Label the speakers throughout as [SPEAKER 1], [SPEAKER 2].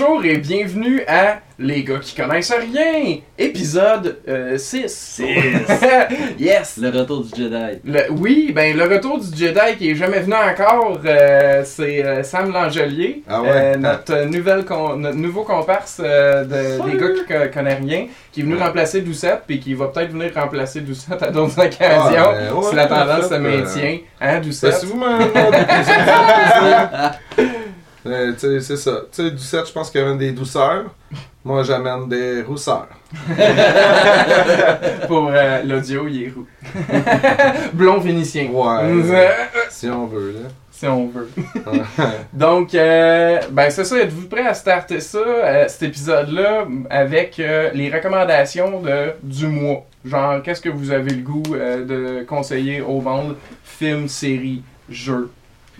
[SPEAKER 1] bonjour et bienvenue à Les gars qui connaissent rien, épisode 6. yes!
[SPEAKER 2] Le retour du Jedi.
[SPEAKER 1] Le- oui, ben le retour du Jedi qui est jamais venu encore, euh, c'est euh, Sam Langelier,
[SPEAKER 3] Ah ouais?
[SPEAKER 1] euh, notre, nouvelle con- notre nouveau comparse euh, de, des gars qui co- connaissent rien, qui est venu remplacer Doucette et qui va peut-être venir remplacer Doucette à d'autres occasions
[SPEAKER 3] Ah, ben, ouais,
[SPEAKER 1] si la tendance se
[SPEAKER 3] euh,
[SPEAKER 1] maintient. Hein, Doucette?
[SPEAKER 3] si vous m'en demandez plus, euh, c'est ça. Tu sais, Doucette, je pense qu'il amène des douceurs. Moi, j'amène des rousseurs.
[SPEAKER 1] Pour euh, l'audio, il est roux. Blond vénitien.
[SPEAKER 3] Ouais. Si on veut, là.
[SPEAKER 1] si on veut. Donc, euh, ben c'est ça. Êtes-vous prêts à starter ça, euh, cet épisode-là, avec les recommandations de, du mois? Genre, qu'est-ce que vous avez le goût de conseiller au monde? Films, séries, jeux,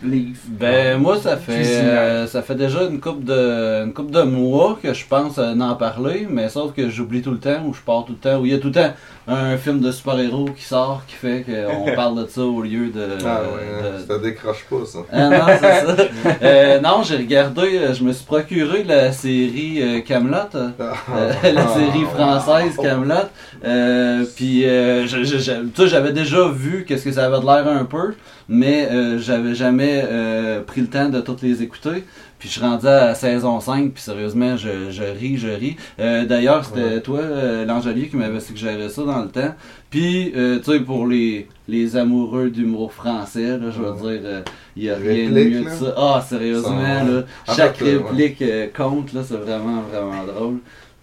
[SPEAKER 1] livres.
[SPEAKER 2] Ben moi ça fait euh, ça fait déjà une couple de une couple de mois que je pense euh, n'en parler, mais sauf que j'oublie tout le temps ou je pars tout le temps ou il y a tout le temps un film de super-héros qui sort qui fait qu'on parle de ça au lieu de,
[SPEAKER 3] Ah ouais,
[SPEAKER 2] de-
[SPEAKER 3] ça décroche pas, ça.
[SPEAKER 2] Ah non, c'est ça. Euh, non, j'ai regardé, euh, je me suis procuré la série euh, Camelot, euh, la
[SPEAKER 3] Ah.
[SPEAKER 2] série française Camelot. Euh, puis, euh, tu sais, j'avais déjà vu qu'est-ce que ça avait de l'air un peu, mais euh, j'avais jamais euh, pris le temps de toutes les écouter. Puis je suis rendu à saison 5, puis sérieusement, je, je ris, je ris. Euh, D'ailleurs, c'était
[SPEAKER 3] Ouais.
[SPEAKER 2] toi, euh, l'Angelier, qui m'avait suggéré ça dans le temps. Puis, euh, tu sais, pour les, les amoureux d'humour français, là, je veux
[SPEAKER 3] Ouais.
[SPEAKER 2] dire, euh, il n'y a rien de mieux
[SPEAKER 3] là?
[SPEAKER 2] ça. Ah, sérieusement, là, chaque
[SPEAKER 3] fait, euh, ouais.
[SPEAKER 2] réplique euh, compte, là, c'est vraiment, vraiment drôle.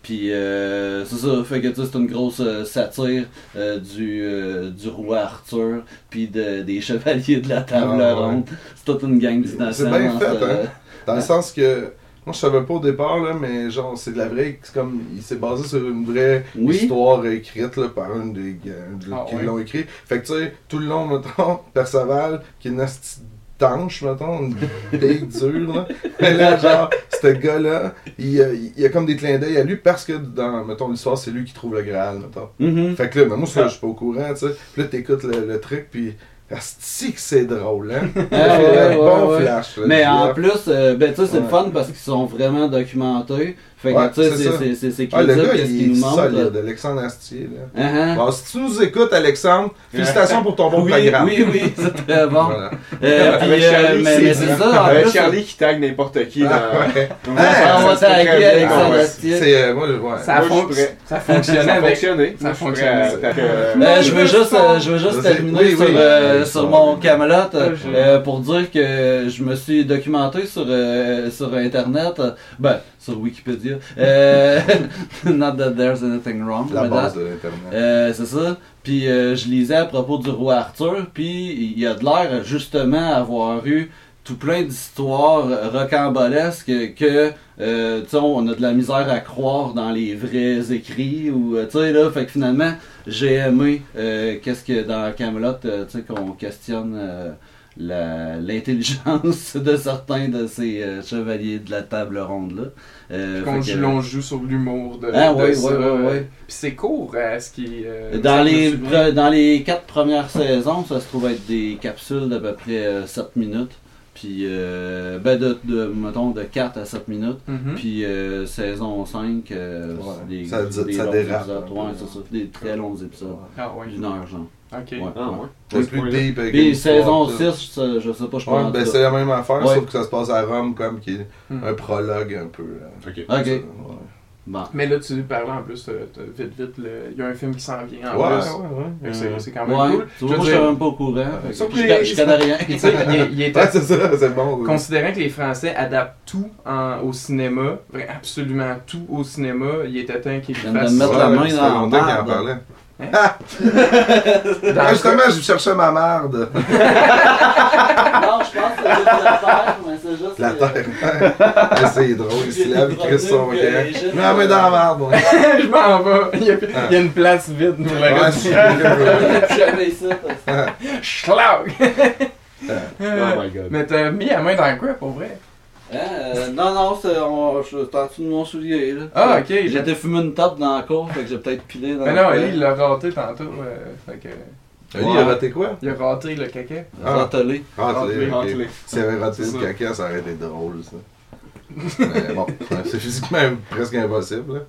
[SPEAKER 2] Puis, euh, c'est ça, fait que c'est une grosse euh, satire euh, du, euh, du roi Arthur, puis de, des chevaliers de la table
[SPEAKER 3] Ah, ouais.
[SPEAKER 2] ronde. C'est toute une gang d'innocents.
[SPEAKER 3] C'est bien fait, hein? Dans le sens que. Moi, je savais pas au départ, là, mais genre, c'est de la vraie. C'est comme. Il s'est basé sur une vraie
[SPEAKER 2] Oui.
[SPEAKER 3] histoire écrite là, par un des gars de-
[SPEAKER 1] Ah,
[SPEAKER 3] qui
[SPEAKER 1] ouais.
[SPEAKER 3] l'ont écrit. Fait que, tu sais, tout le long, mettons, Perceval, qui est une tanche, mettons, une bille dure, là. Mais là, genre, ce gars-là, il, a- il y a comme des clins d'œil à lui parce que, dans, mettons, l'histoire, c'est lui qui trouve le Graal, mettons.
[SPEAKER 2] Mhm.
[SPEAKER 3] Fait que là, mais moi, ça, je suis pas au courant, tu sais. Puis là, t'écoutes le, le truc, puis. Asti que c'est drôle, hein?
[SPEAKER 2] Ah, ouais, ouais,
[SPEAKER 3] bon
[SPEAKER 2] ouais.
[SPEAKER 3] flash. là,
[SPEAKER 2] Mais en plus, euh, ben tu sais, c'est le
[SPEAKER 3] Ouais.
[SPEAKER 2] fun parce qu'ils sont vraiment documentés. Fait que
[SPEAKER 3] Ouais,
[SPEAKER 2] tu sais,
[SPEAKER 3] c'est Ah,
[SPEAKER 2] crédible
[SPEAKER 3] gars,
[SPEAKER 2] qu'est-ce
[SPEAKER 3] il
[SPEAKER 2] qu'ils nous
[SPEAKER 3] est
[SPEAKER 2] montrent.
[SPEAKER 3] solide, Alexandre Astier, là.
[SPEAKER 2] Uh-huh.
[SPEAKER 3] Bon, si tu nous écoutes, Alexandre, félicitations pour ton bon
[SPEAKER 2] Oui,
[SPEAKER 3] programme.
[SPEAKER 2] oui, oui, c'est très bon.
[SPEAKER 3] Voilà.
[SPEAKER 2] Euh, puis,
[SPEAKER 4] Avec
[SPEAKER 2] euh,
[SPEAKER 4] Charlie,
[SPEAKER 2] mais,
[SPEAKER 4] c'est
[SPEAKER 2] mais c'est ça, en
[SPEAKER 4] Avec
[SPEAKER 2] plus,
[SPEAKER 4] Charlie qui tag n'importe qui dans.
[SPEAKER 3] Ah, ouais.
[SPEAKER 4] Donc,
[SPEAKER 3] Ah,
[SPEAKER 4] ça,
[SPEAKER 2] on va taguer. Alexandre
[SPEAKER 4] Ah.
[SPEAKER 2] Astier.
[SPEAKER 3] C'est, euh, moi, je- ouais.
[SPEAKER 1] Ça, a
[SPEAKER 4] Moi,
[SPEAKER 1] ça fonctionnait
[SPEAKER 4] Ça
[SPEAKER 1] avec.
[SPEAKER 4] je attaquer, euh,
[SPEAKER 2] Euh, je veux juste, je veux juste terminer sur, mon Camelot
[SPEAKER 1] Ah,
[SPEAKER 2] pour dire que je me suis documenté sur sur internet, ben sur Wikipédia. Euh, not that there's anything wrong
[SPEAKER 3] La base
[SPEAKER 2] that.
[SPEAKER 3] de l'Internet.
[SPEAKER 2] Euh, c'est ça. Puis euh, je lisais à propos du roi Arthur, puis il y a de l'air justement avoir eu tout plein d'histoires rocambolesques que euh, tu sais, on a de la misère à croire dans les vrais écrits ou euh, tu sais là, fait que finalement j'ai aimé euh, qu'est-ce que dans Camelot, tu sais qu'on questionne l'intelligence de certains de ces euh, chevaliers de la table ronde là. Euh, fait que-
[SPEAKER 1] joue- l'on joue sur l'humour de,
[SPEAKER 2] Ah
[SPEAKER 1] de
[SPEAKER 2] ouais,
[SPEAKER 1] ça.
[SPEAKER 2] ouais, ouais, ouais.
[SPEAKER 1] Puis c'est court, euh, ce qui. euh,
[SPEAKER 2] Dans les, pre- dans les quatre premières saisons, ça se trouve être des capsules d'à peu près euh, 7 minutes. Puis, euh, ben, de, de, mettons, de 4 à 7 minutes.
[SPEAKER 1] Mhm.
[SPEAKER 2] Puis, euh, saison 5, euh,
[SPEAKER 3] Ouais.
[SPEAKER 2] c'est des,
[SPEAKER 3] Ça
[SPEAKER 2] des
[SPEAKER 3] ça
[SPEAKER 2] longs
[SPEAKER 3] dérape
[SPEAKER 2] épisodes. Ouais, ça. Des très longs épisodes.
[SPEAKER 1] Ah ouais.
[SPEAKER 2] D'une heure, genre.
[SPEAKER 1] Ok.
[SPEAKER 2] Ouais.
[SPEAKER 4] Ah, ouais.
[SPEAKER 3] C'est plus deep avec
[SPEAKER 2] Puis, saison
[SPEAKER 3] tout.
[SPEAKER 2] 6, je, je sais pas, je
[SPEAKER 3] Ouais,
[SPEAKER 2] pense.
[SPEAKER 3] ben c'est la même affaire,
[SPEAKER 2] Ouais.
[SPEAKER 3] sauf que ça se passe à Rome, comme qui est
[SPEAKER 1] Hmm.
[SPEAKER 3] un prologue un peu. là.
[SPEAKER 4] Ok.
[SPEAKER 2] Ok.
[SPEAKER 3] Ouais.
[SPEAKER 2] Bon.
[SPEAKER 1] Mais là, tu parlais en plus, euh, vite, vite, il y a un film qui s'en vient en
[SPEAKER 3] Ouais,
[SPEAKER 1] plus.
[SPEAKER 3] ouais, ouais.
[SPEAKER 1] Que c'est- quand même
[SPEAKER 2] Ouais,
[SPEAKER 1] cool.
[SPEAKER 2] tu vois,
[SPEAKER 1] Je
[SPEAKER 2] moi, suis même pas au courant. je, connais rien.
[SPEAKER 1] Il, il était
[SPEAKER 3] Ouais, c'est ça, c'est bon.
[SPEAKER 1] Considérant que les Français adaptent tout en- au cinéma, absolument tout au cinéma, il était temps qu'ils fassent
[SPEAKER 2] me mettre
[SPEAKER 3] Ouais,
[SPEAKER 2] la main
[SPEAKER 3] ça
[SPEAKER 2] dans la
[SPEAKER 3] longtemps qu'il en parlait.
[SPEAKER 1] Hein?
[SPEAKER 3] Ah! Ah, justement, je cherchais ma marde?
[SPEAKER 2] Non, je pense que c'est juste la terre, mais c'est juste.
[SPEAKER 3] La
[SPEAKER 2] euh,
[SPEAKER 3] terre. Ah, c'est drôle, il se lève, il crisse son
[SPEAKER 2] que
[SPEAKER 3] camp.
[SPEAKER 2] les jeunes-
[SPEAKER 3] Mais en met dans la marde, ouais.
[SPEAKER 1] je m'en vais. Il y, a, il y a une place vide pour le
[SPEAKER 3] Ouais,
[SPEAKER 2] ça. parce
[SPEAKER 1] Schlag!
[SPEAKER 4] Oh my god.
[SPEAKER 1] Mais t'as mis la main dans quoi pour vrai?
[SPEAKER 2] Hein, euh, non, non, c'est on- je suis en dessous de mon soulier. Là.
[SPEAKER 1] Ah, ok.
[SPEAKER 2] J'étais fumé une top dans la cour, fait que j'ai peut-être pilé dans
[SPEAKER 1] Mais
[SPEAKER 2] le
[SPEAKER 1] non, lui, il l'a raté tantôt. euh, fait que,
[SPEAKER 3] Ali, il a raté quoi?
[SPEAKER 1] il a raté le caca.
[SPEAKER 3] Ah. Ok.
[SPEAKER 4] râtelé.
[SPEAKER 3] S'il avait raté le
[SPEAKER 1] ça.
[SPEAKER 3] caca, ça aurait été drôle, ça. Mais bon, c'est physiquement presque impossible. Là.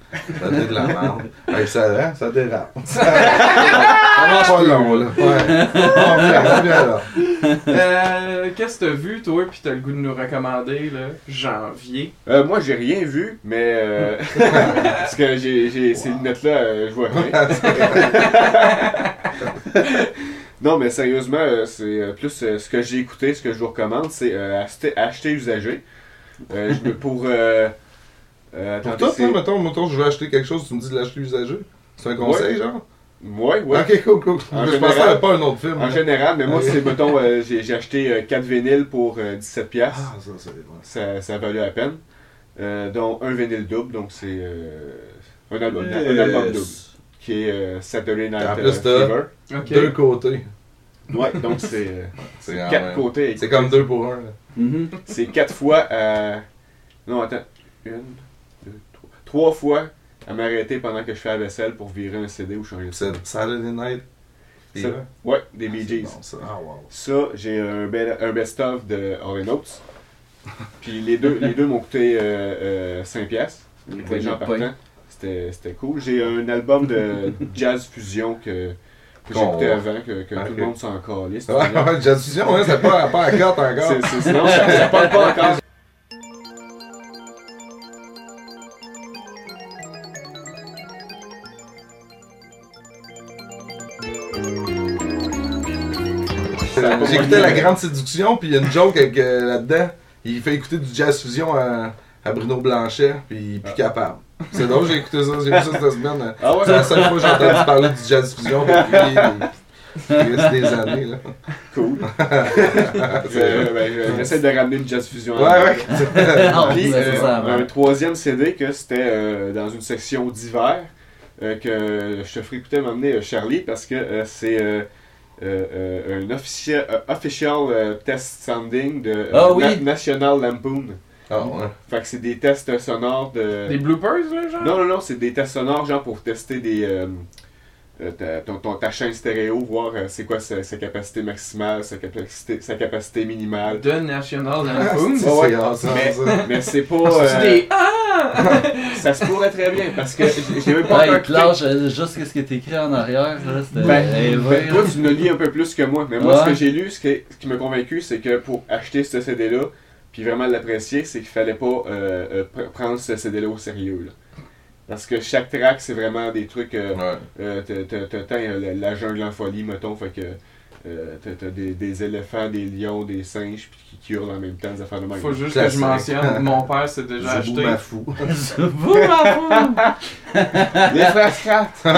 [SPEAKER 3] Ça fait de la merde. Hey, ça, hein, ça dérape. Ça marche pas long, là. Ouais. On on vient là.
[SPEAKER 1] Euh, Qu'est-ce que t'as vu, toi, pis t'as le goût de nous recommander, là? Janvier?
[SPEAKER 4] Euh, moi, j'ai rien vu, mais. euh, parce que j'ai, j'ai ces lunettes-là, euh, je vois rien. non, mais sérieusement, c'est plus ce que j'ai écouté, ce que je vous recommande, c'est acheter, acheter usagé. Euh, je pour. Euh, euh,
[SPEAKER 3] Pour
[SPEAKER 4] c'est-
[SPEAKER 3] hein, mettons, mettons, je veux acheter quelque chose, tu me dis de l'acheter usagé. C'est un conseil, genre?
[SPEAKER 4] Ouais, ouais.
[SPEAKER 3] Ok, cool, cool.
[SPEAKER 4] En
[SPEAKER 3] je
[SPEAKER 4] général-
[SPEAKER 3] pensais à pas un autre film.
[SPEAKER 4] En
[SPEAKER 3] là.
[SPEAKER 4] général, mais moi, c'est, mettons, euh, j'ai, j'ai acheté 4 vinyles pour euh, 17$. piastres.
[SPEAKER 3] Ah, ça, c'est bon.
[SPEAKER 4] ça, ça valait la peine. Euh, dont un vinyle double, donc c'est euh, un, album, un album double, qui est euh, Saturday Night
[SPEAKER 3] En
[SPEAKER 4] euh,
[SPEAKER 3] plus, t'as-
[SPEAKER 4] Fever.
[SPEAKER 3] Deux côtés.
[SPEAKER 4] Ouais, donc c'est euh,
[SPEAKER 3] C'est en
[SPEAKER 4] quatre
[SPEAKER 3] même.
[SPEAKER 4] côtés.
[SPEAKER 3] C'est comme deux pour un. là.
[SPEAKER 2] Mhm.
[SPEAKER 4] C'est quatre fois à... Non, attends. Une, deux, trois. Trois fois à m'arrêter pendant que je fais la vaisselle pour virer un CD ou changer de
[SPEAKER 3] C'est
[SPEAKER 4] CD.
[SPEAKER 3] Saturday Night.
[SPEAKER 4] Ça-
[SPEAKER 3] Fever.
[SPEAKER 4] Ouais, des Bee
[SPEAKER 3] Ah, c'est
[SPEAKER 4] Gees.
[SPEAKER 3] bon, ça. Ah, wow.
[SPEAKER 4] Ça, j'ai un, bel- un best-of de All Notes. Puis les deux, les deux m'ont coûté euh, euh, 5 piastres. Les gens partant. C'était cool. J'ai un album de jazz fusion que, que j'ai écouté avant, que, que
[SPEAKER 3] Ok.
[SPEAKER 4] tout le monde s'en calisse.
[SPEAKER 3] Ouais, Jazz Fusion, hein, c'est pas, pas à carte encore.
[SPEAKER 4] C'est- c'est- Sinon, ça, ça parle pas encore.
[SPEAKER 3] J'écoutais La Grande Séduction, puis il y a une joke avec, euh, là-dedans. Il fait écouter du Jazz Fusion à, à Bruno Blanchet, puis il est plus capable. C'est drôle, j'ai écouté ça, j'ai vu ça cette semaine.
[SPEAKER 4] Ah ouais?
[SPEAKER 3] C'est la seule fois que j'ai entendu parler du Jazz Fusion depuis des, années. Là.
[SPEAKER 4] Cool. Euh, ben, je- J'essaie de ramener le jazz fusion.
[SPEAKER 3] Ouais, ouais.
[SPEAKER 2] Non,
[SPEAKER 4] Puis, euh,
[SPEAKER 2] ça,
[SPEAKER 4] un troisième CD que c'était euh, dans une section d'hiver euh, que je te ferai écouter m'emmener euh, Charlie parce que euh, c'est euh, euh, euh, un officiel, euh, official euh, test sounding de euh,
[SPEAKER 2] Ah oui.
[SPEAKER 4] Na- National Lampoon.
[SPEAKER 3] Ah, ouais.
[SPEAKER 4] Fait que c'est des tests sonores de.
[SPEAKER 1] Des bloopers, là, genre?
[SPEAKER 4] Non, non, non, c'est des tests sonores genre pour tester des. euh, euh, ta, ton- ton- ta chaîne stéréo, voir euh, c'est quoi sa, sa capacité maximale, sa capacité, sa capacité minimale.
[SPEAKER 1] De National
[SPEAKER 3] Ah,
[SPEAKER 1] Lampoon.
[SPEAKER 3] c'est-
[SPEAKER 4] Ouais, mais-
[SPEAKER 3] ça.
[SPEAKER 4] Mais c'est pas.
[SPEAKER 1] C'est
[SPEAKER 4] euh,
[SPEAKER 1] des Ah!
[SPEAKER 4] ça se pourrait très bien parce que j'ai même pas
[SPEAKER 2] Ouais, lâche juste ce qui est écrit en arrière. là, C'était
[SPEAKER 4] Ben, ben, toi, tu me lis un peu plus que moi. Mais moi,
[SPEAKER 2] Ouais.
[SPEAKER 4] ce que j'ai lu, ce, qui- ce qui m'a convaincu, c'est que pour acheter ce CD-là, puis vraiment l'apprécier, c'est qu'il fallait pas euh, euh, pr- prendre ce CD-là au sérieux. là. Parce que chaque track, c'est vraiment des trucs. euh,
[SPEAKER 3] Ouais.
[SPEAKER 4] euh, t'as- t'as- t'as- t'as, euh, la, la jungle en folie, mettons. Fait que euh, t'as des, des éléphants, des lions, des singes, puis qui, qui hurlent en même temps, des affaires de même.
[SPEAKER 1] Faut juste
[SPEAKER 3] Classique.
[SPEAKER 1] que je mentionne, mon père s'est déjà acheté.
[SPEAKER 2] Ma femme!
[SPEAKER 4] Les frères Scrat!
[SPEAKER 3] C'est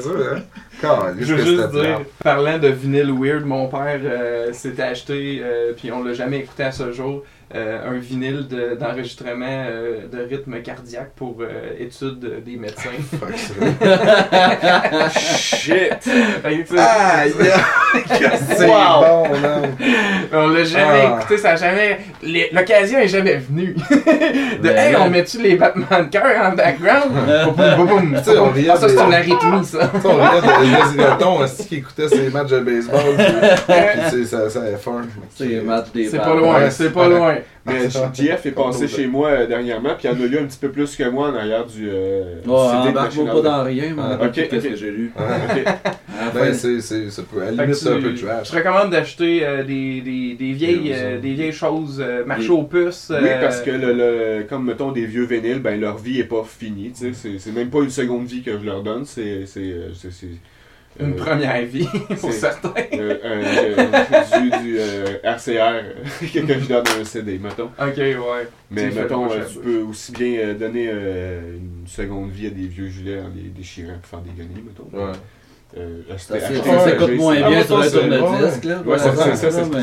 [SPEAKER 3] ça, hein?
[SPEAKER 1] Je veux juste dire, parlant de vinyle weird, mon père euh, s'était acheté, euh, puis on l'a jamais écouté à ce jour, euh, un vinyle de- d'enregistrement euh, de rythme cardiaque pour euh, études des médecins.
[SPEAKER 3] Fuck ça.
[SPEAKER 4] Shit!
[SPEAKER 3] Aïe! C'est
[SPEAKER 4] Wow.
[SPEAKER 3] bon, man!
[SPEAKER 1] on l'a jamais
[SPEAKER 3] Ah.
[SPEAKER 1] écouté, ça a jamais. L'occasion est jamais venue. de
[SPEAKER 2] Ben
[SPEAKER 1] hey,
[SPEAKER 2] là.
[SPEAKER 1] on met-tu les battements de cœur en background? Boum, boum, boum,
[SPEAKER 3] Tu sais, on riait
[SPEAKER 1] Ah, ça, c'est
[SPEAKER 3] des-
[SPEAKER 1] une arythmie, ça.
[SPEAKER 3] Tu sais, on riait de Désiraton, aussi qui écoutait ses matchs de baseball, puis, puis tu sais, ça, ça avait fun.
[SPEAKER 2] C'est match des
[SPEAKER 1] C'est pas loin,
[SPEAKER 3] Ouais,
[SPEAKER 1] loin.
[SPEAKER 4] Mais JF est passé chez moi euh, dernièrement, puis il en a lu un petit peu plus que moi en arrière du. Euh, du
[SPEAKER 2] Ouais,
[SPEAKER 4] CD
[SPEAKER 2] embarque-moi pas dans rien, mais
[SPEAKER 3] Ah,
[SPEAKER 4] ok,
[SPEAKER 2] qu'est-ce que j'ai lu. La
[SPEAKER 3] Ben, c'est, c'est, c'est, peu- à la
[SPEAKER 1] Fait que
[SPEAKER 3] limite, c'est un peu trash.
[SPEAKER 1] Je recommande d'acheter euh, des, des, des, vieilles,
[SPEAKER 3] Des
[SPEAKER 1] euh,
[SPEAKER 3] choses.
[SPEAKER 1] des vieilles choses, euh, marché
[SPEAKER 4] Oui.
[SPEAKER 1] aux puces.
[SPEAKER 4] Oui, parce que le, le- comme mettons des vieux vinyles, ben leur vie est pas finie. tu sais, C'est c'est même pas une seconde vie que je leur donne, c'est.
[SPEAKER 1] Une
[SPEAKER 4] euh,
[SPEAKER 1] première vie, pour
[SPEAKER 4] c'est-
[SPEAKER 1] certains.
[SPEAKER 4] euh, un- euh, du, du euh, RCR que, que je donne un CD, mettons.
[SPEAKER 1] Ok, ouais.
[SPEAKER 4] Mais mettons, euh, tu peux aussi bien euh, donner euh, une seconde vie à des vieux gilets en les déchirant pour faire des guenilles, mettons.
[SPEAKER 3] Ouais.
[SPEAKER 4] Euh,
[SPEAKER 2] Ça, s'écoute moins
[SPEAKER 4] c'est-
[SPEAKER 3] Ah,
[SPEAKER 2] bien
[SPEAKER 3] ouais,
[SPEAKER 2] sur tourne-disque, là.
[SPEAKER 4] Ouais, ça,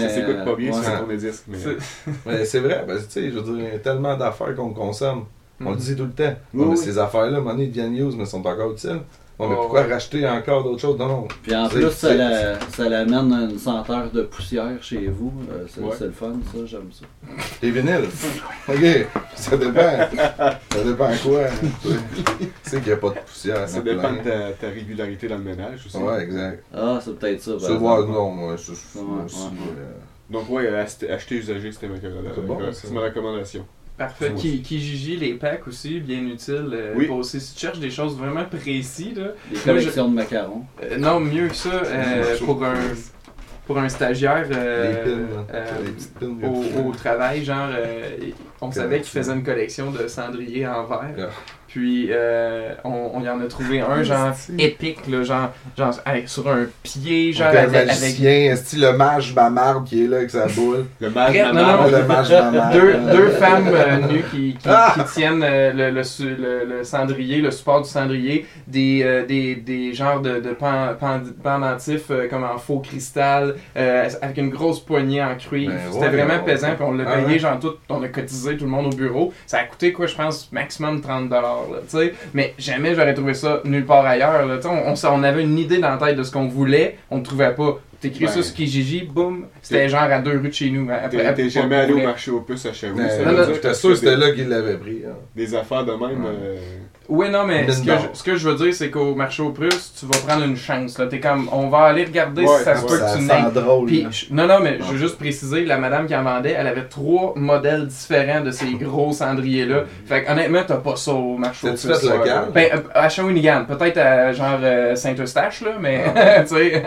[SPEAKER 4] s'écoute pas bien sur un tourne-disque, mais.
[SPEAKER 1] C'est-
[SPEAKER 3] vrai, parce que tu sais, je veux dire, il y a tellement d'affaires qu'on consomme. On le
[SPEAKER 1] Mhm.
[SPEAKER 3] dit tout le temps. Ces affaires-là, money deviennent news, mais sont encore utiles. Bon, mais
[SPEAKER 1] Oh,
[SPEAKER 3] pourquoi
[SPEAKER 1] ouais.
[SPEAKER 3] racheter encore d'autres choses? Non, non.
[SPEAKER 2] Puis en
[SPEAKER 3] C'est-
[SPEAKER 2] plus, ça,
[SPEAKER 3] c'est-
[SPEAKER 2] la- ça l'amène une senteur de poussière chez vous. Euh, c'est
[SPEAKER 4] Ouais.
[SPEAKER 2] c'est le fun, ça, j'aime ça.
[SPEAKER 3] Les vinyles. ok, ça dépend. ça dépend quoi. Tu sais qu'il n'y a pas de poussière.
[SPEAKER 4] Ça
[SPEAKER 3] en
[SPEAKER 4] dépend
[SPEAKER 3] plein.
[SPEAKER 4] de ta, ta régularité dans le ménage aussi.
[SPEAKER 3] Ouais, exact.
[SPEAKER 2] Ah, c'est peut-être ça. exemple.
[SPEAKER 3] ouais, non, moi, c'est
[SPEAKER 2] Ouais,
[SPEAKER 3] moi aussi.
[SPEAKER 2] ouais,
[SPEAKER 3] euh,
[SPEAKER 4] Donc, ouais, acheter, acheter usagé, c'était ma,
[SPEAKER 3] C'est bon,
[SPEAKER 4] c'est ma recommandation.
[SPEAKER 1] Parfait.
[SPEAKER 3] Oui.
[SPEAKER 1] Qui, Kijiji, les packs aussi, bien utiles. euh,
[SPEAKER 4] Oui.
[SPEAKER 1] pour aussi, si tu cherches des choses vraiment précises, là.
[SPEAKER 2] Des
[SPEAKER 1] Moi,
[SPEAKER 2] collections de macarons.
[SPEAKER 1] Euh, non, mieux que ça, euh, pour un pour un stagiaire euh,
[SPEAKER 3] pins,
[SPEAKER 1] euh, au, au travail, genre, euh, on savait qu'il faisait une collection de cendriers en verre.
[SPEAKER 3] Ah.
[SPEAKER 1] Puis euh, on, on y en a trouvé un genre épique, là, genre, genre avec- sur un pied, genre
[SPEAKER 3] un
[SPEAKER 1] avec, avec
[SPEAKER 3] magicien, le mage Bamarde qui est là avec sa boule.
[SPEAKER 4] Le mage
[SPEAKER 1] Bref, non,
[SPEAKER 4] Mamar.
[SPEAKER 1] non.
[SPEAKER 3] le mage Bamarde.
[SPEAKER 1] deux, deux femmes euh, nues qui, qui,
[SPEAKER 3] Ah!
[SPEAKER 1] qui tiennent euh, le, le, le- le cendrier, le support du cendrier, des, euh, des, des genres de, de pen- pen- pendentifs euh, comme en faux cristal, euh, avec une grosse poignée en cuir.
[SPEAKER 3] Ben
[SPEAKER 1] C'était
[SPEAKER 3] ouais,
[SPEAKER 1] vraiment
[SPEAKER 3] ouais.
[SPEAKER 1] pesant, puis on l'a
[SPEAKER 3] Ah
[SPEAKER 1] payé, genre tout, on a cotisé tout le monde au bureau. Ça a coûté quoi, je pense, maximum 30$, là, tu sais. Mais jamais j'aurais trouvé ça nulle part ailleurs, là, tu sais. On, on, s- on avait une idée dans la tête de ce qu'on voulait, on ne trouvait pas. T'écris ça sur Kijiji, boum, c'était genre à deux rues de chez nous. Après-
[SPEAKER 4] T'es jamais allé au marché aux puces à
[SPEAKER 3] J'étais
[SPEAKER 4] que
[SPEAKER 3] sûr que c'était là qu'il l'avait pris. hein.
[SPEAKER 4] Des affaires de même.
[SPEAKER 3] Ouais.
[SPEAKER 1] Oui, non, mais ce que, je, ce que je veux dire, c'est qu'au marché aux puces, tu vas prendre une chance. Là. T'es comme, on va aller regarder
[SPEAKER 4] Ouais,
[SPEAKER 1] si ça se
[SPEAKER 4] ouais,
[SPEAKER 1] peut
[SPEAKER 3] Ça
[SPEAKER 1] que tu n'aies.
[SPEAKER 3] drôle.
[SPEAKER 1] Puis, je- non, non, mais je veux juste préciser, la madame qui en vendait, elle avait trois modèles différents de ces gros cendriers-là. Fait que, honnêtement, t'as pas ça au marché aux puces.
[SPEAKER 3] fait
[SPEAKER 1] là.
[SPEAKER 3] local?
[SPEAKER 1] Ben, euh, à Shawinigan, peut-être à genre euh, Saint-Eustache, là, mais, tu sais.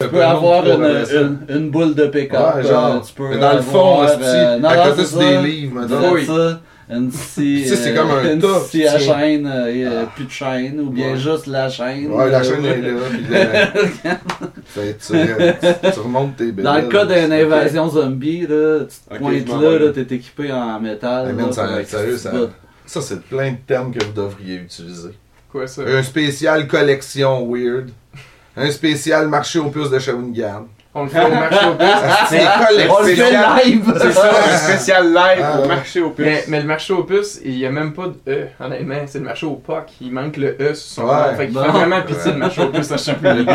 [SPEAKER 3] Tu
[SPEAKER 2] peux avoir une, une, une boule de pick-up.
[SPEAKER 3] Ouais, genre.
[SPEAKER 2] euh, tu peux
[SPEAKER 3] Mais dans le fond,
[SPEAKER 2] avoir,
[SPEAKER 3] hostie,
[SPEAKER 2] euh, non,
[SPEAKER 3] à côté des
[SPEAKER 2] ça.
[SPEAKER 3] livres.
[SPEAKER 1] Oui.
[SPEAKER 2] ça.
[SPEAKER 3] Tu sais, c'est
[SPEAKER 2] euh,
[SPEAKER 3] comme un top
[SPEAKER 2] à chaîne, euh, euh,
[SPEAKER 3] Ah.
[SPEAKER 2] plus de chaîne, ou bien
[SPEAKER 3] Ouais.
[SPEAKER 2] juste la chaîne.
[SPEAKER 3] Ouais, la chaîne est là. Puis là, fait, tu, tu remontes tes bébés.
[SPEAKER 2] Dans le cas d'une invasion zombie, là, tu te pointes là, là, t'es équipé en métal.
[SPEAKER 3] Hey,
[SPEAKER 2] là,
[SPEAKER 3] man, ça- sérieux, ça-. Ça, c'est plein de termes que vous devriez utiliser.
[SPEAKER 1] Quoi, ça?
[SPEAKER 3] Un spécial collection weird. Un spécial marché aux puces de Shawinigan.
[SPEAKER 1] On le fait au marché aux puces.
[SPEAKER 3] C'est
[SPEAKER 2] le fait
[SPEAKER 3] spécial.
[SPEAKER 2] live!
[SPEAKER 1] C'est ça.
[SPEAKER 4] un spécial live
[SPEAKER 3] Ah,
[SPEAKER 4] au marché aux puces.
[SPEAKER 1] Mais, mais le marché aux puces, il n'y a même pas de E, honnêtement. C'est le marché au POC. Il manque le E sur son
[SPEAKER 3] Ouais.
[SPEAKER 1] nom. Fait qu'il fait vraiment pitié le marché aux puces à Champignon.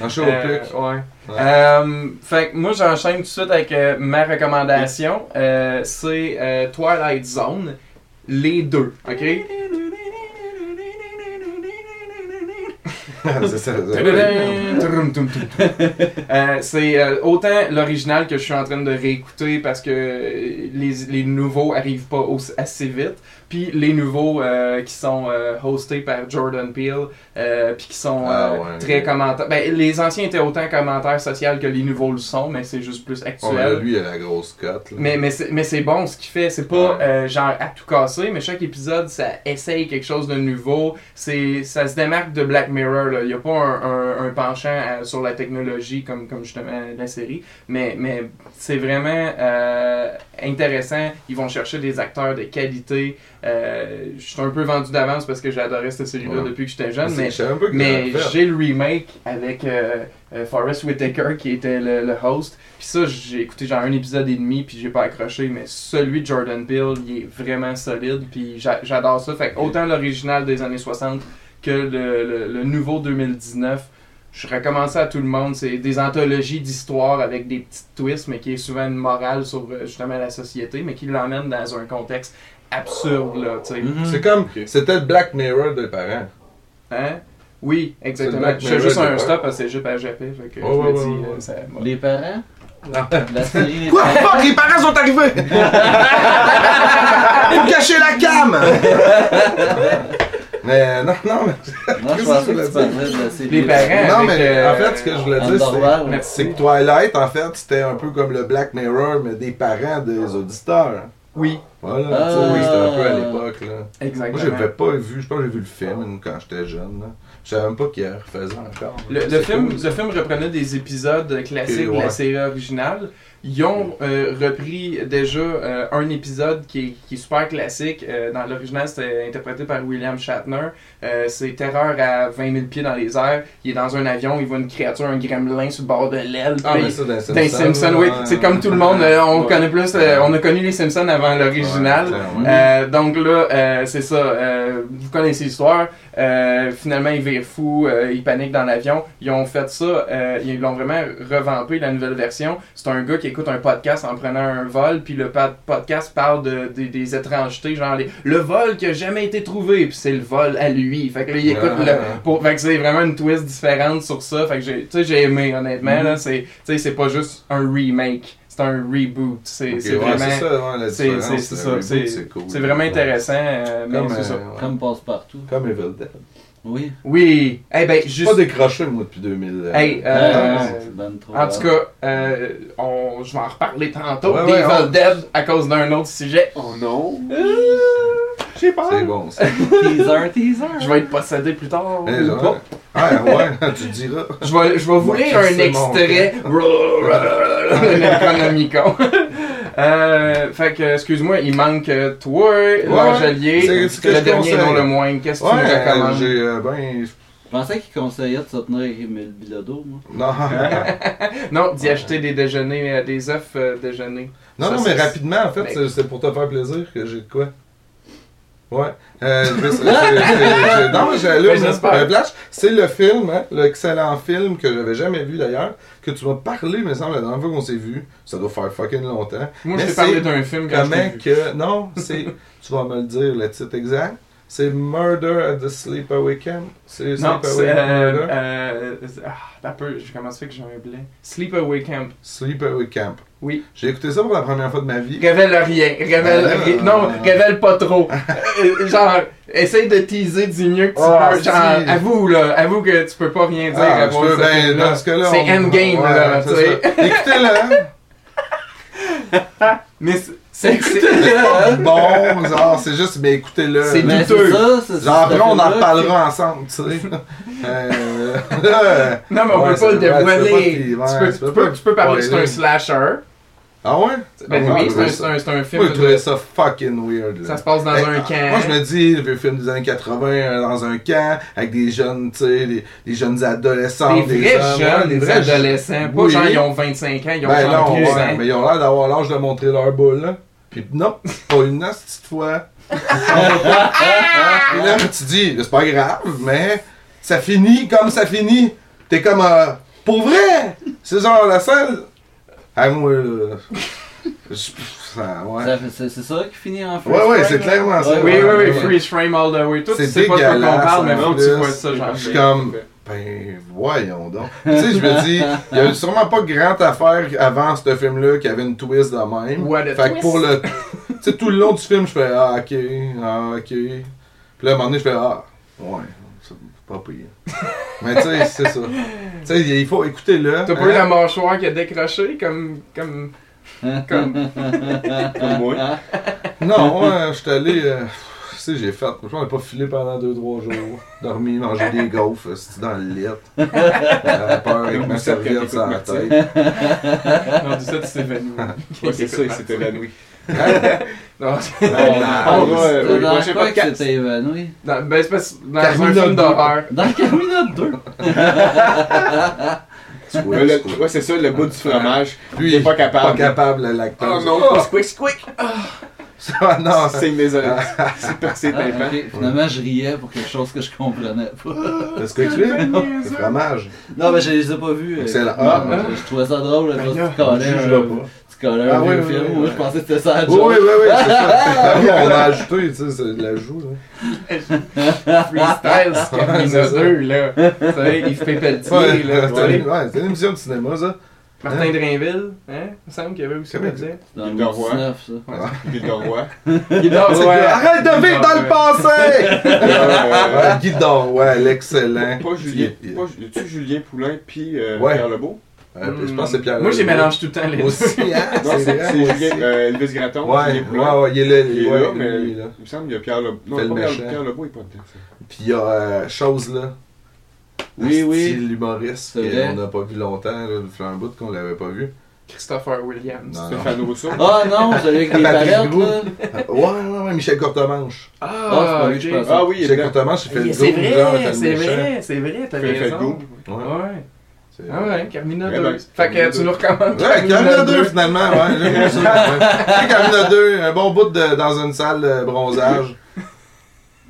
[SPEAKER 3] Marché aux
[SPEAKER 1] Euh,
[SPEAKER 3] puces.
[SPEAKER 1] ouais.
[SPEAKER 3] Ouais.
[SPEAKER 1] Euh, fait que moi, j'enchaîne tout de suite avec euh, ma recommandation. Euh, c'est euh, Twilight Zone. Les deux, ok?
[SPEAKER 3] C'est
[SPEAKER 1] autant l'original que je suis en train de réécouter parce que les, nouveaux arrivent pas assez vite. Puis les nouveaux euh, qui sont euh, hostés par Jordan Peele, euh, puis qui sont
[SPEAKER 3] Ah,
[SPEAKER 1] euh,
[SPEAKER 3] ouais.
[SPEAKER 1] très commentaires. Ben, les anciens étaient autant commentaires sociaux que les nouveaux le sont, mais c'est juste plus
[SPEAKER 3] Oh,
[SPEAKER 1] actuel.
[SPEAKER 3] là, lui, il a la grosse cote. là.
[SPEAKER 1] Mais, mais, c'est, mais c'est bon ce qu'il fait. C'est pas
[SPEAKER 3] Ouais.
[SPEAKER 1] euh, genre à tout casser, mais chaque épisode, ça essaye quelque chose de nouveau. C'est, ça se démarque de Black Mirror. là. Il n'y a pas un, un- un penchant à- sur la technologie comme, comme justement la série. Mais, mais c'est vraiment euh, intéressant. Ils vont chercher des acteurs de qualité. Euh, je suis un peu vendu d'avance parce que adoré cette série-là
[SPEAKER 3] Ouais.
[SPEAKER 1] depuis que j'étais jeune. Mais j'ai le remake avec euh, euh, Forrest Whitaker qui était le, le host. Puis ça, j'ai écouté genre un épisode et demi puis j'ai pas accroché. Mais celui de Jordan Peele, il est vraiment solide. Puis j'a- j'adore ça. Fait que autant l'original des années 60 que le, le- le nouveau 2019. Je recommande ça à tout le monde. C'est des anthologies d'histoire avec des petites twists, mais qui est souvent une morale sur justement la société, mais qui l'emmène dans un contexte absurde, là, tu sais.
[SPEAKER 2] Mhm.
[SPEAKER 3] C'est comme, c'était le Black Mirror des parents.
[SPEAKER 1] Hein? Oui, exactement. Je fais juste un stop parce que c'est juste à JP. Fait que je
[SPEAKER 3] ouais,
[SPEAKER 1] me
[SPEAKER 3] ouais,
[SPEAKER 1] dis,
[SPEAKER 3] ouais.
[SPEAKER 1] euh, ça-.
[SPEAKER 2] Les parents? La série Les
[SPEAKER 3] Quoi?
[SPEAKER 2] parents?
[SPEAKER 3] Fuck, les parents sont arrivés! Pour cacher la cam! mais non, non, mais.
[SPEAKER 2] Non, je
[SPEAKER 3] Qu'est-ce
[SPEAKER 2] pensais
[SPEAKER 3] que
[SPEAKER 2] que
[SPEAKER 3] tu
[SPEAKER 2] tu parlais de la série.
[SPEAKER 1] Les parents.
[SPEAKER 3] Non, mais
[SPEAKER 1] euh,
[SPEAKER 3] en fait, ce que je voulais dire, c'est que Twilight, en fait, c'était un peu comme le Black Mirror, mais des parents des auditeurs.
[SPEAKER 1] Oui,
[SPEAKER 3] Voilà,
[SPEAKER 2] Ah.
[SPEAKER 3] tu sais, c'était un peu à l'époque, là. Moi,
[SPEAKER 1] exactement.
[SPEAKER 3] je l'avais pas vu, je pense que j'ai vu le film quand j'étais jeune, là. Je savais même pas qu'il refaisait encore.
[SPEAKER 1] Le, le film,
[SPEAKER 3] cool.
[SPEAKER 1] le film reprenait des épisodes classiques de la
[SPEAKER 3] ouais.
[SPEAKER 1] série originale. Ils ont euh, repris déjà euh, un épisode qui est, qui est super classique. Euh, dans l'original, c'était interprété par William Shatner. C'est Terreur à 20 000 pieds dans les airs. Il est dans un avion, il voit une créature, un gremlin sur le bord de l'aile.
[SPEAKER 3] Ah, mais ça, dans
[SPEAKER 1] les Simpsons, oui. C'est comme tout le monde, on
[SPEAKER 3] Ouais.
[SPEAKER 1] connaît plus, on a connu les Simpsons avant l'original.
[SPEAKER 3] Ouais,
[SPEAKER 1] donc là, c'est ça. vous connaissez l'histoire. Finalement, ils virent fous, euh, ils paniquent dans l'avion. Ils ont fait ça, ils l'ont vraiment revampé, la nouvelle version. C'est un gars qui écoute un podcast en prenant un vol, puis le podcast parle de, des- des étrangetés, genre les- le vol qui a jamais été trouvé, puis c'est le vol à lui. Fait que là, il écoute
[SPEAKER 3] Ah.
[SPEAKER 1] le, pour, fait que c'est vraiment une twist différente sur ça. Fait que j'ai, tu sais, j'ai aimé, honnêtement, là. C'est, tu sais, c'est pas juste un remake. c'est un reboot. C'est
[SPEAKER 3] ouais,
[SPEAKER 1] vraiment,
[SPEAKER 3] c'est ça, ouais,
[SPEAKER 1] c'est-
[SPEAKER 3] cool.
[SPEAKER 1] c'est vraiment
[SPEAKER 3] Ouais.
[SPEAKER 1] intéressant. euh, mais
[SPEAKER 3] Comme,
[SPEAKER 1] ça.
[SPEAKER 3] euh, ouais.
[SPEAKER 2] Comme passe-partout.
[SPEAKER 3] Comme Evil Dead.
[SPEAKER 2] Oui.
[SPEAKER 1] Oui. Eh ben,
[SPEAKER 3] Je suis
[SPEAKER 1] juste.
[SPEAKER 3] pas décroché, moi, depuis 2000.
[SPEAKER 1] Hey,
[SPEAKER 2] Ah,
[SPEAKER 1] euh,
[SPEAKER 2] c'est ben trop
[SPEAKER 1] En tout cas, euh, on, je vais en reparler tantôt.
[SPEAKER 3] Ouais,
[SPEAKER 1] des
[SPEAKER 3] ouais,
[SPEAKER 1] Evil
[SPEAKER 3] on-
[SPEAKER 1] Dead à cause d'un autre sujet.
[SPEAKER 4] Oh non!
[SPEAKER 1] J'ai peur.
[SPEAKER 3] C'est bon, ça.
[SPEAKER 2] teaser, teaser.
[SPEAKER 1] Je vais être possédé plus tard.
[SPEAKER 3] Eh,
[SPEAKER 1] ou
[SPEAKER 3] genre,
[SPEAKER 1] pas.
[SPEAKER 3] Ouais, ouais, tu diras.
[SPEAKER 1] Je vais, je vais vous
[SPEAKER 3] Ouais,
[SPEAKER 1] lire un extrait. Necronomicon. Euh, fait que, excuse-moi, il manque euh, toi, l'Angelier, le
[SPEAKER 3] je
[SPEAKER 1] dernier
[SPEAKER 3] conseille.
[SPEAKER 1] non le moins. Qu'est-ce que tu recommandes?
[SPEAKER 3] j'ai, euh, ben,
[SPEAKER 2] Je pensais qu'il conseillait de se tenir avec Emile Bilodeau, moi.
[SPEAKER 3] non.
[SPEAKER 1] Non, d'y acheter des déjeuners, euh, des œufs euh, déjeuners.
[SPEAKER 3] Non,
[SPEAKER 1] Ça,
[SPEAKER 3] non, mais rapidement, en fait,
[SPEAKER 1] Mais-
[SPEAKER 3] c'est- c'est pour te faire plaisir que j'ai de quoi. Ouais. Euh, c'est- le film, hein, l'excellent film que j'avais jamais vu d'ailleurs, que tu m'as parlé, me semble, la dernière fois qu'on s'est vu. Ça doit faire fucking longtemps.
[SPEAKER 1] Moi, je t'ai parlé d'un film quand je
[SPEAKER 3] que. Non, c'est. tu vas me le dire, le titre exact. C'est Murder at the Sleepaway Camp. C'est. Sleepaway
[SPEAKER 1] Euh,
[SPEAKER 3] Murder.
[SPEAKER 1] euh, ah, peu, je commence fait que j'ai un blé. Sleepaway Camp.
[SPEAKER 3] Sleepaway Camp.
[SPEAKER 1] Oui.
[SPEAKER 3] J'ai écouté ça pour la première fois de ma vie.
[SPEAKER 1] Révèle rien. Révèle
[SPEAKER 3] Ah,
[SPEAKER 1] rien. Non,
[SPEAKER 3] ah.
[SPEAKER 1] révèle pas trop. Euh, genre, essaye de teaser du mieux que tu
[SPEAKER 3] Ah,
[SPEAKER 1] peux. Genre,
[SPEAKER 3] si.
[SPEAKER 1] avoue, là. Avoue que tu peux pas rien dire
[SPEAKER 3] Ah,
[SPEAKER 1] à
[SPEAKER 3] peux, ben,
[SPEAKER 1] film-là.
[SPEAKER 3] dans ce cas-là.
[SPEAKER 1] C'est
[SPEAKER 3] on-
[SPEAKER 1] endgame,
[SPEAKER 3] ouais,
[SPEAKER 1] là.
[SPEAKER 3] Écoutez-le.
[SPEAKER 1] Mais c'est- C'est
[SPEAKER 3] bon, genre, c'est juste, mais écoutez-le.
[SPEAKER 1] C'est douteux.
[SPEAKER 2] c'est ça, c'est
[SPEAKER 3] Genre, après, on en reparlera ensemble, tu sais. Là,
[SPEAKER 1] Non, mais on
[SPEAKER 3] Ouais,
[SPEAKER 1] peut pas le
[SPEAKER 3] c'est vrai, tu peux pas
[SPEAKER 1] dévoiler. Tu peux-
[SPEAKER 3] tu
[SPEAKER 1] tu
[SPEAKER 3] peux
[SPEAKER 1] peux-
[SPEAKER 3] pas
[SPEAKER 1] tu peux parler que c'est un slasher.
[SPEAKER 3] Ah ouais?
[SPEAKER 1] Ben
[SPEAKER 3] Ah,
[SPEAKER 1] oui, c'est un- film.
[SPEAKER 3] Moi, je trouvais ça fucking weird. Là.
[SPEAKER 1] Ça se passe dans un camp.
[SPEAKER 3] Moi, je me dis, le film des années 80, euh, dans un camp, avec des jeunes, tu sais, des, des jeunes adolescents.
[SPEAKER 1] Des vrais
[SPEAKER 3] hommes,
[SPEAKER 1] jeunes, des
[SPEAKER 3] vrais
[SPEAKER 1] adolescents. Pas
[SPEAKER 3] Oui.
[SPEAKER 1] genre ils ont 25 ans, ils ont
[SPEAKER 3] Ben
[SPEAKER 1] genre
[SPEAKER 3] non,
[SPEAKER 1] 12
[SPEAKER 3] ouais,
[SPEAKER 1] ans.
[SPEAKER 3] mais ils ont l'air d'avoir l'âge de montrer leur boule, là. Puis non, pas une petite fois. Puis là, tu dis, c'est pas grave, mais ça finit comme ça finit. T'es comme, euh, pour vrai! C'est genre la seule. Ah, moi, là. je- ça, ouais.
[SPEAKER 2] Ça fait- C'est c'est ça qui finit en freeze
[SPEAKER 3] Ouais, ouais, c'est clairement ça.
[SPEAKER 1] Oui, oui, oui,
[SPEAKER 2] ouais.
[SPEAKER 1] freeze frame all the way. Toi, tu
[SPEAKER 3] C'est
[SPEAKER 1] sais pas de quoi qu'on
[SPEAKER 3] dégueulasse,
[SPEAKER 1] parle, mais
[SPEAKER 3] en
[SPEAKER 1] non, tu
[SPEAKER 3] plus.
[SPEAKER 1] vois ça, genre.
[SPEAKER 3] Je suis comme, ben, voyons donc. tu sais, je me dis, il y a sûrement pas grande affaire avant ce film-là qui avait une twist de même.
[SPEAKER 1] What a
[SPEAKER 3] fait que
[SPEAKER 1] twist.
[SPEAKER 3] pour le. Tu sais, tout le long du film, je fais, ah, ok, ah, ok. Puis là, à un moment donné, je fais, ah, ouais, pas pire. Mais tu sais, c'est ça. Tu sais, il faut écouter le.
[SPEAKER 1] T'as pas eu la mâchoire qui a décroché comme. comme. comme.
[SPEAKER 4] Comme moi?
[SPEAKER 3] Non, ouais, je suis allé. euh, tu sais, j'ai fait. Je n'ai pas filé pendant 2-3 jours. Dormi, mangé des gaufres, c'était dans le lit? J'avais peur avec ma serviette sur la tête.
[SPEAKER 1] Non, du ça, tu t'évanouis.
[SPEAKER 4] Ouais, c'est ça, il s'est évanoui.
[SPEAKER 1] Non,
[SPEAKER 3] Ah,
[SPEAKER 4] ouais,
[SPEAKER 2] dans
[SPEAKER 4] prochain
[SPEAKER 2] quoi que évanoui?
[SPEAKER 1] non, ben, c'est parce dans un
[SPEAKER 3] Carmina
[SPEAKER 1] film
[SPEAKER 3] deux.
[SPEAKER 1] d'horreur.
[SPEAKER 2] Dans Carmina 2.
[SPEAKER 3] Squick,
[SPEAKER 4] Ouais, le-
[SPEAKER 3] squick.
[SPEAKER 4] ouais, c'est ça, le bout du fromage.
[SPEAKER 3] Lui,
[SPEAKER 4] il est pas
[SPEAKER 3] Pas
[SPEAKER 4] capable.
[SPEAKER 3] capable, le lactose.
[SPEAKER 4] Oh non, squick, squick!
[SPEAKER 3] Ah, non,
[SPEAKER 4] C'est mes oreilles. C'est percé
[SPEAKER 2] Ah,
[SPEAKER 4] tympan.
[SPEAKER 2] ok. Finalement, je riais pour quelque chose que je comprenais pas.
[SPEAKER 3] le squick flip, le fromage.
[SPEAKER 2] Non, mais je les ai pas vus. euh,
[SPEAKER 3] Excellent.
[SPEAKER 2] Ah,
[SPEAKER 3] Ah,
[SPEAKER 2] je, je trouvais ça drôle.
[SPEAKER 1] Ben
[SPEAKER 3] on
[SPEAKER 2] un,
[SPEAKER 3] jugera pas.
[SPEAKER 2] Tu
[SPEAKER 3] Ah, oui, oui,
[SPEAKER 2] film.
[SPEAKER 3] oui,
[SPEAKER 2] Moi,
[SPEAKER 3] oui.
[SPEAKER 2] je pensais que c'était ça la
[SPEAKER 3] Oui,
[SPEAKER 2] joke.
[SPEAKER 3] oui, oui, oui, c'est ça. Ah oui, on a ajouté, tu sais, c'est de l'ajout. là.
[SPEAKER 1] Freestyle, c'est Carmina
[SPEAKER 3] C'est ça.
[SPEAKER 1] 2, là. Tu sais, Yves Pépeltier,
[SPEAKER 3] Ouais,
[SPEAKER 1] là. tu
[SPEAKER 3] c'était une, ouais, c'était une émission de cinéma, ça.
[SPEAKER 1] Martin Drainville, hein? Il me semble qu'il y avait aussi là-dedans.
[SPEAKER 2] Dans le
[SPEAKER 4] Il dort, ouais.
[SPEAKER 2] 19, ça.
[SPEAKER 4] Guy de Roy.
[SPEAKER 1] Ouais.
[SPEAKER 3] Arrête de vivre dans le passé! Ouais, Guy Dorway, l'excellent.
[SPEAKER 4] Pas Julien. Pas, y a-tu Julien Poulain puis euh,
[SPEAKER 3] Ouais.
[SPEAKER 4] Pierre Lebeau?
[SPEAKER 3] Euh, Je pense que c'est Pierre.
[SPEAKER 1] Moi, j'ai mélange tout le temps les deux.
[SPEAKER 3] Aussi, hein?
[SPEAKER 4] Non,
[SPEAKER 3] C'est
[SPEAKER 4] c'est c'est euh, Elvis Gratton.
[SPEAKER 3] Ouais,
[SPEAKER 4] Poulain.
[SPEAKER 3] ouais, ouais, il est là.
[SPEAKER 4] Il est
[SPEAKER 3] ouais,
[SPEAKER 4] là, mais
[SPEAKER 3] lui, là.
[SPEAKER 4] il me semble qu'il y a Pierre Lebeau. Non,
[SPEAKER 3] Fait le
[SPEAKER 4] pas Pierre. Pierre Lebeau, il est pas dedans. ça.
[SPEAKER 3] Puis il y a euh, Chose là.
[SPEAKER 2] Oui, oui.
[SPEAKER 3] l'humoriste
[SPEAKER 2] C'est
[SPEAKER 3] qu'on n'a pas vu longtemps, fait un bout qu'on l'avait pas vu.
[SPEAKER 1] Christopher Williams.
[SPEAKER 4] Rousseau.
[SPEAKER 2] Ah non, celui avec palettes,
[SPEAKER 3] Roux.
[SPEAKER 2] là.
[SPEAKER 3] Ouais, ouais, ouais, Michel Courtemanche.
[SPEAKER 2] Ah, c'est pas lui, je pense.
[SPEAKER 4] Ah oui, il
[SPEAKER 3] Michel. Courtemanche, il fait le
[SPEAKER 1] C'est
[SPEAKER 3] goût, genre,
[SPEAKER 1] vrai,
[SPEAKER 3] fait le
[SPEAKER 1] c'est vrai, c'est vrai, t'as
[SPEAKER 4] Fait- fait
[SPEAKER 1] raison.
[SPEAKER 4] le goût.
[SPEAKER 3] Ouais.
[SPEAKER 1] Ah ouais, Carmina
[SPEAKER 4] Ouais,
[SPEAKER 1] 2.
[SPEAKER 4] ben,
[SPEAKER 1] Fait que tu
[SPEAKER 4] 2.
[SPEAKER 1] nous recommandes
[SPEAKER 3] Ouais, Carmina 2 finalement, ouais, j'aime ça. Ouais. Tu sais, Carmina 2, un bon bout de, dans une salle de bronzage.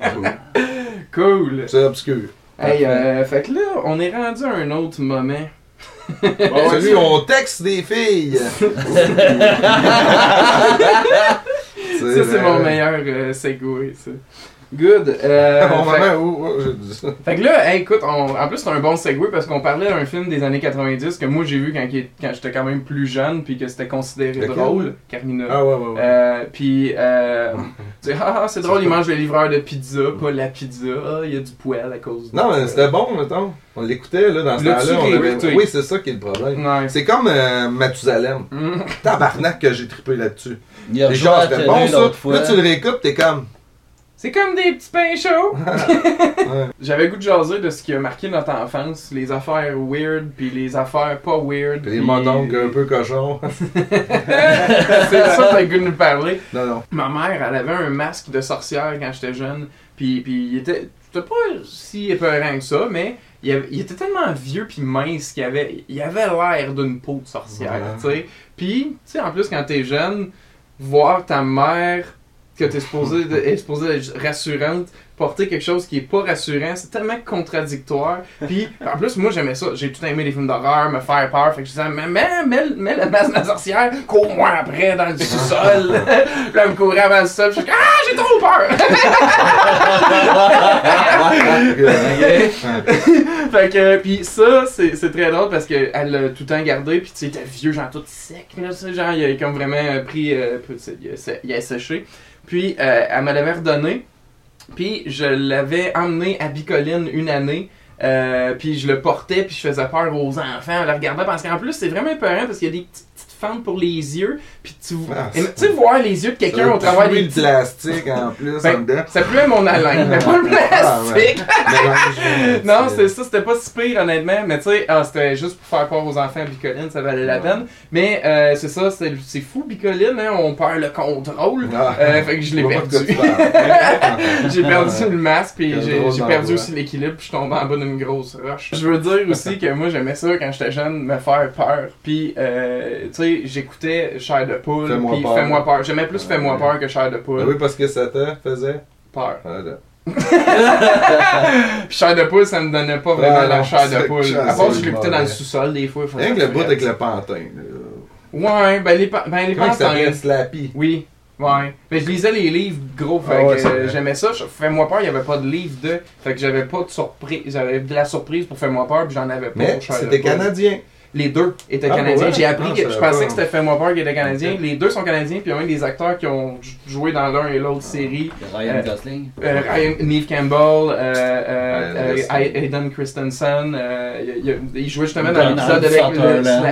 [SPEAKER 3] Cool.
[SPEAKER 1] Cool.
[SPEAKER 3] C'est obscur.
[SPEAKER 1] Hey, euh, fait que là, on est rendu à un autre moment.
[SPEAKER 3] Celui où on texte des filles.
[SPEAKER 1] Ça, c'est mon meilleur euh, segway, ça. Good. Euh,
[SPEAKER 3] Au
[SPEAKER 1] fait-
[SPEAKER 3] dit ça.
[SPEAKER 1] Fait que là, hey, écoute, on- en plus c'est un bon segue parce qu'on parlait d'un film des années 90 que moi j'ai vu quand, j'étais quand même plus jeune puis que c'était considéré
[SPEAKER 3] Lequel?
[SPEAKER 1] drôle, Carmina.
[SPEAKER 3] Ah ouais, ouais, ouais.
[SPEAKER 1] Euh, puis, euh, tu sais, ah, ah, c'est drôle, il mange le livreur de pizza, pas la pizza. Ah, il y a du poêle à cause de
[SPEAKER 3] Non, mais c'était bon, mettons. On l'écoutait, là, dans ce temps-là. avait-? Oui, c'est ça qui est le problème.
[SPEAKER 1] Ouais.
[SPEAKER 3] C'est comme euh, Mathusalem.
[SPEAKER 1] Mm.
[SPEAKER 3] Tabarnak que j'ai trippé là-dessus.
[SPEAKER 2] Il a
[SPEAKER 3] Les gens, c'était bon ça.
[SPEAKER 2] fois.
[SPEAKER 3] Là, tu le réécoutes, t'es comme.
[SPEAKER 1] C'est comme des petits pains chauds.
[SPEAKER 3] Ouais.
[SPEAKER 1] J'avais goût de jaser de ce qui a marqué notre enfance, les affaires weird puis les affaires pas weird.
[SPEAKER 3] Les
[SPEAKER 1] puis-
[SPEAKER 3] mononcles un peu cochons.
[SPEAKER 1] c'est ça que t'as goût de nous parler.
[SPEAKER 3] non, non.
[SPEAKER 1] Ma mère, elle avait un masque de sorcière quand j'étais jeune. Puis, puis il était. C'était pas si épeurant que ça, mais il, avait- il était tellement vieux puis mince qu'il avait, il avait l'air d'une peau de sorcière,
[SPEAKER 3] Ouais.
[SPEAKER 1] tu sais. Puis, tu sais, en plus, quand t'es jeune, voir ta mère, que t'es supposé, de- est supposée être rassurante, porter quelque chose qui est pas rassurant, c'est tellement contradictoire. Puis, en plus, moi, j'aimais ça. J'ai tout aimé les films d'horreur, me faire peur. Fait que je disais, mais, mais, le masque de la sorcière, cours-moi après dans le sous-sol. Puis là, elle me courait avant le sol. Je suis ah, j'ai trop peur! fait que, puis ça, c'est c'est très drôle parce qu'elle l'a tout le temps gardé, puis tu sais, était vieux, genre tout sec, là, tu genre, il a comme vraiment euh, pris, euh, tu il, a, sé- il a séché. Puis, euh, elle me redonné, puis je l'avais emmené à Bicoline une année, euh, puis je le portais, puis je faisais peur aux enfants en le regardant, parce qu'en plus, c'est vraiment épeurant, parce qu'il y a des petites fentes pour les yeux, puis tu
[SPEAKER 3] Ah,
[SPEAKER 1] et, tu sais, voir les yeux de quelqu'un au travers des petits-
[SPEAKER 3] plastique en plus,
[SPEAKER 1] Ben,
[SPEAKER 3] en.
[SPEAKER 1] Ça puait mon haleine, mais pas le
[SPEAKER 3] Ah, ouais.
[SPEAKER 1] plastique! Non, c'était ça, c'était pas si pire honnêtement, mais tu sais, ah, c'était juste pour faire peur aux enfants Bicoline, ça valait la
[SPEAKER 3] Ouais.
[SPEAKER 1] peine. Mais euh, c'est ça, c'est c'est fou Bicoline, hein, on perd le contrôle.
[SPEAKER 3] Ah.
[SPEAKER 1] Euh, fait que je l'ai perdu. j'ai perdu le masque, puis j'ai perdu aussi l'équilibre, puis je suis tombé en bas d'une grosse roche. Je veux dire aussi que moi j'aimais ça quand j'étais jeune, me faire peur. Puis, euh, tu sais, j'écoutais Chair de poule,
[SPEAKER 3] Fais-moi
[SPEAKER 1] puis
[SPEAKER 3] peur.
[SPEAKER 1] Fais-moi peur. J'aimais plus Fais-moi
[SPEAKER 3] Ouais.
[SPEAKER 1] peur que Chair de
[SPEAKER 3] Ah
[SPEAKER 1] poule.
[SPEAKER 3] oui, parce que ça te faisait.
[SPEAKER 1] Peur.
[SPEAKER 3] Voilà.
[SPEAKER 1] Puis Chair de poule, ça me donnait pas vraiment
[SPEAKER 3] Ah,
[SPEAKER 1] la chair de poule. À part si je l'écoutais dans le sous-sol des fois.
[SPEAKER 3] Rien que le bout avec le pantin. là.
[SPEAKER 1] Ouais, ben les, pa- ben, les
[SPEAKER 3] Comment ça. Slappy?
[SPEAKER 1] Oui, ouais. Mais je lisais les livres gros, fait
[SPEAKER 3] Ah ouais,
[SPEAKER 1] que euh, j'aimais ça. Fais-moi peur, il n'y avait pas de livre de. Fait que j'avais pas de surprise. J'avais de la surprise pour Fais-moi peur, puis j'en avais pas
[SPEAKER 3] Mais
[SPEAKER 1] pour
[SPEAKER 3] c'était canadien.
[SPEAKER 1] Les deux étaient
[SPEAKER 3] Ah,
[SPEAKER 1] canadiens.
[SPEAKER 3] ouais?
[SPEAKER 1] J'ai appris
[SPEAKER 3] Ah,
[SPEAKER 1] que
[SPEAKER 3] je
[SPEAKER 1] pensais
[SPEAKER 3] pas.
[SPEAKER 1] que c'était Fais-moi peur qui était canadien. Les deux sont canadiens, puis il y a même des acteurs qui ont joué dans l'un et l'autre série.
[SPEAKER 2] Ryan
[SPEAKER 1] Euh,
[SPEAKER 2] Gosling.
[SPEAKER 1] Euh, Ryan- Neve Campbell, euh, euh,
[SPEAKER 3] Ouais,
[SPEAKER 1] euh, Hayden Christensen, euh, il, il- il jouait justement dans l'épisode avec,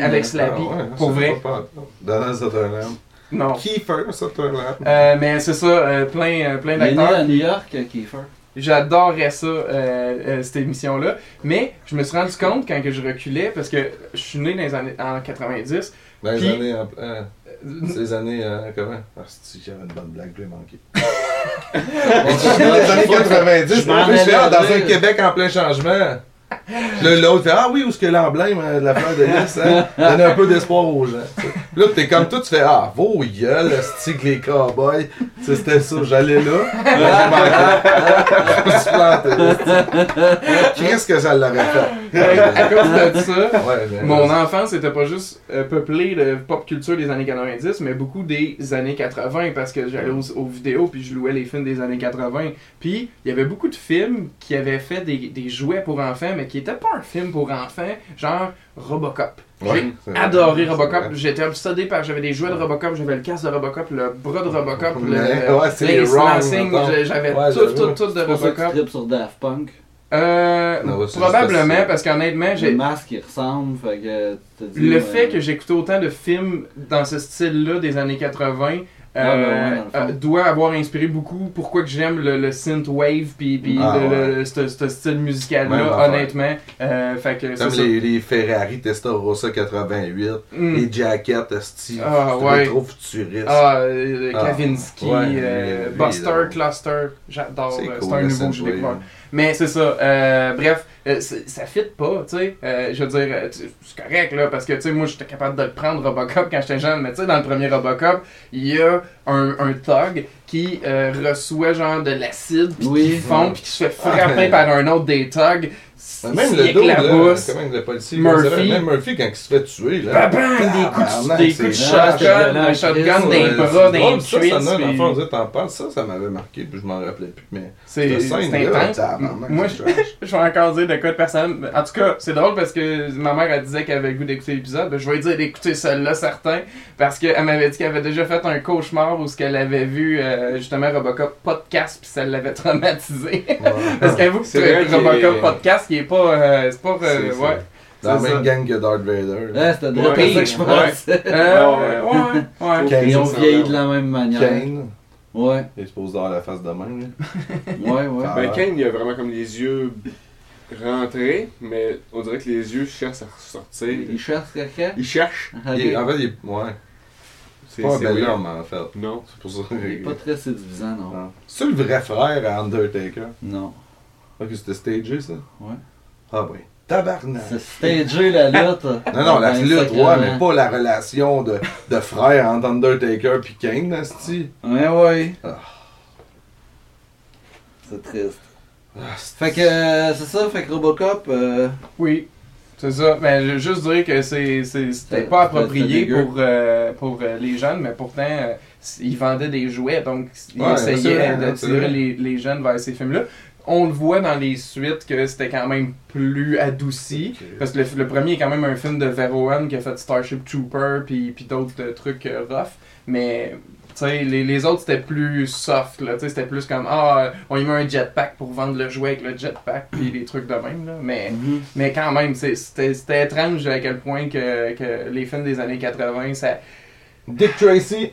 [SPEAKER 1] avec Slappy,
[SPEAKER 3] Ah ouais,
[SPEAKER 1] pour vrai.
[SPEAKER 3] fait pas. Donald Sutherland.
[SPEAKER 1] Non.
[SPEAKER 3] Kiefer Sutherland.
[SPEAKER 1] Euh, mais c'est ça, euh, plein, euh, plein
[SPEAKER 2] Il est né
[SPEAKER 1] d'acteurs.
[SPEAKER 2] à New York, euh, Kiefer.
[SPEAKER 1] J'adorais ça, euh, euh, cette émission-là. Mais je me suis rendu compte quand que je reculais, parce que je suis né dans les années en 90.
[SPEAKER 3] Dans les années. euh, ces années. euh, comment? Ah, c'est j'avais une bonne blague, je l'ai manqué.
[SPEAKER 2] Bon,
[SPEAKER 3] les années 90,
[SPEAKER 2] Je allais
[SPEAKER 3] dans un. Québec en plein changement. Là, l'autre fait Ah oui, où est-ce que l'emblème euh, de la fleur de lys, hein? Donne un peu d'espoir aux gens. tu sais. Là, t'es comme toi, tu fais Ah, vos gueules, stick les cowboys. C'était ça, j'allais là. Là, je me suis planté. Qu'est-ce que ça l'aurait fait?
[SPEAKER 1] À cause de ça,
[SPEAKER 3] Ouais, ben,
[SPEAKER 1] Mon enfance était pas juste euh, peuplée de pop culture des années 90, mais beaucoup des années 80 parce que j'allais aux, aux vidéos puis je louais les films des années 80. Puis il y avait beaucoup de films qui avaient fait des, des jouets pour enfants, mais qui étaient pas un film pour enfants, genre Robocop.
[SPEAKER 3] Ouais,
[SPEAKER 1] J'ai adoré Robocop. J'étais obsédé par. J'avais des jouets de Robocop, j'avais le casque de Robocop, le bras de Robocop, le,
[SPEAKER 3] ouais, les
[SPEAKER 1] j'avais
[SPEAKER 3] Ouais,
[SPEAKER 1] tout, tout, tout de Robocop.
[SPEAKER 2] sur Daft Punk.
[SPEAKER 1] Euh,
[SPEAKER 3] Non,
[SPEAKER 1] probablement parce qu'honnêtement, j'ai.
[SPEAKER 2] Le masque, il ressemble, fait que.
[SPEAKER 1] Le fait que j'écoutais autant de films dans ce style-là des années 80 euh,
[SPEAKER 2] Ah, ben
[SPEAKER 1] euh, doit avoir inspiré beaucoup pourquoi que j'aime le, le synth wave puis puis
[SPEAKER 3] Ah,
[SPEAKER 1] le-
[SPEAKER 3] ouais.
[SPEAKER 1] le- ce ce style musical là honnêtement euh, fait que c'est
[SPEAKER 3] Comme
[SPEAKER 1] ça.
[SPEAKER 3] les, les Ferrari Testarossa 88,
[SPEAKER 1] Mm.
[SPEAKER 3] les jackets, esti,
[SPEAKER 1] Ah, ouais.
[SPEAKER 3] trop futuriste.
[SPEAKER 1] Ah,
[SPEAKER 3] Ah,
[SPEAKER 1] Kavinsky,
[SPEAKER 3] ouais,
[SPEAKER 1] euh,
[SPEAKER 3] lui, lui,
[SPEAKER 1] Buster. Cluster, j'adore.
[SPEAKER 3] C'est cool,
[SPEAKER 1] un
[SPEAKER 3] le
[SPEAKER 1] nouveau que j'ai découvert. Mais c'est ça. euh, bref, euh, ça fit pas, tu sais. Euh, je veux dire, euh, c'est correct, là, parce que, tu sais, moi, j'étais capable de le prendre, Robocop, quand j'étais jeune. Mais, tu sais, dans le premier Robocop, il y a un, un thug qui euh, reçoit, genre, de l'acide, puis
[SPEAKER 2] Oui.
[SPEAKER 1] qui fond, puis qui se fait frapper
[SPEAKER 3] Ouais.
[SPEAKER 1] par un autre des thugs.
[SPEAKER 3] Même le dos, là,
[SPEAKER 1] éclabousse.
[SPEAKER 3] comment le policier,
[SPEAKER 1] Murphy.
[SPEAKER 3] ça même Murphy, quand il se fait tuer, là.
[SPEAKER 1] Bam, bam, des coups de,
[SPEAKER 3] Tabarnak,
[SPEAKER 1] des
[SPEAKER 3] c'est
[SPEAKER 1] coups de shotgun, un shotgun
[SPEAKER 3] c'est
[SPEAKER 1] bras, dans les
[SPEAKER 3] drôle, ça, ça donne,
[SPEAKER 1] puis-
[SPEAKER 3] dirait, t'en parles, ça, ça m'avait marqué, puis je m'en rappelais plus, mais...
[SPEAKER 1] C'est intense. Moi,
[SPEAKER 3] c'est
[SPEAKER 1] je, vais encore dire de quoi de personnel. En tout cas, c'est drôle parce que ma mère, elle disait qu'elle avait le goût d'écouter l'épisode. Ben, je vais lui dire d'écouter celle-là, certain. Parce qu'elle m'avait dit qu'elle avait déjà fait un cauchemar où ce qu'elle avait vu, euh, justement, Robocop podcast, puis ça l'avait traumatisé. parce qu'avoue que Robocop podcast, il est pas. euh, c'est pas. euh,
[SPEAKER 4] C'est- c'est-
[SPEAKER 1] ouais.
[SPEAKER 3] Dans la
[SPEAKER 1] C'est
[SPEAKER 3] même
[SPEAKER 1] ça.
[SPEAKER 3] gang que Darth Vader.
[SPEAKER 2] Ouais, c'était de
[SPEAKER 1] Ouais,
[SPEAKER 2] ça que je
[SPEAKER 1] ouais.
[SPEAKER 2] pensais.
[SPEAKER 1] Euh, ouais, ouais.
[SPEAKER 3] Kane.
[SPEAKER 2] Ils ont vieilli de la même manière.
[SPEAKER 3] Kane,
[SPEAKER 2] Ouais,
[SPEAKER 3] il est supposé avoir la face de même, là.
[SPEAKER 2] ouais, ouais.
[SPEAKER 3] Ah.
[SPEAKER 4] Ben, Kane, il a vraiment comme les yeux rentrés, mais on dirait que les yeux cherchent à ressortir.
[SPEAKER 2] Ils cherchent quelqu'un.
[SPEAKER 4] Il cherche.
[SPEAKER 3] Il est- En fait, il est... Ouais.
[SPEAKER 4] C'est
[SPEAKER 3] pas un
[SPEAKER 4] c'est
[SPEAKER 3] bel homme, en fait.
[SPEAKER 4] Non.
[SPEAKER 3] C'est pour ça
[SPEAKER 2] Il est pas très séduisant, non.
[SPEAKER 3] Non. C'est le vrai frère à Undertaker.
[SPEAKER 2] Non.
[SPEAKER 3] Ok, c'était stagé, ça?
[SPEAKER 2] Ouais.
[SPEAKER 3] Ah oui. Tabarnak.
[SPEAKER 2] C'est stagé la lutte.
[SPEAKER 3] Non, non, la
[SPEAKER 2] Ben,
[SPEAKER 3] lutte,
[SPEAKER 2] sacrément.
[SPEAKER 3] ouais, mais pas la relation de, de frère entre Undertaker puis Kane, asti.
[SPEAKER 2] Ouais, ouais.
[SPEAKER 3] Ah.
[SPEAKER 2] C'est triste.
[SPEAKER 3] Ah, c'est-
[SPEAKER 2] Fait que, euh, c'est ça, fait que Robocop, euh,
[SPEAKER 1] Oui, c'est ça. Mais je veux juste dire que c'est, c'est- c'était pas approprié pour, euh, pour euh, les jeunes, mais pourtant, euh, ils vendaient des jouets, donc ils
[SPEAKER 3] Ouais,
[SPEAKER 1] essayaient d'attirer les, les jeunes vers ces films-là. On le voit dans les suites que c'était quand même plus adouci. Parce que le, le premier est quand même un film de Verhoeven qui a fait Starship Trooper puis, puis d'autres euh, trucs euh, rough. Mais les, les autres c'était plus soft. C'était plus comme Ah, on y met un jetpack pour vendre le jouet avec le jetpack puis les trucs de même. Là. Mais,
[SPEAKER 2] mhm.
[SPEAKER 1] mais quand même, c'était étrange à quel point que, que les films des années 80, ça.
[SPEAKER 3] Dick Tracy.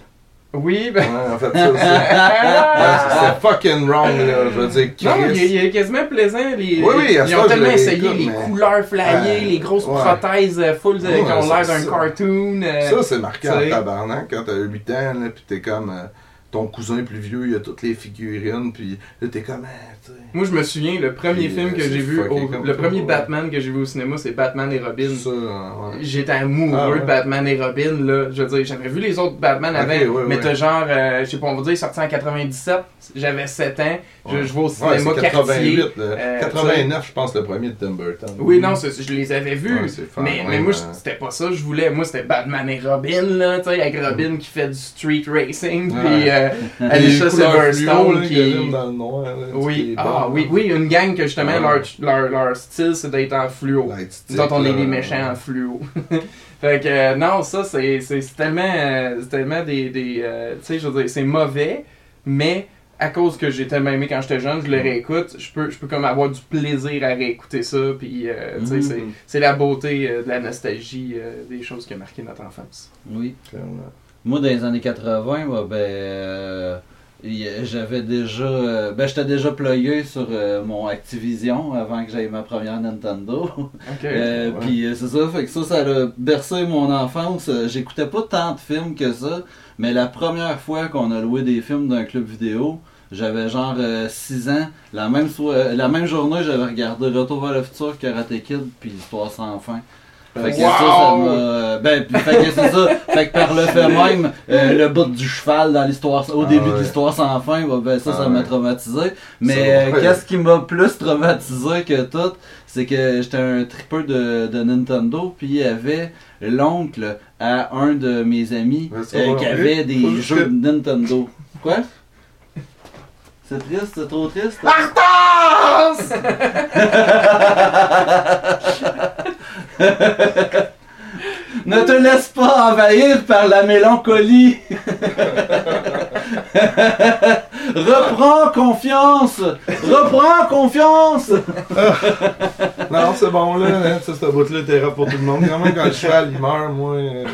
[SPEAKER 1] Oui,
[SPEAKER 3] Ouais,
[SPEAKER 1] ben.
[SPEAKER 3] en fait, ça, c'est... Ouais, c'est fucking wrong, là. Je veux dire,
[SPEAKER 1] Non, il est,
[SPEAKER 3] Chris.
[SPEAKER 1] il est quasiment plaisant. Les,
[SPEAKER 3] Oui, oui, à
[SPEAKER 1] ils ont tellement
[SPEAKER 3] le
[SPEAKER 1] essayé les
[SPEAKER 3] mais-
[SPEAKER 1] couleurs flyées,
[SPEAKER 3] Ouais,
[SPEAKER 1] les grosses
[SPEAKER 3] ouais.
[SPEAKER 1] prothèses euh, full
[SPEAKER 3] Ouais,
[SPEAKER 1] qui ont l'air d'un cartoon. euh,
[SPEAKER 3] Ça, c'est marquant en tabarnak quand t'as 8 ans, là, pis t'es comme. euh, ton cousin plus vieux, il a toutes les figurines, puis là, t'es comme. sais.
[SPEAKER 1] Moi, je me souviens, le premier
[SPEAKER 3] Puis,
[SPEAKER 1] film
[SPEAKER 3] euh,
[SPEAKER 1] que j'ai vu, au- le premier
[SPEAKER 3] ouais.
[SPEAKER 1] Batman que j'ai vu au cinéma, c'est Batman et Robin.
[SPEAKER 3] Ouais.
[SPEAKER 1] J'étais amoureux
[SPEAKER 3] Ah ouais.
[SPEAKER 1] de Batman et Robin, là. Je veux dire, j'avais vu les autres Batman
[SPEAKER 3] Ok,
[SPEAKER 1] avant, mais t'as genre, euh, je sais pas, on va dire, sorti en 97, j'avais 7 ans, je, je vais au cinéma
[SPEAKER 3] c'est
[SPEAKER 1] quartier.
[SPEAKER 3] 88, là.
[SPEAKER 1] euh,
[SPEAKER 3] 89, je pense, le premier de Tim Burton.
[SPEAKER 1] Oui, non, je les avais vus, mais, mais moi, c'était pas ça que je voulais. Moi, c'était Batman et Robin, là, tu sais, avec Robin qui fait du street racing, puis euh,
[SPEAKER 3] Les
[SPEAKER 1] Alicia Silverstone qui...
[SPEAKER 3] qui allument dans le noir. là, ce qui
[SPEAKER 1] Oui, ah
[SPEAKER 3] bon,
[SPEAKER 1] oui,
[SPEAKER 3] là.
[SPEAKER 1] oui, une gang que justement,
[SPEAKER 3] Ouais.
[SPEAKER 1] leur, leur, leur style, c'est d'être en fluo. Autres, on est des méchants en fluo. fait que, euh, non, ça, c'est tellement, euh, c'est tellement des. des euh, tu sais, je veux dire, c'est mauvais, mais à cause que j'ai tellement aimé quand j'étais jeune, je le réécoute, je peux, je peux comme avoir du plaisir à réécouter ça, puis, euh, tu sais,
[SPEAKER 2] Mhm.
[SPEAKER 1] c'est- c'est la beauté euh, de la nostalgie euh, des choses qui ont marqué notre enfance.
[SPEAKER 2] Oui.
[SPEAKER 3] clairement.
[SPEAKER 2] Moi, dans les années 80, bah, ben, euh, j'avais déjà. euh, ben, j'étais déjà plugué sur euh, mon Activision avant que j'aie ma première Nintendo.
[SPEAKER 1] Ok.
[SPEAKER 2] Euh,
[SPEAKER 3] ouais.
[SPEAKER 2] Puis c'est ça, fait que ça, ça a bercé mon enfance. J'écoutais pas tant de films que ça, mais la première fois qu'on a loué des films d'un club vidéo, j'avais genre 6 ans. La même, so- la même journée, j'avais regardé Retour vers le futur, Karate Kid, puis Histoire sans fin. Fait que ça, ça m'a. euh, Ben, puis, fait que c'est ça. Fait que par le fait même, euh, le bout du cheval dans l'histoire, au
[SPEAKER 3] Ah
[SPEAKER 2] début
[SPEAKER 3] ouais.
[SPEAKER 2] de l'histoire sans fin, bah, ben, ça,
[SPEAKER 3] Ah
[SPEAKER 2] ça m'a
[SPEAKER 3] ouais.
[SPEAKER 2] traumatisé. Mais euh, qu'est-ce qui m'a plus traumatisé que tout, c'est que j'étais un tripeur de, de Nintendo, puis il y avait l'oncle à un de mes amis euh,
[SPEAKER 3] va,
[SPEAKER 2] qui avait des jeux
[SPEAKER 3] que-
[SPEAKER 2] de Nintendo. Quoi? C'est triste, c'est trop triste.
[SPEAKER 1] Arthas!
[SPEAKER 2] Ne te laisse pas envahir par la mélancolie. Reprends confiance. Reprends confiance.
[SPEAKER 3] Non, c'est bon, là. hein, ça, ce bout-là était pour tout le monde. Quand même, quand le cheval, il meurt, moi, euh,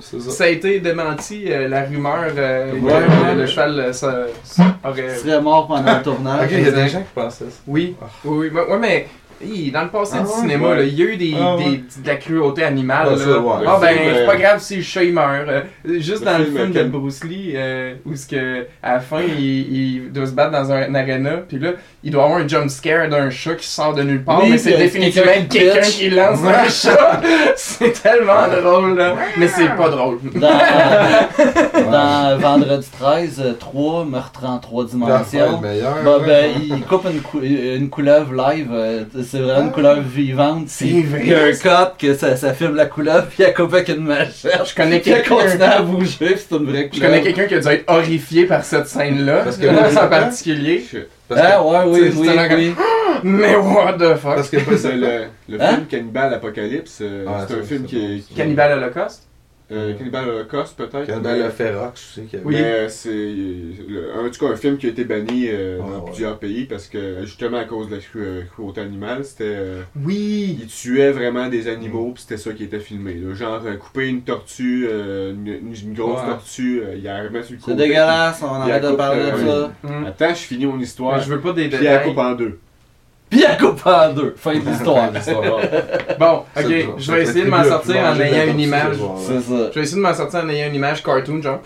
[SPEAKER 3] c'est ça.
[SPEAKER 1] Ça a été démenti, euh, la rumeur euh,
[SPEAKER 2] Ouais, ouais.
[SPEAKER 1] le cheval euh, ça, ça aurait
[SPEAKER 2] Il serait mort pendant le tournage.
[SPEAKER 3] Ok, il y a des gens qui pensaient ça.
[SPEAKER 1] Oui, oui, oui. Ouais, ouais, mais hi, dans le passé
[SPEAKER 3] Ah
[SPEAKER 1] du
[SPEAKER 3] ouais,
[SPEAKER 1] cinéma,
[SPEAKER 3] ouais.
[SPEAKER 1] là, il y a eu des,
[SPEAKER 3] Ah
[SPEAKER 1] des-
[SPEAKER 3] ouais.
[SPEAKER 1] de la cruauté animale.
[SPEAKER 3] Ah,
[SPEAKER 1] là.
[SPEAKER 3] ça, ouais.
[SPEAKER 1] Ah, ben, c'est pas
[SPEAKER 4] euh,
[SPEAKER 1] grave si le chat il meurt. Euh, juste
[SPEAKER 4] le
[SPEAKER 1] dans le
[SPEAKER 4] film,
[SPEAKER 1] de
[SPEAKER 4] quel-
[SPEAKER 1] Bruce Lee, euh, où ce que, à la fin, il, il doit se battre dans un, arena, puis là, il doit avoir un jump scare d'un chat qui sort de nulle part,
[SPEAKER 2] Oui,
[SPEAKER 1] mais c'est
[SPEAKER 2] euh,
[SPEAKER 1] définitivement
[SPEAKER 2] quelqu'un qui
[SPEAKER 1] lance un chat. c'est tellement drôle, là. Mais c'est pas drôle.
[SPEAKER 2] Dans, dans Vendredi 13, euh, 3 meurtres en 3
[SPEAKER 3] L'affaire
[SPEAKER 2] dimensions. Bah, ben, il coupe une, cou- une couleuvre live. euh, c'est vraiment une couleur vivante.
[SPEAKER 1] C'est
[SPEAKER 2] puis
[SPEAKER 1] vrai,
[SPEAKER 2] Il y a un code que ça, ça filme la couleur, puis elle coupe avec une machette.
[SPEAKER 1] Je connais quelqu'un.
[SPEAKER 2] continue à bouger, c'est une vraie
[SPEAKER 1] Je
[SPEAKER 2] couleur.
[SPEAKER 1] connais quelqu'un qui a dû être horrifié par cette scène-là.
[SPEAKER 3] Parce que-
[SPEAKER 1] en particulier.
[SPEAKER 3] Parce que,
[SPEAKER 2] Ah ouais, oui, oui, oui.
[SPEAKER 1] Mais what the fuck?
[SPEAKER 3] parce que
[SPEAKER 4] C'est le, le
[SPEAKER 2] Hein?
[SPEAKER 4] film Cannibal Apocalypse. euh,
[SPEAKER 3] Ah,
[SPEAKER 4] c'est un film qui est.
[SPEAKER 1] Cannibal Holocaust?
[SPEAKER 4] Euh, Cannibal Holocaust, peut-être.
[SPEAKER 3] Cannibal
[SPEAKER 4] mais-
[SPEAKER 3] le Ferox, je sais qu'il y avait.
[SPEAKER 1] Oui.
[SPEAKER 4] Mais euh, c'est le- en tout cas un film qui a été banni euh,
[SPEAKER 3] Ah,
[SPEAKER 4] dans
[SPEAKER 3] ouais.
[SPEAKER 4] plusieurs pays parce que justement à cause de la cru- euh, cruauté animale, c'était euh,
[SPEAKER 1] Oui!
[SPEAKER 4] ils tuaient vraiment des animaux puis c'était ça qui était filmé. là. Genre couper une tortue, euh, une, grosse
[SPEAKER 3] Ouais.
[SPEAKER 4] tortue, euh, il y a remet sur le
[SPEAKER 2] C'est dégueulasse, on
[SPEAKER 4] Il
[SPEAKER 2] arrête de parler de ça.
[SPEAKER 1] Hmm.
[SPEAKER 4] Attends, je finis mon histoire.
[SPEAKER 1] Mais je veux pas des
[SPEAKER 4] Puis elle coupe en deux.
[SPEAKER 2] Puis elle coupe en deux. Fin de l'histoire.
[SPEAKER 1] Bon, ok, je vais essayer de m'en sortir en ayant une image.
[SPEAKER 2] C'est ça.
[SPEAKER 1] Je vais essayer de m'en sortir en ayant une image cartoon, genre.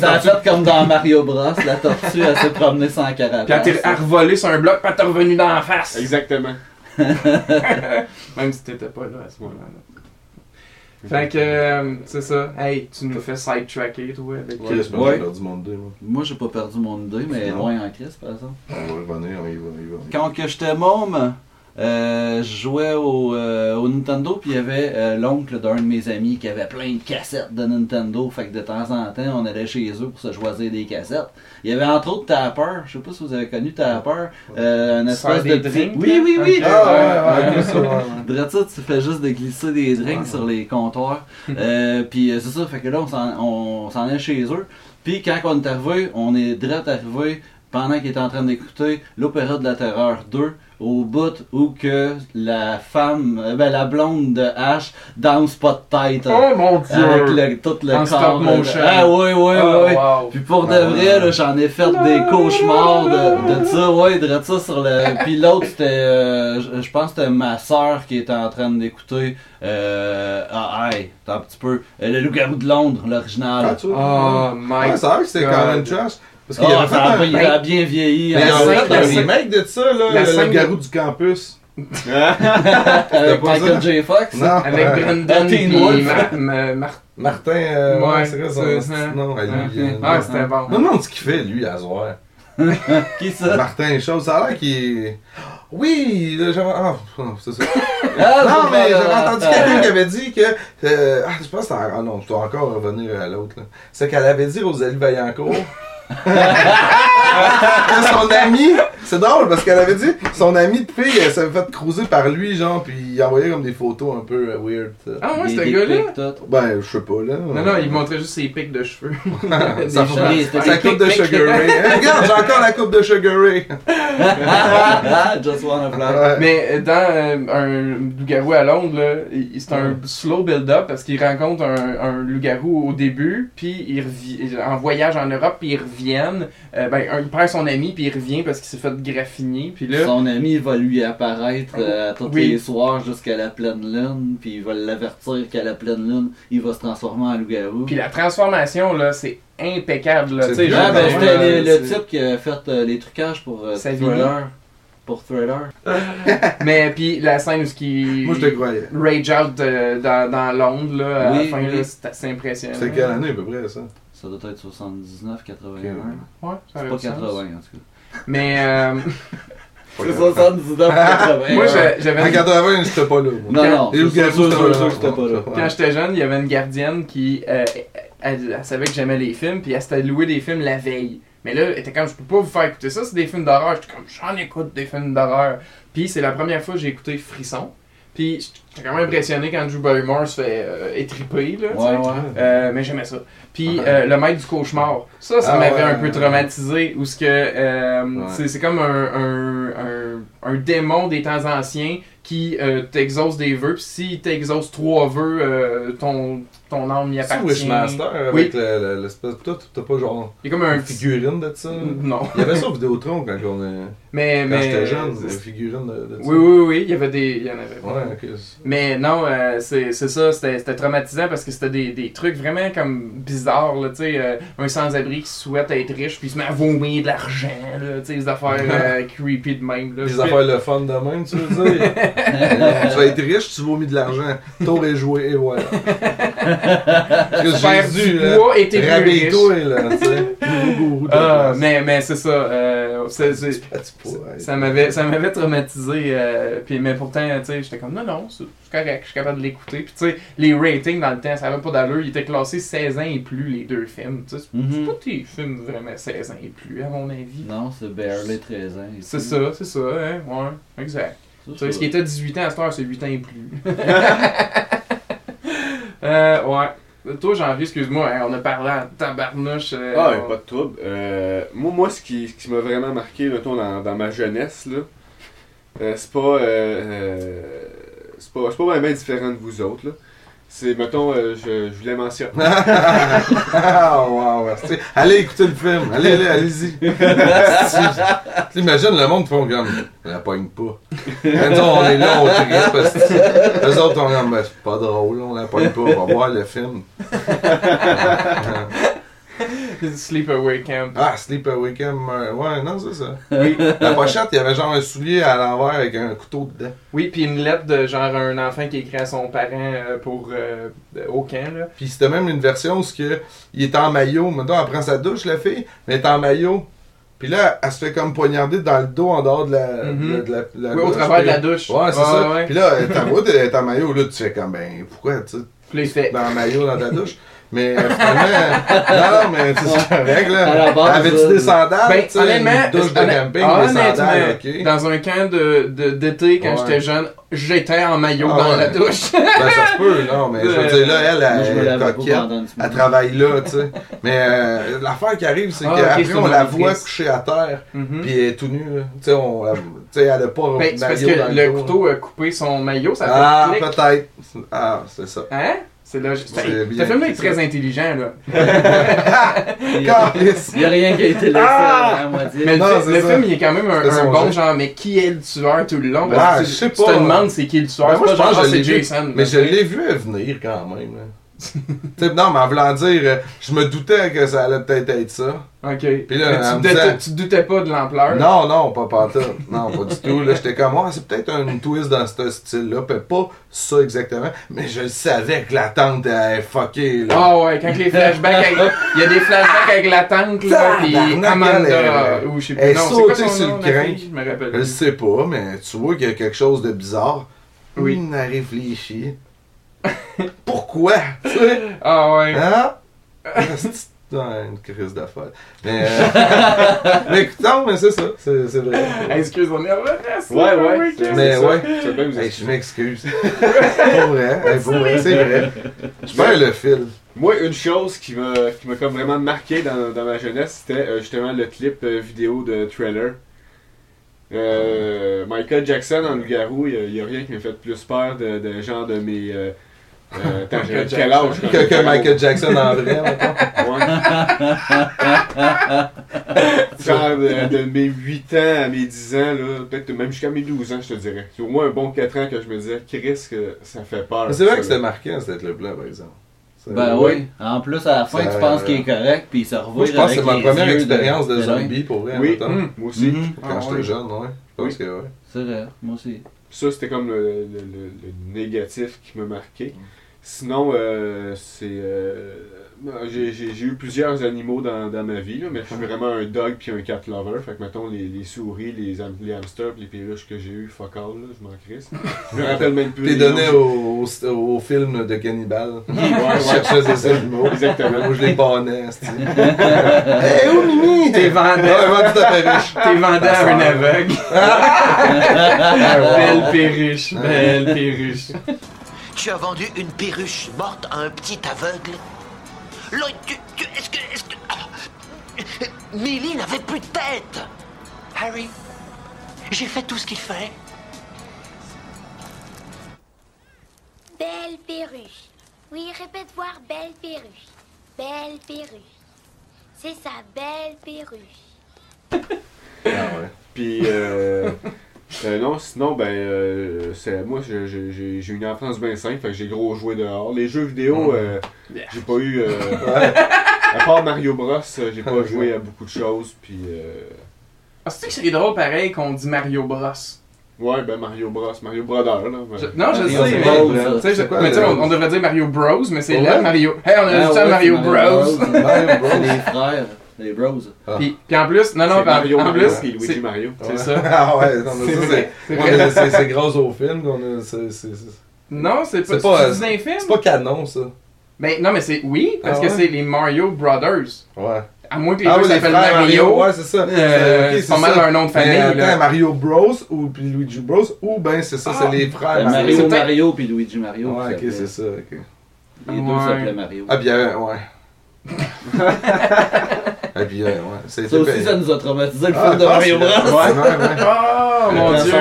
[SPEAKER 3] ça.
[SPEAKER 2] A fait comme dans Mario Bros, la tortue elle s'est promenée sans
[SPEAKER 1] Puis elle
[SPEAKER 2] carapace.
[SPEAKER 1] t'est revolé sur un bloc, puis elle t'est revenu dans la face.
[SPEAKER 4] Exactement.
[SPEAKER 1] Même si t'étais pas là à ce moment-là. Fait que, euh, c'est ça. Hey, tu nous fais sidetracker, toi, avec.
[SPEAKER 3] Chris,
[SPEAKER 2] Ouais.
[SPEAKER 3] moi, j'ai perdu mon idée, moi.
[SPEAKER 2] Moi j'ai pas perdu mon idée, mais
[SPEAKER 3] Non.
[SPEAKER 2] loin en crise par exemple.
[SPEAKER 3] On va revenir, on y va, on y va.
[SPEAKER 2] Quand que j'étais môme, euh, je jouais au, euh, au Nintendo, puis il y avait euh, l'oncle d'un de mes amis qui avait plein de cassettes de Nintendo. Fait que de temps en temps, on allait chez eux pour se choisir des cassettes. Il y avait entre autres Tapper, je sais pas si vous avez connu Tapper, euh, un espèce de
[SPEAKER 1] drinks,
[SPEAKER 2] Oui, oui, oui! Tu fais juste de glisser des drinks sur les comptoirs. Euh, puis euh, c'est ça, fait que là, on s'en, on s'en est chez eux. Puis quand on est arrivé, on est direct arrivé pendant qu'il était en train d'écouter l'Opéra de la Terreur 2 au bout où que la femme, euh, ben la blonde de H danse pas de tête.
[SPEAKER 1] Oh mon dieu!
[SPEAKER 2] avec le, tout le
[SPEAKER 1] En
[SPEAKER 2] corps.
[SPEAKER 1] stop
[SPEAKER 2] là.
[SPEAKER 1] motion.
[SPEAKER 2] Ah oui, oui,
[SPEAKER 1] Ah,
[SPEAKER 2] oui.
[SPEAKER 1] wow.
[SPEAKER 2] Puis pour de
[SPEAKER 3] Ah,
[SPEAKER 2] vrai, j'en ai fait des cauchemars de, de ça, ouais, de ça sur le. Puis l'autre, c'était, euh, je pense que c'était ma soeur qui était en train d'écouter. Euh, ah, hey, attends un petit peu. Euh, le loup-garou de Londres, l'original.
[SPEAKER 3] Ah.
[SPEAKER 1] Oh my
[SPEAKER 3] Ouais, c'est vrai que c'était
[SPEAKER 1] God.
[SPEAKER 3] quand même trash. Parce qu'il
[SPEAKER 2] ça a,
[SPEAKER 3] un...
[SPEAKER 2] il a bien vieilli.
[SPEAKER 3] Mais
[SPEAKER 2] hein.
[SPEAKER 3] fait un remake de ça, là,
[SPEAKER 1] la
[SPEAKER 3] le, garou du campus.
[SPEAKER 2] Avec Michael
[SPEAKER 3] ça?
[SPEAKER 2] J. Fox.
[SPEAKER 3] Non,
[SPEAKER 1] Avec
[SPEAKER 3] euh,
[SPEAKER 1] Brendan
[SPEAKER 2] Wolf.
[SPEAKER 1] Ma- Ma- Mar-
[SPEAKER 3] Martin, euh,
[SPEAKER 1] Ouais,
[SPEAKER 3] ouais, c'est vrai, son lui. Euh,
[SPEAKER 1] Ah,
[SPEAKER 3] non.
[SPEAKER 1] c'était bon.
[SPEAKER 3] Me demande ce qu'il fait, lui, à soir.
[SPEAKER 2] Qui ça?
[SPEAKER 3] Martin Chose, ça a l'air qu'il. Oui, j'avais... Ah, non, c'est ça.
[SPEAKER 2] Ah,
[SPEAKER 3] non, mais j'avais entendu
[SPEAKER 2] euh,
[SPEAKER 3] quelqu'un qui avait dit que... euh, ah, je pense que c'était... Ah non, je dois encore revenir à l'autre. C'est qu'elle avait dit Rosalie Vaillancourt... que son ami... C'est drôle, parce qu'elle avait dit son ami de fille, elle s'avait fait cruiser par lui, genre, puis il envoyait comme des photos un peu euh, weird. ça.
[SPEAKER 1] Ah ouais,
[SPEAKER 2] des
[SPEAKER 1] gars-là?
[SPEAKER 2] pics, tout.
[SPEAKER 3] Ben, je sais pas, là.
[SPEAKER 1] Non, non, il montrait juste ses pics de cheveux.
[SPEAKER 3] ça
[SPEAKER 1] Des.
[SPEAKER 2] C'était
[SPEAKER 3] Sa
[SPEAKER 2] des
[SPEAKER 3] coupe de
[SPEAKER 2] pics, pics.
[SPEAKER 3] Sugar Ray. Hein, regarde, j'ai encore la coupe de Sugar Ray.
[SPEAKER 2] Just wanna fly.
[SPEAKER 3] Ouais.
[SPEAKER 1] Mais euh, dans euh, un loup-garou à Londres, là, il- c'est un slow build-up parce qu'il rencontre un, un loup-garou au début, puis il revient en voyage en Europe, puis ils reviennent. Euh, ben, un- il perd son ami, puis il revient parce qu'il s'est fait graffiner. Puis là,
[SPEAKER 2] Son ami va lui apparaître euh, tous
[SPEAKER 1] Oui.
[SPEAKER 2] les soirs jusqu'à la pleine lune, puis il va l'avertir qu'à la pleine lune, il va se transformer en loup-garou.
[SPEAKER 1] puis la transformation, là, c'est impeccable. Là,
[SPEAKER 2] ben, c'était
[SPEAKER 3] ouais,
[SPEAKER 2] le, type qui a fait euh, les trucages pour euh,
[SPEAKER 1] Sa.
[SPEAKER 2] Thriller. Pour Thriller.
[SPEAKER 1] Mais puis la scène où qui
[SPEAKER 3] Moi, je te croyais.
[SPEAKER 1] rage out euh, dans, dans Londres là, à
[SPEAKER 2] Oui,
[SPEAKER 1] la fin,
[SPEAKER 2] oui.
[SPEAKER 1] là, c'est assez impressionnant.
[SPEAKER 3] C'était quelle année à peu près ça?
[SPEAKER 2] Ça doit être 79, 81.
[SPEAKER 3] Ok,
[SPEAKER 1] Ouais, ça
[SPEAKER 2] C'est pas
[SPEAKER 1] du sens.
[SPEAKER 2] 80 en tout cas.
[SPEAKER 1] Mais euh,
[SPEAKER 2] C'est 79, 80.
[SPEAKER 1] moi, j'avais
[SPEAKER 3] En
[SPEAKER 1] une-
[SPEAKER 3] 80, j'étais pas là. moi.
[SPEAKER 2] Non, non, sûr, sûr,
[SPEAKER 3] pas là.
[SPEAKER 2] que c'était pas là.
[SPEAKER 1] Quand j'étais jeune, il y avait une gardienne qui euh, elle, elle savait que j'aimais les films, puis elle s'était loué des films la veille. Mais là, elle était comme, je peux pas vous faire écouter ça, c'est des films d'horreur. J'étais comme, j'en écoute des films d'horreur. Puis c'est la première fois que j'ai écouté Frisson. Puis j'étais quand même impressionné quand Drew Barrymore se fait euh, étriper, là.
[SPEAKER 2] Ouais, ouais.
[SPEAKER 1] Euh, mais j'aimais ça. Puis euh, le maître du cauchemar, ça, ça
[SPEAKER 3] Ah
[SPEAKER 1] m'avait
[SPEAKER 3] ouais,
[SPEAKER 1] un peu traumatisé. Où ce que euh,
[SPEAKER 3] Ouais.
[SPEAKER 1] c'est c'est comme un, un, un, un démon des temps anciens qui euh, t'exauce des vœux. Puis s'il t'exauce trois vœux, euh, ton, ton âme y
[SPEAKER 3] C'est
[SPEAKER 1] appartient.
[SPEAKER 3] Wishmaster
[SPEAKER 1] Oui.
[SPEAKER 3] avec le- le- l'espèce. Toi, t'as pas genre
[SPEAKER 1] Il y a comme un
[SPEAKER 3] une figurine de ça?
[SPEAKER 1] Non.
[SPEAKER 3] Il y avait ça au Vidéotron quand on est.
[SPEAKER 1] Mais,
[SPEAKER 3] Quand
[SPEAKER 1] mais
[SPEAKER 3] j'étais jeune, une figurine de, de ça.
[SPEAKER 1] Oui, oui, oui, il y avait des. Il y en avait.
[SPEAKER 3] Ouais.
[SPEAKER 1] Mais non, c'est c'est ça, c'était c'était traumatisant parce que c'était des, des trucs vraiment comme bizarres, là, tu sais, euh, un sans-abri qui souhaite être riche puis il se met à vomir de l'argent, là, tu sais, des affaires euh, creepy de même, là.
[SPEAKER 3] Des affaires le fun de même, tu veux dire? Tu vas être riche, tu vomis de l'argent. Tour est joué, et voilà. Jésus,
[SPEAKER 1] du
[SPEAKER 3] là,
[SPEAKER 1] poids et t'es plus riche.
[SPEAKER 3] Rhabille-toi, là, tu sais.
[SPEAKER 1] Ah, mais, mais c'est ça. ça m'avait ça m'avait traumatisé euh, puis mais pourtant tu sais j'étais comme non non c'est correct je suis capable de l'écouter. Puis tu sais les ratings dans le temps ça avait pas d'allure. Ils étaient classés 16 ans et plus les deux films tu sais. C'est c'est
[SPEAKER 2] Mhm.
[SPEAKER 1] pas des films vraiment 16 ans et plus à mon avis.
[SPEAKER 2] Non, c'est barely 13 ans. et
[SPEAKER 1] c'est ça c'est ça hein ouais exact. Tu sais ce qui était 18 ans à cette heure c'est 8 ans et plus. Euh, ouais toi janvier excuse-moi hein, on a parlé en tabarnouche euh,
[SPEAKER 4] Ah, ouais,
[SPEAKER 1] on-
[SPEAKER 4] pas de trouble. Euh, moi, moi, ce qui, ce qui m'a vraiment marqué mettons, dans, dans ma jeunesse, là, euh, c'est pas. C'est pas, c'est pas vraiment différent de vous autres. Là. C'est, mettons, euh, je, je voulais mentionner.
[SPEAKER 3] ah, wow, merci. Allez écouter le film. Allez, allez, allez-y. T'imagines, le monde font comme. On la pogne pas. Nous, on est là, on tripe. parce que Eux autres, on est comme. Ben, c'est pas drôle, on la pogne pas. On va voir le film.
[SPEAKER 1] Sleepaway Camp
[SPEAKER 3] Ah, Sleepaway Camp. euh, Ouais, non, c'est ça. La pochette, il y avait genre un soulier à l'envers avec un couteau dedans.
[SPEAKER 1] Oui, puis une lettre de genre un enfant qui écrit à son parent euh, pour euh, au camp là.
[SPEAKER 3] Puis c'était même une version où ce que, il est en maillot. Maintenant, elle prend sa douche, la fille, mais elle est en maillot. Puis là, elle se fait comme poignarder dans le dos en dehors de la,
[SPEAKER 1] Mhm.
[SPEAKER 3] de la, de la
[SPEAKER 1] Oui, au
[SPEAKER 3] douche.
[SPEAKER 1] travers de la douche.
[SPEAKER 3] Ouais, c'est
[SPEAKER 1] Ouais,
[SPEAKER 3] ça.
[SPEAKER 1] ouais.
[SPEAKER 3] Puis là, ta voix est en maillot, là, tu fais comme, ben, pourquoi, tu sais,
[SPEAKER 1] Puis là, il fait.
[SPEAKER 3] dans le maillot dans ta douche? Mais euh, finalement, non, non, mais tu sais, c'est correct, là. Avais-tu
[SPEAKER 2] euh,
[SPEAKER 3] des sandales?
[SPEAKER 1] Ben,
[SPEAKER 3] tu sais,
[SPEAKER 1] honnêtement,
[SPEAKER 3] une douche de camping,
[SPEAKER 1] honnêtement,
[SPEAKER 3] des sandales, ok.
[SPEAKER 1] dans un camp de, de- d'été quand
[SPEAKER 3] Ouais.
[SPEAKER 1] j'étais jeune, j'étais en maillot
[SPEAKER 3] Ah
[SPEAKER 1] dans
[SPEAKER 3] ouais.
[SPEAKER 1] la douche.
[SPEAKER 3] Ben, ça se peut, non, mais je veux dire, là, elle, elle
[SPEAKER 2] pas
[SPEAKER 3] coquette. Elle travaille là, tu sais. Mais euh, l'affaire qui arrive, c'est
[SPEAKER 1] Ah,
[SPEAKER 3] qu'après, on la voit couchée à terre,
[SPEAKER 1] Mhm.
[SPEAKER 3] puis elle est tout nue, là. Tu sais, on la- tu sais, elle a pas
[SPEAKER 1] Ben,
[SPEAKER 3] de
[SPEAKER 1] c'est parce que le couteau a coupé son maillot, ça fait
[SPEAKER 3] Ah, peut-être. Ah, c'est ça.
[SPEAKER 1] Hein? C'est logique.
[SPEAKER 3] Bien
[SPEAKER 1] film-là est très intelligent, là.
[SPEAKER 2] Il y a- rien qui a été laissé
[SPEAKER 3] Ah!
[SPEAKER 2] à.
[SPEAKER 1] Mais le,
[SPEAKER 3] Non,
[SPEAKER 1] le film, il est quand même un, bon genre, mais qui est le tueur tout le long?
[SPEAKER 3] Ah,
[SPEAKER 1] Parce que
[SPEAKER 3] je sais
[SPEAKER 1] tu
[SPEAKER 3] pas.
[SPEAKER 1] te demandes c'est qui le tueur.
[SPEAKER 3] Ben, moi,
[SPEAKER 1] pas
[SPEAKER 3] je pense
[SPEAKER 1] genre,
[SPEAKER 3] que je
[SPEAKER 1] c'est. Jason.
[SPEAKER 3] Mais je l'ai vu venir quand même, là. Non, mais en voulant dire, euh, je me doutais que ça allait peut-être être ça.
[SPEAKER 1] Ok.
[SPEAKER 3] Puis là,
[SPEAKER 1] Mais tu,
[SPEAKER 3] me
[SPEAKER 1] te-
[SPEAKER 3] disait-
[SPEAKER 1] tu te doutais pas de l'ampleur?
[SPEAKER 3] Non, non, pas pantoute. Non, pas du tout. Là, j'étais comme, ah, c'est peut-être un twist dans ce style-là. Puis pas ça exactement. Mais je le savais que la tante elle est fuckée, là.
[SPEAKER 1] Ah ouais, quand les flashbacks, avec- il y a des flashbacks avec la tante, là, pis Amanda, ou je sais plus.
[SPEAKER 3] Sur le
[SPEAKER 1] fille? Je me rappelle.
[SPEAKER 3] Je le sais pas, mais tu vois qu'il y a quelque chose de bizarre.
[SPEAKER 1] Oui.
[SPEAKER 3] On a réfléchi. Pourquoi? Tu sais?
[SPEAKER 1] Ah ouais.
[SPEAKER 3] Hein? C'est une crise d'affaires. Mais, euh... mais écoute, non, mais c'est ça. C'est c'est vrai.
[SPEAKER 1] Hey, Excuse, on est
[SPEAKER 4] Ouais, ouais.
[SPEAKER 3] Mais ouais. Hey, je m'excuse. pour vrai. Hey, pour vrai, c'est vrai. Je perds le fil.
[SPEAKER 4] Moi, une chose qui m'a qui m'a comme vraiment marqué dans, dans ma jeunesse, c'était euh, justement le clip euh, vidéo de Trailer. Euh, Michael Jackson en loup-garou, il n'y a, rien qui m'a fait plus peur de, de genre de mes. Euh, euh, attends, j'avais
[SPEAKER 1] Michael
[SPEAKER 4] quel âge?
[SPEAKER 3] Que, Michael Jackson en vrai.
[SPEAKER 4] Ouais. Genre de, de mes 8 ans à mes 10 ans, là, peut-être même jusqu'à mes 12 ans, je te dirais. C'est au moins un bon 4 ans que je me disais, Chris, que ça fait peur.
[SPEAKER 3] C'est vrai que c'était marquant, cet clip-là, par exemple.
[SPEAKER 2] Ben oui. En plus, à la fin,
[SPEAKER 3] Ça-
[SPEAKER 2] tu penses qu'il est correct, puis il se revoit
[SPEAKER 3] Moi, je pense que c'est ma première expérience de,
[SPEAKER 2] de
[SPEAKER 3] zombie, pour vrai,
[SPEAKER 4] Oui.
[SPEAKER 1] Hum.
[SPEAKER 4] moi aussi.
[SPEAKER 2] Mhm.
[SPEAKER 3] Quand
[SPEAKER 1] Ah,
[SPEAKER 3] j'étais
[SPEAKER 1] ouais.
[SPEAKER 3] jeune, ouais. Je pense que ouais.
[SPEAKER 2] C'est vrai, moi aussi.
[SPEAKER 4] Ça, c'était comme le, le- le- le négatif qui m'a marqué. Sinon, euh, c'est. J'ai j'ai- j'ai eu plusieurs animaux dans, dans ma vie, là, mais je suis vraiment un dog puis un cat lover. Fait que, mettons, les, les souris, les, ham- les hamsters les perruches que j'ai eu, fuck all, là, je m'en crisse. Je me rappelle même plus.
[SPEAKER 3] T'es donné au, au, au film de cannibale.
[SPEAKER 4] Ouais,
[SPEAKER 3] Je
[SPEAKER 4] ouais.
[SPEAKER 3] cherchais des animaux.
[SPEAKER 4] Exactement.
[SPEAKER 3] Moi, je les bannais. Hey, où Mimi?
[SPEAKER 1] T'es
[SPEAKER 3] Ouais, ta perruche.
[SPEAKER 1] t'es vendé à un aveugle. Belle perruche, belle perruche.
[SPEAKER 5] Tu as vendu une perruche morte à un petit aveugle? Lloyd, tu, tu- est-ce que... Est-ce que... Ah. Millie n'avait plus de tête Harry, j'ai fait tout ce qu'il fallait.
[SPEAKER 6] Belle perruche. Oui, répète voir belle perruche. Belle perruche. C'est ça, belle perruche.
[SPEAKER 3] Ah ouais.
[SPEAKER 4] Puis, euh, euh, non, sinon, ben, euh, c'est, moi, j'ai une enfance bien simple, fait que j'ai gros joué dehors. Les jeux vidéo, euh, j'ai pas eu. euh, à part Mario Bros, euh, j'ai pas joué à beaucoup de choses, puis. euh,
[SPEAKER 1] Ah, c'est que c'est drôle pareil qu'on dit Mario Bros?
[SPEAKER 4] Ouais, ben Mario Bros, Mario Brothers, là. ben.
[SPEAKER 1] Je- non, je
[SPEAKER 2] Mario
[SPEAKER 1] sais,
[SPEAKER 2] Bros,
[SPEAKER 1] mais. tu sais, je-
[SPEAKER 3] C'est quoi,
[SPEAKER 1] mais tu sais, on, on devrait dire Mario Bros, mais c'est là? Mario. Hey, on a
[SPEAKER 2] Ah
[SPEAKER 1] dit
[SPEAKER 2] ouais,
[SPEAKER 1] Mario
[SPEAKER 2] c'est
[SPEAKER 1] Bros.
[SPEAKER 3] Mario Bros.
[SPEAKER 2] Les frères. Les bros.
[SPEAKER 1] Puis, puis en plus, non, non, en,
[SPEAKER 4] Mario
[SPEAKER 1] en
[SPEAKER 4] Mario
[SPEAKER 1] plus,
[SPEAKER 4] puis Luigi
[SPEAKER 1] c'est
[SPEAKER 4] Mario.
[SPEAKER 1] c'est ça.
[SPEAKER 3] Ah ouais, non, mais
[SPEAKER 1] C'est
[SPEAKER 3] grâce au film
[SPEAKER 1] Non, c'est pas,
[SPEAKER 3] C'est pas,
[SPEAKER 1] c'est un film.
[SPEAKER 3] C'est pas canon, ça.
[SPEAKER 1] Ben, non, mais c'est oui, parce
[SPEAKER 3] Ah
[SPEAKER 1] que
[SPEAKER 3] ouais?
[SPEAKER 1] c'est les Mario Brothers.
[SPEAKER 3] Ouais.
[SPEAKER 1] À moins que les
[SPEAKER 3] Ah
[SPEAKER 1] deux
[SPEAKER 3] oui,
[SPEAKER 1] s'appellent Mario.
[SPEAKER 3] Ouais, c'est ça.
[SPEAKER 1] Euh,
[SPEAKER 3] Ok,
[SPEAKER 1] c'est pas mal
[SPEAKER 3] ça.
[SPEAKER 1] leur nom de famille,
[SPEAKER 3] attends. Mario Bros ou puis Luigi Bros ou ben c'est ça,
[SPEAKER 1] Ah.
[SPEAKER 3] c'est les frères
[SPEAKER 2] Euh,
[SPEAKER 3] Mario.
[SPEAKER 2] Mario puis Luigi Mario.
[SPEAKER 3] Ouais, ok, c'est ça, ok.
[SPEAKER 2] Les deux s'appelaient Mario.
[SPEAKER 3] Ah, euh, ouais. Ah, puis euh, ouais. C'est
[SPEAKER 2] Ça aussi, ça nous a traumatisé le
[SPEAKER 3] Ah,
[SPEAKER 2] film de Mario Bros.
[SPEAKER 3] Ouais, ouais, ouais.
[SPEAKER 1] Oh mon dieu.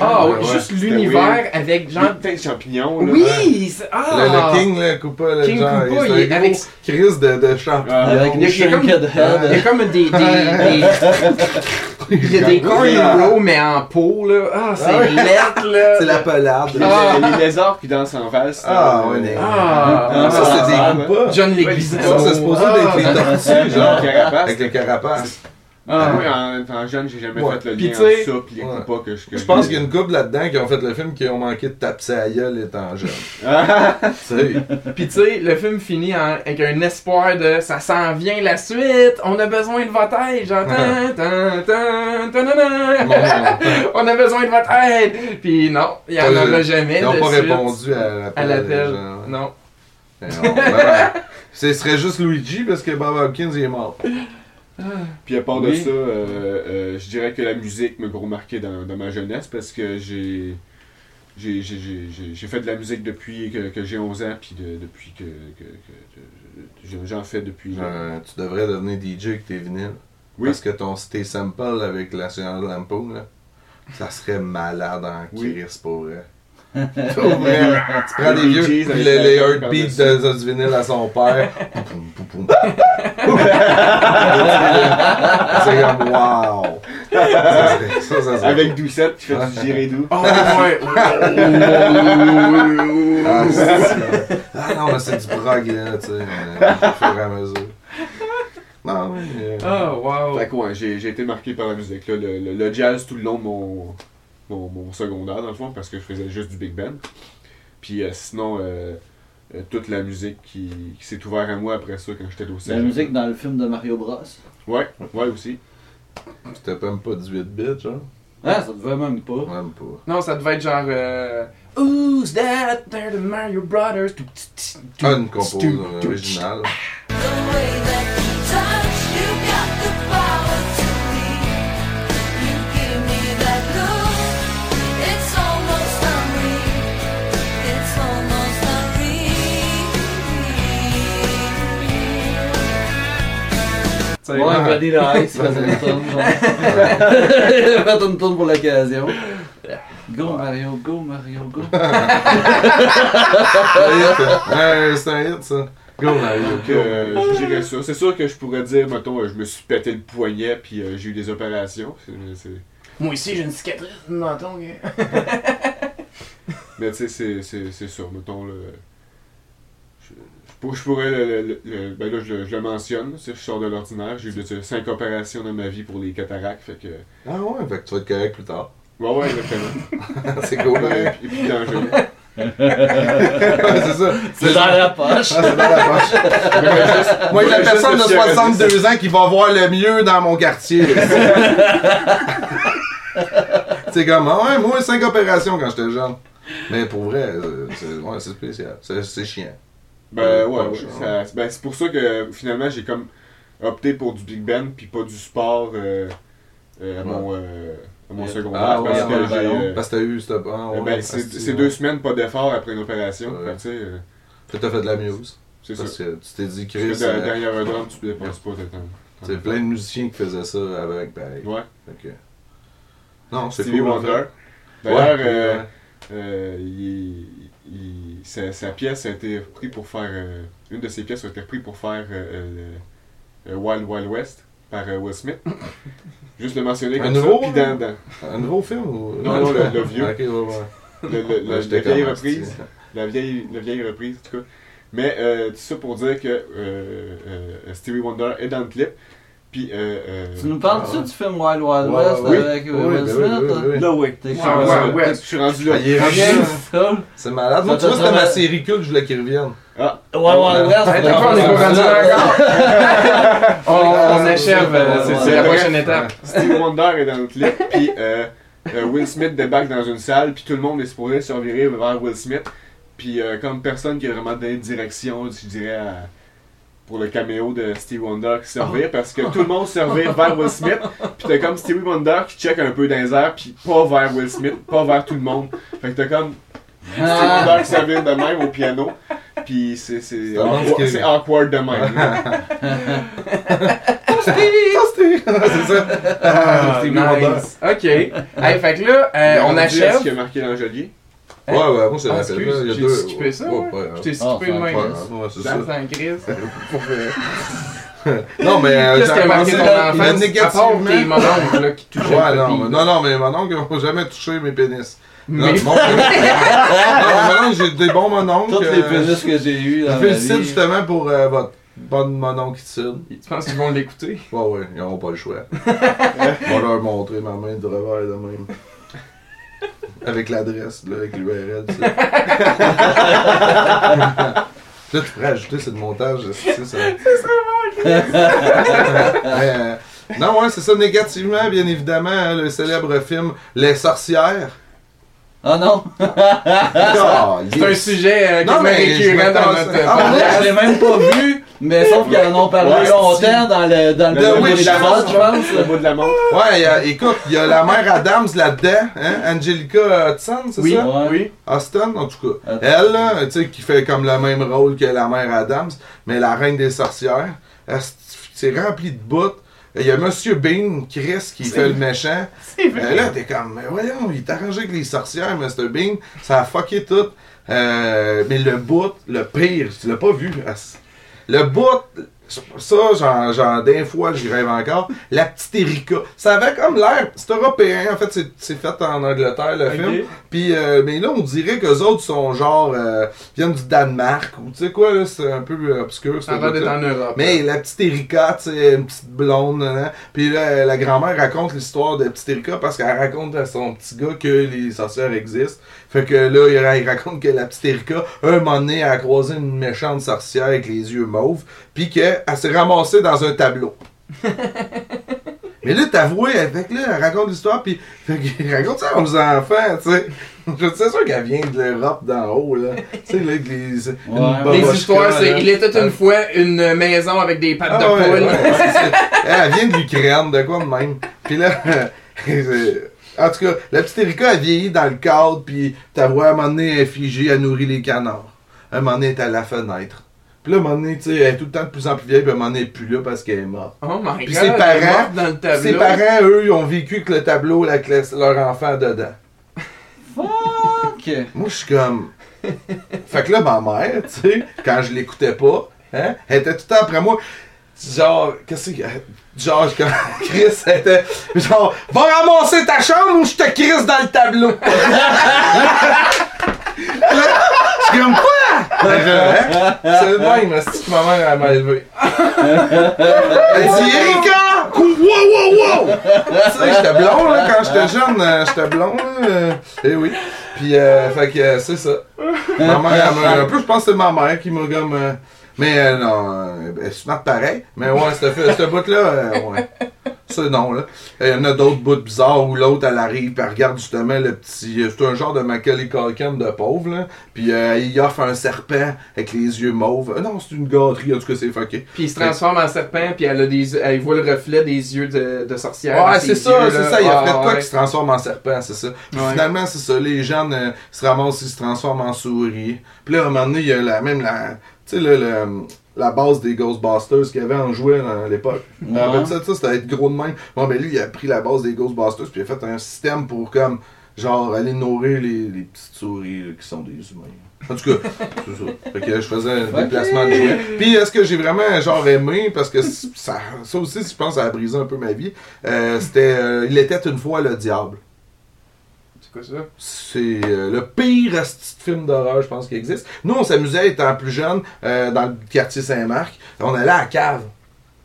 [SPEAKER 1] Ah,
[SPEAKER 3] Ouais,
[SPEAKER 1] ouais,
[SPEAKER 3] ouais.
[SPEAKER 1] juste l'univers avec
[SPEAKER 4] Genre plein de champignons, là.
[SPEAKER 1] Oui! c'est-
[SPEAKER 3] Le,
[SPEAKER 1] Ah!
[SPEAKER 3] le King, là, Koopa, le
[SPEAKER 1] King
[SPEAKER 3] genre,
[SPEAKER 1] Koopa, il est avec-
[SPEAKER 3] crise de, de champion.
[SPEAKER 4] Ah,
[SPEAKER 2] Avec
[SPEAKER 1] Il y a-
[SPEAKER 2] des
[SPEAKER 1] il y a
[SPEAKER 2] Shanked Head.
[SPEAKER 1] comme des. Il y a des corn row, mais en peau, là. Ah, c'est
[SPEAKER 3] Ah
[SPEAKER 1] lettre, là.
[SPEAKER 3] C'est la pelade.
[SPEAKER 4] Les,
[SPEAKER 1] Ah.
[SPEAKER 4] les lézards qui dansent en valse.
[SPEAKER 3] Ah,
[SPEAKER 4] là,
[SPEAKER 3] ouais,
[SPEAKER 4] euh,
[SPEAKER 3] les-
[SPEAKER 1] Ah!
[SPEAKER 3] Ah, ça, c'est
[SPEAKER 4] Ah,
[SPEAKER 3] des Koopas.
[SPEAKER 1] John
[SPEAKER 4] Ouais,
[SPEAKER 1] Leguizamo.
[SPEAKER 3] Ça, c'est supposé
[SPEAKER 1] Ah,
[SPEAKER 3] d'être les tortues, genre.
[SPEAKER 4] Avec les carapaces.
[SPEAKER 1] Ah,
[SPEAKER 4] Moi, en, en jeune, j'ai jamais
[SPEAKER 3] Ouais.
[SPEAKER 4] fait le
[SPEAKER 1] Puis
[SPEAKER 4] lien entre ça pis les
[SPEAKER 3] Ouais.
[SPEAKER 4] coupas que je que
[SPEAKER 3] Je pense qu'il y a une couple là-dedans qui ont fait le film qui ont manqué de taper à gueule étant jeune.
[SPEAKER 4] Ah,
[SPEAKER 3] tu sais.
[SPEAKER 1] Pis tu sais, le film finit en- avec un espoir de ça s'en vient la suite, on a besoin de votre aide, j'entends. on a besoin de votre aide. Puis non, il y en
[SPEAKER 3] Pas-
[SPEAKER 1] aura jamais
[SPEAKER 3] Ils n'ont pas
[SPEAKER 1] suite
[SPEAKER 3] répondu à l'appel.
[SPEAKER 1] Non.
[SPEAKER 3] Non, ben, ben, Ce serait juste Luigi parce que Bob Hopkins il est mort.
[SPEAKER 4] Puis à part de ça, euh, euh, je dirais que la musique m'a gros marqué dans, dans ma jeunesse parce que j'ai j'ai j'ai- j'ai- j'ai- j'ai fait de la musique depuis que, que j'ai 11 ans, puis de- depuis que, que- que- que- j'en fais depuis.
[SPEAKER 3] Euh, tu devrais devenir DJ avec tes vinyles.
[SPEAKER 4] Oui.
[SPEAKER 3] Parce que ton, tes samples avec la Lampoon, là, ça serait malade en
[SPEAKER 4] Oui.
[SPEAKER 3] Chris pour vrai. Tu prends des
[SPEAKER 4] Les
[SPEAKER 3] vieux, puis les, les heartbeats de, du vinyle à son père. Poum, poum, poum, poum. C'est comme wow! Ça, ça, ça
[SPEAKER 4] Avec Doucette qui fait du giré doux.
[SPEAKER 1] Oh ouais.
[SPEAKER 3] Ah, c'est- ah non, mais c'est du prog, là, tu sais, au fur et à mesure. Non, mais. euh,
[SPEAKER 1] Oh wow.
[SPEAKER 4] Fait que ouais, j'ai j'ai été marqué par la musique. Là, le, le- le jazz tout le long de mon, mon, mon secondaire, dans le fond, parce que je faisais juste du big band. Puis euh, sinon, euh, euh, toute la musique qui, qui s'est ouverte à moi après ça quand j'étais au
[SPEAKER 2] La musique dans le film de Mario Bros.
[SPEAKER 4] Ouais, ouais aussi.
[SPEAKER 3] C'était même pas 18 bits, genre?
[SPEAKER 2] Ah, ça devait même pas.
[SPEAKER 3] Même pas.
[SPEAKER 1] Non, ça devait être genre. Euh... Who's that? They're the Mario Brothers?
[SPEAKER 3] Ah, une
[SPEAKER 1] tout.
[SPEAKER 3] originale.
[SPEAKER 2] Ouais,
[SPEAKER 3] Ouais.
[SPEAKER 2] Vanilla Ice faisait une tourne. genre. Il a fait une tourne pour l'occasion. Go Mario, go Mario, go.
[SPEAKER 3] C'est un hit, hein. Ça. Go, Mario.
[SPEAKER 4] Euh, ça. C'est sûr que je pourrais dire, mettons, euh, je me suis pété le poignet puis euh, j'ai eu des opérations. C'est-
[SPEAKER 1] Moi aussi, j'ai une cicatrice de menton. gars.
[SPEAKER 4] Mais tu sais, c'est- c'est c'est ça, mettons, le... Pour- je pourrais, le, le- le- ben là, je, le- je le mentionne, je sors de l'ordinaire, j'ai eu de- cinq opérations dans ma vie pour les cataractes, fait que...
[SPEAKER 3] Ah ouais, fait que tu vas être correct plus tard.
[SPEAKER 4] Ouais, ouais, exactement.
[SPEAKER 3] c'est cool,
[SPEAKER 4] Et puis- et puis dangereux.
[SPEAKER 3] Ouais, c'est ça.
[SPEAKER 2] C'est dans la poche.
[SPEAKER 3] Ah, c'est dans la poche. Moi, la personne de
[SPEAKER 4] le ciel,
[SPEAKER 3] 62 ans qui va voir le mieux dans mon quartier. c'est comme, ah ouais, moi, 5 opérations quand j'étais jeune. Mais pour vrai, euh, c'est ouais, c'est spécial. C'est c'est chiant.
[SPEAKER 4] Ben ouais,
[SPEAKER 3] Pas
[SPEAKER 4] ouais, ça- ben, c'est pour ça que finalement j'ai comme opté pour du big band puis pas du sport euh, euh, à, mon, euh, à mon
[SPEAKER 2] Euh,
[SPEAKER 4] secondaire
[SPEAKER 3] Ah ouais,
[SPEAKER 4] parce
[SPEAKER 3] ouais,
[SPEAKER 4] que euh,
[SPEAKER 3] Parce que t'as eu cette. Ah,
[SPEAKER 4] euh,
[SPEAKER 3] ouais,
[SPEAKER 4] ben, c'est
[SPEAKER 3] ouais.
[SPEAKER 4] deux semaines pas d'effort après une opération
[SPEAKER 3] Ouais.
[SPEAKER 4] fait que, tu euh,
[SPEAKER 3] t'as fait de la muse.
[SPEAKER 4] c'est ça
[SPEAKER 3] Parce que tu t'es dit,
[SPEAKER 4] Parce
[SPEAKER 3] Chris,
[SPEAKER 4] que derrière
[SPEAKER 3] euh,
[SPEAKER 4] derrière un drum tu dépenses pas de temps
[SPEAKER 3] c'est plein de musiciens qui faisaient ça avec, pareil.
[SPEAKER 4] ouais
[SPEAKER 3] Fait que- Non, c'est cool.
[SPEAKER 4] Wonder d'ailleurs
[SPEAKER 3] Ouais,
[SPEAKER 4] euh,
[SPEAKER 3] ouais.
[SPEAKER 4] euh, il- il- sa, sa pièce a été prise pour faire euh, une de ses pièces a été prise pour faire euh, euh, le- Wild Wild West par Will Smith juste le mentionner
[SPEAKER 3] Un
[SPEAKER 4] comme
[SPEAKER 3] nouveau,
[SPEAKER 4] ça dans, dans-
[SPEAKER 3] Un nouveau film ou.
[SPEAKER 4] Non, non, le- le vieux.
[SPEAKER 3] Ok, ouais, ouais.
[SPEAKER 4] le- le- la vieille reprise. La vieille, la vieille reprise, en tout cas. Mais tout ça pour dire que Stevie Wonder est dans le clip. Puis, euh, euh,
[SPEAKER 2] Tu nous parles-tu
[SPEAKER 3] Ah.
[SPEAKER 2] du film Wild Wild
[SPEAKER 3] Ouais,
[SPEAKER 2] West avec
[SPEAKER 3] oui,
[SPEAKER 2] euh, Will
[SPEAKER 3] ben
[SPEAKER 2] Smith?
[SPEAKER 3] oui, oui, oui.
[SPEAKER 4] là, oui.
[SPEAKER 2] T'es ça.
[SPEAKER 1] ouais.
[SPEAKER 4] Je suis rendu là.
[SPEAKER 3] Ah. C'est malade. Moi, tu vois, c'était ma série culte, je voulais qu'il revienne.
[SPEAKER 2] Wild Wild West.
[SPEAKER 1] D'accord, on est pas rendu là encore. on, achève, euh,
[SPEAKER 2] Ouais,
[SPEAKER 1] c'est la prochaine étape.
[SPEAKER 4] Steve Wonder est dans le clip, puis euh, euh, Will Smith débarque dans une salle, puis tout le monde est supposé se revirer vers Will Smith. Puis euh, comme personne qui a vraiment donné de direction, je dirais, à- pour le caméo de Steve Wonder qui se revire, parce que tout le monde se revire vers Will Smith, puis t'as comme Stevie Wonder qui check un peu dans les airs, puis pas vers Will Smith, pas vers tout le monde. Fait que t'as comme Steve
[SPEAKER 2] Ah.
[SPEAKER 4] Wonder qui se revire de même au piano, puis c'est c'est c'est awkward de même.
[SPEAKER 3] c'est ça.
[SPEAKER 1] Ah,
[SPEAKER 3] Stevie Wonder.
[SPEAKER 1] nice. Ok. Hey, fait que là, euh, on
[SPEAKER 4] Rendu à ce
[SPEAKER 1] achève.
[SPEAKER 4] qui a marqué l'Angelier.
[SPEAKER 3] Ouais, ouais, moi, c'est
[SPEAKER 1] Ah,
[SPEAKER 3] la Il y a
[SPEAKER 1] j'ai
[SPEAKER 3] deux.
[SPEAKER 1] skippé ça,
[SPEAKER 3] Ouais,
[SPEAKER 1] ouais.
[SPEAKER 3] ouais,
[SPEAKER 1] Je t'ai
[SPEAKER 2] Ah,
[SPEAKER 1] skippé même.
[SPEAKER 3] ouais, c'est ça.
[SPEAKER 1] Vrai.
[SPEAKER 3] Non, mais euh, j'ai
[SPEAKER 1] a marqué
[SPEAKER 3] pensé
[SPEAKER 1] ton
[SPEAKER 3] le
[SPEAKER 1] tes
[SPEAKER 3] négativement.
[SPEAKER 1] mononcles là, qui touchaient
[SPEAKER 3] Ouais,
[SPEAKER 1] le
[SPEAKER 3] non, mais- non, non, mais mon oncle n'a jamais touché mes pénis. Non,
[SPEAKER 1] Mais-
[SPEAKER 3] mon mon oncle, j'ai des bons mononcles.
[SPEAKER 2] Tous les
[SPEAKER 3] euh,
[SPEAKER 2] pénis que j'ai eu
[SPEAKER 3] Je
[SPEAKER 2] dans ma
[SPEAKER 3] félicite justement pour euh, votre bonne mononcitude.
[SPEAKER 1] Tu penses qu'ils vont l'écouter?
[SPEAKER 3] Ouais, ouais, ils n'auront pas le choix. On va leur montrer ma main de revers de même. Avec l'adresse, là, avec l'URL, tu sais. Là, tu pourrais ajouter ce montage, tu sais, ça. Euh, non, ouais, c'est ça, négativement, bien évidemment, hein, le célèbre film Les Sorcières.
[SPEAKER 2] Ah non!
[SPEAKER 3] Ah,
[SPEAKER 1] C'est un sujet euh,
[SPEAKER 3] Non, mais
[SPEAKER 1] récurrent dans notre
[SPEAKER 3] Ah,
[SPEAKER 1] podcast.
[SPEAKER 2] Je l'ai même pas vu, mais sauf qu'ils en ont parlé
[SPEAKER 3] Ouais,
[SPEAKER 2] longtemps dans le, dans le
[SPEAKER 3] The
[SPEAKER 2] premier
[SPEAKER 3] Witch
[SPEAKER 2] épisode,
[SPEAKER 3] House,
[SPEAKER 2] je pense.
[SPEAKER 4] Le bout de la montre.
[SPEAKER 3] Ouais, il y a- écoute, il y a la mère Adams là-dedans, hein, Angelica Hudson, c'est
[SPEAKER 1] Oui,
[SPEAKER 3] ça?
[SPEAKER 2] Ouais.
[SPEAKER 1] oui.
[SPEAKER 3] Austin, en tout cas.
[SPEAKER 2] Attends.
[SPEAKER 3] Elle, là, tu sais, qui fait comme le même rôle que la mère Adams, mais la reine des sorcières, c'est rempli de bouts. Il y a Monsieur Bean, Chris, qui fait le méchant.
[SPEAKER 1] C'est
[SPEAKER 3] Euh,
[SPEAKER 1] vrai.
[SPEAKER 3] là, t'es comme, mais voyons, il est arrangé avec les sorcières, Mr. Bean. Ça a fucké tout. Euh, mais le bout, le pire, tu l'as pas vu. Le bout, ça, j'en, j'en, des fois, j'y rêve encore. La petite Erika. Ça avait comme l'air, c'est européen, en fait, c'est, c'est fait en Angleterre, le film. Puis, euh, mais là, on dirait que les autres sont genre, euh, viennent du Danemark, ou tu sais quoi, là, c'est un peu euh, obscur.
[SPEAKER 1] Ça va d'être en Europe.
[SPEAKER 3] Mais la petite Erika, tu sais, une petite blonde, nan. puis là, la grand-mère raconte l'histoire de petite Erika parce qu'elle raconte à son petit gars que les sorcières existent. Fait que là, il, raconte que la petite Erika, un moment donné, elle a croisé une méchante sorcière avec les yeux mauves, puis qu'elle s'est ramassée dans un tableau. Mais là, t'avoues, avec là, elle raconte l'histoire, puis raconte ça aux enfants, tu sais. Je suis sûr qu'elle vient de l'Europe d'en haut, là. Tu sais, là, avec les.
[SPEAKER 2] Ouais.
[SPEAKER 1] Les histoires, c'est il était une fois une maison avec des pattes
[SPEAKER 3] Ah
[SPEAKER 1] de
[SPEAKER 3] ouais,
[SPEAKER 1] poule.
[SPEAKER 3] ouais, c'est ça. elle vient de l'Ukraine, de quoi de même. Puis là, c'est- en tout cas, la petite Erika a vieilli dans le cadre, puis ta voix, à un moment donné, elle est figée, elle nourrit les canards. Un moment donné, elle est à la fenêtre. Puis là, à un moment donné, tu sais, elle est tout le temps de plus en plus vieille, puis à un moment donné, elle est plus là parce qu'elle est morte.
[SPEAKER 1] Oh my
[SPEAKER 3] Puis
[SPEAKER 1] god,
[SPEAKER 3] ses
[SPEAKER 1] elle est
[SPEAKER 3] parents-
[SPEAKER 1] morte dans le tableau.
[SPEAKER 3] Ses parents, eux, ils ont vécu avec le tableau, avec le- leur enfant dedans.
[SPEAKER 2] Fuck!
[SPEAKER 3] Moi, je suis comme. fait que là, ma mère, tu sais, quand je l'écoutais pas, hein, elle était tout le temps après moi. Genre, qu'est-ce que. Genre, je- quand Chris était. Genre, va ramasser ta chambre ou je te crisse dans le tableau. Je suis comme quoi? C'est le même, c'est que ma mère elle m'a élevé. Elle dit Erika! Wow, wow, wow! tu sais, j'étais blond là, quand j'étais jeune, euh, j'étais blond là. euh, eh oui. Puis, euh, fait que euh, c'est ça. Ma mère, elle m'a- un peu, je pense que c'est ma mère qui m'a comme. euh, mais euh, non, euh, smart pareil. Mais ouais, ce, bout-là, euh, ouais. Ça, non, là. Il y en a d'autres bouts bizarres où l'autre, elle arrive, puis elle regarde justement le petit. euh, C'est un genre de Macaulay Culkin de pauvre, là. Puis euh, il offre un serpent avec les yeux mauves. Euh, non, c'est une gâterie, en tout cas, c'est fucké.
[SPEAKER 1] Puis il se transforme en serpent, puis elle, a des, elle voit le reflet des yeux de, de sorcière.
[SPEAKER 3] Ouais, c'est ça, c'est ça. Il a
[SPEAKER 1] Ah,
[SPEAKER 3] quoi
[SPEAKER 1] ouais.
[SPEAKER 3] qui se transforme en serpent, c'est ça. Puis
[SPEAKER 1] Ouais.
[SPEAKER 3] finalement, c'est ça. Les jeunes euh, se ramassent, ils se transforment en souris. Puis là, à un moment donné, il y a la, même la. Tu sais, le- la base des Ghostbusters qu'il y avait en jouet à l'époque.
[SPEAKER 2] Ouais.
[SPEAKER 3] rappelles ça, ça, c'était être gros de même. Bon, ben lui, il a pris la base des Ghostbusters, puis il a fait un système pour, comme, genre, aller nourrir les, les petites souris là, qui sont des humains. En tout cas, c'est ça. Fait que je faisais un déplacement de jouets. Puis, est-ce que j'ai vraiment, genre, aimé, parce que ça, ça aussi, je pense, ça a brisé un peu ma vie. Euh, c'était euh, Il était une fois le diable.
[SPEAKER 1] C'est quoi ça?
[SPEAKER 3] C'est euh, le pire film d'horreur, je pense, qui existe. Nous, on s'amusait étant plus jeune euh, dans le quartier Saint-Marc. On allait à la cave.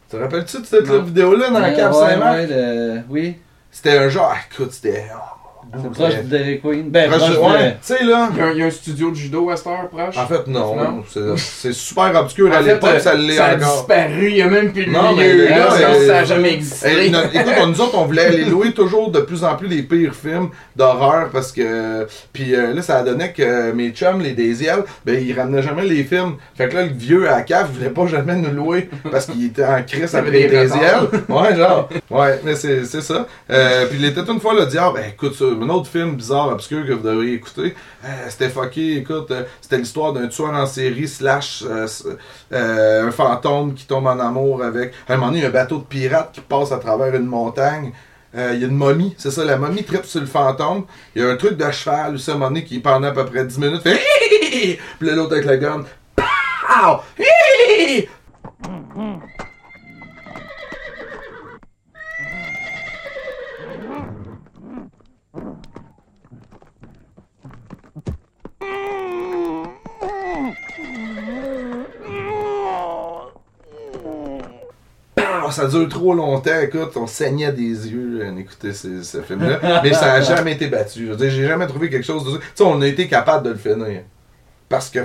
[SPEAKER 3] Tu Te rappelles-tu de cette vidéo-là dans la cave
[SPEAKER 2] ouais,
[SPEAKER 3] Saint-Marc?
[SPEAKER 2] ouais, le- Oui,
[SPEAKER 3] C'était un genre, ah, écoute, c'était. oh,
[SPEAKER 2] c'est proche de Dairy Queen. Ben,
[SPEAKER 3] proche
[SPEAKER 2] proche
[SPEAKER 3] de... Ouais, tu sais, là.
[SPEAKER 1] Il y, a un, il y a un studio de judo à cette heure proche?
[SPEAKER 3] En fait, non.
[SPEAKER 1] Non?
[SPEAKER 3] C'est- super obscur. à l'époque,
[SPEAKER 1] euh,
[SPEAKER 3] ça l'est
[SPEAKER 1] ça a
[SPEAKER 3] encore.
[SPEAKER 1] disparu, il n'y a même plus de
[SPEAKER 3] Non, mais là, euh,
[SPEAKER 1] ça n'a jamais existé.
[SPEAKER 3] Eh, no- écoute, on- nous autres, on voulait aller louer toujours de plus en plus les pires films d'horreur parce que. Puis euh, là, ça a donné que mes chums, les Daisiel, ben ils ramenaient jamais les films. Fait que là, le vieux à la cave voulait pas jamais nous louer parce qu'il était en crise avec les
[SPEAKER 1] retards.
[SPEAKER 3] Ouais, genre. Ouais, mais c'est c'est ça. Euh, puis il était une fois le dire, ben écoute, ça, un autre film bizarre, obscur que vous devriez écouter. Euh, C'était fucké, écoute, euh, c'était l'histoire d'un tueur en série slash euh, un fantôme qui tombe en amour avec. À un moment donné, il y a un bateau de pirates qui passe à travers une montagne. Il y a une momie, c'est ça, la momie tripe sur le fantôme. Il y a un truc de cheval aussi, à un moment donné, qui pendant à peu près 10 minutes fait Puis l'autre avec la gun. Pow! Ça dure trop longtemps, écoute, on saignait des yeux à écouter ce, ce film-là. Mais ça a jamais été battu. Je veux dire, j'ai jamais trouvé quelque chose de ça. Tu sais, on a été capable de le finir. Parce que.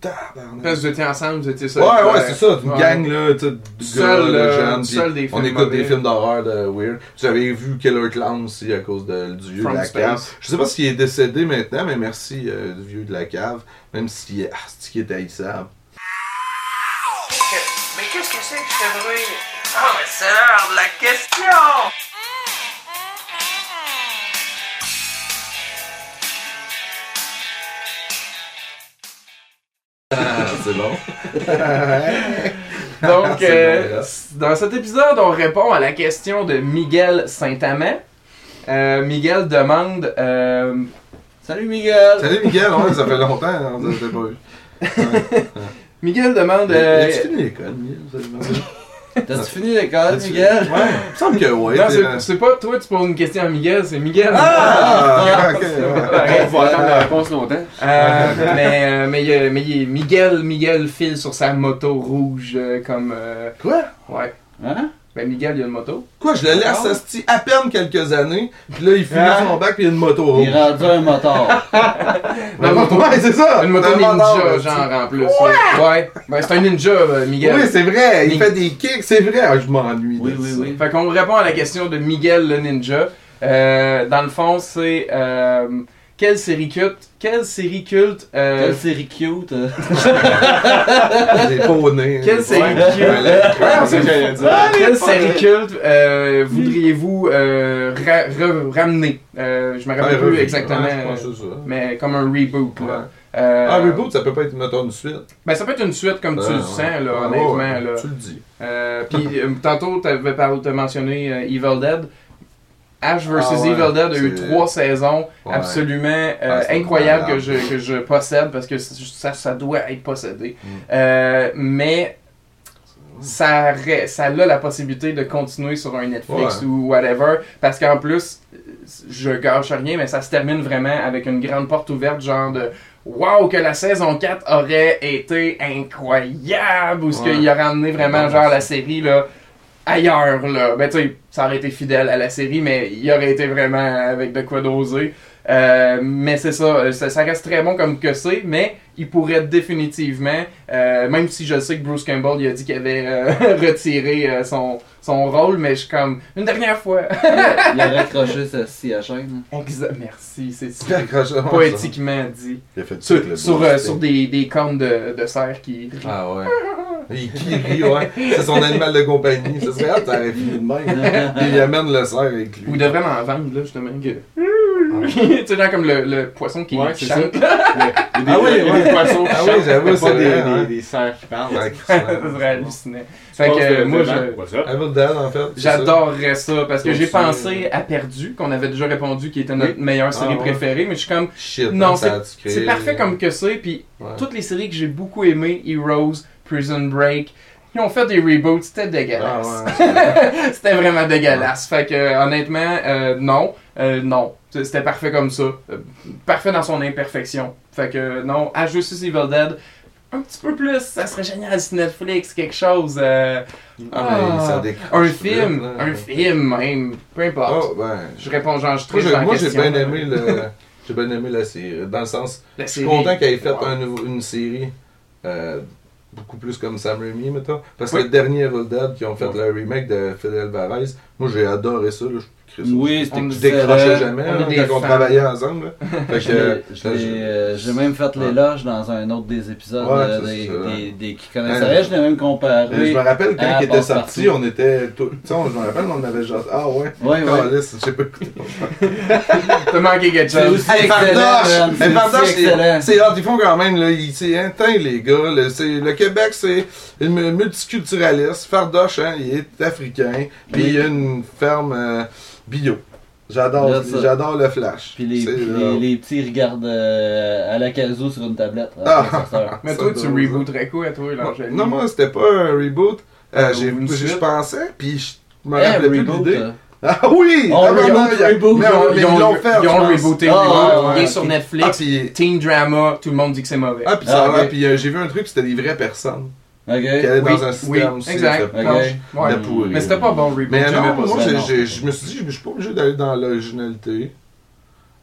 [SPEAKER 3] tabarnak.
[SPEAKER 1] Parce que vous étiez ensemble, vous étiez
[SPEAKER 3] Ouais,
[SPEAKER 1] seul.
[SPEAKER 3] ouais, c'est ça, une
[SPEAKER 1] Ouais.
[SPEAKER 3] gang là, tu
[SPEAKER 1] Seul,
[SPEAKER 3] gars,
[SPEAKER 1] euh,
[SPEAKER 3] jeunes,
[SPEAKER 1] seul des
[SPEAKER 3] on
[SPEAKER 1] films
[SPEAKER 3] écoute des films d'horreur de weird. J'avais vu Killer Clown aussi à cause de, du vieux
[SPEAKER 1] From
[SPEAKER 3] de la
[SPEAKER 1] Space.
[SPEAKER 3] cave. Je sais pas s'il est décédé maintenant, mais merci euh, du vieux de la cave, même s'il est, ah, est haïssable.
[SPEAKER 7] Mais qu'est-ce que c'est que ce bruit? Oh, mais c'est l'heure de la question
[SPEAKER 3] Ah, c'est bon.
[SPEAKER 1] Donc,
[SPEAKER 3] C'est
[SPEAKER 1] euh, dans cet épisode, on répond à la question de Miguel Saint-Amand. Euh, Miguel demande euh,
[SPEAKER 2] Salut Miguel!
[SPEAKER 3] Salut Miguel, ouais, ça fait longtemps, hein, on s'était pas vu.
[SPEAKER 1] Miguel demande euh,
[SPEAKER 3] As-tu fini l'école, Miguel? vous?
[SPEAKER 2] T'as-tu fini l'école, Miguel?
[SPEAKER 3] Ouais, il me semble que oui.
[SPEAKER 1] Non, c'est- pas toi, tu poses une question à Miguel, c'est Miguel.
[SPEAKER 3] Ah, ok, ouais.
[SPEAKER 4] On va attendre la réponse longtemps.
[SPEAKER 1] Euh, mais euh, mais, a- mais Miguel, Miguel file sur sa moto rouge euh, comme. euh,
[SPEAKER 3] Quoi?
[SPEAKER 1] ouais.
[SPEAKER 2] Hein?
[SPEAKER 1] Ben, Miguel, il y a une moto.
[SPEAKER 3] Quoi, je le laisse asti, à peine quelques années, puis là, il finit
[SPEAKER 2] Ah.
[SPEAKER 3] son bac, puis il y a une moto.
[SPEAKER 2] Il est rendu un moteur.
[SPEAKER 1] Une moto,
[SPEAKER 3] Ouais, c'est ça!
[SPEAKER 1] une moto
[SPEAKER 3] Un
[SPEAKER 1] ninja, genre en plus. Ouais. Ouais. Ben, c'est un ninja, euh, Miguel.
[SPEAKER 3] Oui, c'est vrai, il fait des kicks, c'est vrai. Ah, je m'ennuie
[SPEAKER 2] Oui, oui,
[SPEAKER 3] ça.
[SPEAKER 2] oui.
[SPEAKER 1] Fait qu'on répond à la question de Miguel le ninja. Euh, dans le fond, c'est euh, quelle série culte, quelle série culte, euh,
[SPEAKER 2] Quelle série cute. euh.
[SPEAKER 3] J'ai pas au nez.
[SPEAKER 1] Quelle série
[SPEAKER 3] Ouais.
[SPEAKER 4] que j'allais dire.
[SPEAKER 1] quelle série culte euh, voudriez-vous euh, ra- re- ramener? Euh, Je me rappelle plus exactement,
[SPEAKER 3] Ouais, je pense que c'est ça.
[SPEAKER 1] mais comme un reboot. Là.
[SPEAKER 3] Ouais.
[SPEAKER 1] Euh,
[SPEAKER 3] Ah, Reboot, ça peut pas être, mettons, une suite.
[SPEAKER 1] Ben, ça peut être une suite comme tu
[SPEAKER 3] Ouais,
[SPEAKER 1] le
[SPEAKER 3] ouais.
[SPEAKER 1] sens, là, honnêtement.
[SPEAKER 3] ouais,
[SPEAKER 1] là.
[SPEAKER 3] Tu le dis.
[SPEAKER 1] Euh, Puis tantôt, tu avais mentionné euh, Evil Dead. Ash vs
[SPEAKER 3] Ah ouais,
[SPEAKER 1] Evil Dead a eu trois saisons
[SPEAKER 3] Ouais.
[SPEAKER 1] absolument euh,
[SPEAKER 3] Ah,
[SPEAKER 1] incroyables que je, que je possède parce que ça, ça doit être possédé.
[SPEAKER 3] Mm.
[SPEAKER 1] Euh, mais ça, ça a la possibilité de continuer sur un Netflix
[SPEAKER 3] Ouais.
[SPEAKER 1] ou whatever parce qu'en plus, je gâche rien, mais ça se termine vraiment avec une grande porte ouverte, genre de Wow, que la saison 4 aurait été incroyable! Ou ce qu'il aurait amené vraiment, genre, la série, là, ailleurs, là. Ben, tu sais, ça aurait été fidèle à la série, mais il aurait été vraiment avec de quoi doser. Euh, mais c'est ça, euh, ça, ça reste très bon comme que c'est, mais il pourrait définitivement, euh, même si je sais que Bruce Campbell il a dit qu'il avait euh, retiré euh, son, son rôle, mais je suis comme, une dernière fois.
[SPEAKER 2] Il a raccroché sa scie à chaîne.
[SPEAKER 1] Exa- Merci, c'est
[SPEAKER 3] Il
[SPEAKER 1] poétiquement dit.
[SPEAKER 3] Il a fait
[SPEAKER 1] Sur,
[SPEAKER 3] tout le
[SPEAKER 1] sur, euh,
[SPEAKER 3] style.
[SPEAKER 1] sur des, des cornes de, de cerf qui rient.
[SPEAKER 3] Ah ouais. Il qui rit, ouais. C'est son animal de compagnie. Ça serait hâte, t'aurais fini de même. Il amène le cerf avec lui.
[SPEAKER 1] Ou il devrait m'en vendre, là, justement. Que... tu sais, genre comme le, le poisson qui
[SPEAKER 4] Ouais,
[SPEAKER 1] chante.
[SPEAKER 4] Il y a des,
[SPEAKER 3] Ah oui, ouais.
[SPEAKER 4] des poissons qui
[SPEAKER 3] Ah oui,
[SPEAKER 4] chantent,
[SPEAKER 3] j'avoue,
[SPEAKER 4] pas
[SPEAKER 3] c'est
[SPEAKER 4] des,
[SPEAKER 3] vrai, hein.
[SPEAKER 4] des, des cerfs qui parlent.
[SPEAKER 3] Ouais,
[SPEAKER 1] ça serait hallucinant. Fait que euh, moi, je...
[SPEAKER 3] En fait.
[SPEAKER 1] J'adorerais ça parce que j'ai pensé à Perdu, qu'on avait déjà répondu, qui était notre meilleure série
[SPEAKER 3] Ah, ouais.
[SPEAKER 1] préférée, mais je suis comme,
[SPEAKER 3] Shit,
[SPEAKER 1] Non,
[SPEAKER 3] hein,
[SPEAKER 1] c'est parfait comme que c'est, puis toutes les séries que j'ai beaucoup aimées, Heroes, Prison Break, ils ont fait des reboots, c'était
[SPEAKER 3] Ah,
[SPEAKER 1] dégueulasse.
[SPEAKER 3] ouais.
[SPEAKER 1] c'était vraiment dégueulasse. Fait que honnêtement, euh, non, Euh, non, c'était parfait comme ça, Euh, parfait dans son imperfection. Fait que non, à Justice Evil Dead, un petit peu plus. Ça serait génial si Netflix, quelque chose. euh,
[SPEAKER 3] Ah,
[SPEAKER 1] ah, un film, un film même, peu importe.
[SPEAKER 3] Oh, ben.
[SPEAKER 1] Je réponds, genre, je triche
[SPEAKER 3] moi, j'ai bien aimé le. J'ai bien aimé la série. Dans le sens.
[SPEAKER 1] La
[SPEAKER 3] Je suis
[SPEAKER 1] série.
[SPEAKER 3] content qu'elle ait fait
[SPEAKER 1] Wow.
[SPEAKER 3] un nouveau- une série euh, beaucoup plus comme Sam Raimi, mettons. Parce que
[SPEAKER 1] Oui.
[SPEAKER 3] le dernier Evil Dead qui ont fait le remake de Fidel Alvarez, moi j'ai adoré ça. Là, je
[SPEAKER 2] Oui,
[SPEAKER 1] On
[SPEAKER 2] c'était
[SPEAKER 3] Je décrochais
[SPEAKER 2] excellent.
[SPEAKER 3] jamais
[SPEAKER 1] on
[SPEAKER 3] hein,
[SPEAKER 1] des
[SPEAKER 3] quand on travaillait ensemble. là.
[SPEAKER 2] J'ai même fait
[SPEAKER 3] Ouais.
[SPEAKER 2] l'éloge dans un autre des épisodes
[SPEAKER 3] Ouais,
[SPEAKER 2] euh, des, des, des qui connaissaient. Je l'ai même comparé.
[SPEAKER 3] je me rappelle quand il était sorti, on était. tout- Tu sais, on- je me rappelle, on avait genre. Ah ouais.
[SPEAKER 2] Ouais, ouais.
[SPEAKER 3] Sais pas écouté.
[SPEAKER 1] T'as manqué quelque
[SPEAKER 2] C'est
[SPEAKER 1] chose.
[SPEAKER 3] Hey. Hey,
[SPEAKER 2] C'est
[SPEAKER 3] Fardoche,
[SPEAKER 2] aussi
[SPEAKER 3] c'est-
[SPEAKER 2] excellent.
[SPEAKER 3] C'est hot, ils font quand même, là, ils- c'est intense, les gars. là, le Québec, c'est une multiculturaliste. Fardoche, hein, il est africain. Puis il y a une ferme euh, bio. J'adore, j'adore le flash.
[SPEAKER 2] Puis les, les, les petits regardent euh, à la casou sur une tablette.
[SPEAKER 3] Ah.
[SPEAKER 2] Ah.
[SPEAKER 1] Mais toi, tu rebooterais quoi, toi,
[SPEAKER 3] Non,
[SPEAKER 1] l'Angélique?
[SPEAKER 3] Non, moi, c'était pas un reboot. Euh, j'ai- je pensais, puis je me
[SPEAKER 2] Eh,
[SPEAKER 3] rappelais plus l'idée.
[SPEAKER 2] euh.
[SPEAKER 3] Ah oui!
[SPEAKER 2] On
[SPEAKER 3] Ah, non,
[SPEAKER 2] reboot,
[SPEAKER 3] non, il y a-
[SPEAKER 2] reboot.
[SPEAKER 3] mais
[SPEAKER 1] Ils
[SPEAKER 3] on-
[SPEAKER 1] ils ont-
[SPEAKER 3] ils l'ont fait,
[SPEAKER 1] ils ont rebooté
[SPEAKER 2] Ah,
[SPEAKER 1] reboot.
[SPEAKER 2] ouais,
[SPEAKER 1] Il est
[SPEAKER 2] ouais,
[SPEAKER 1] sur. Netflix.
[SPEAKER 3] Ah, puis,
[SPEAKER 1] Teen Drama, tout le monde dit que c'est mauvais.
[SPEAKER 3] ah, puis
[SPEAKER 2] Ah,
[SPEAKER 3] ça,
[SPEAKER 2] ok.
[SPEAKER 3] ah, puis euh, j'ai vu un truc, c'était des vraies personnes
[SPEAKER 2] Ok.
[SPEAKER 3] qui allaient
[SPEAKER 1] oui,
[SPEAKER 3] dans un
[SPEAKER 1] oui,
[SPEAKER 3] système aussi.
[SPEAKER 1] exact.
[SPEAKER 3] ça-
[SPEAKER 2] Ok.
[SPEAKER 1] Non, ouais.
[SPEAKER 3] de pourri.
[SPEAKER 1] Mais c'était pas bon reboot.
[SPEAKER 3] Mais non, moi, je me suis dit, je suis pas obligé d'aller dans l'originalité.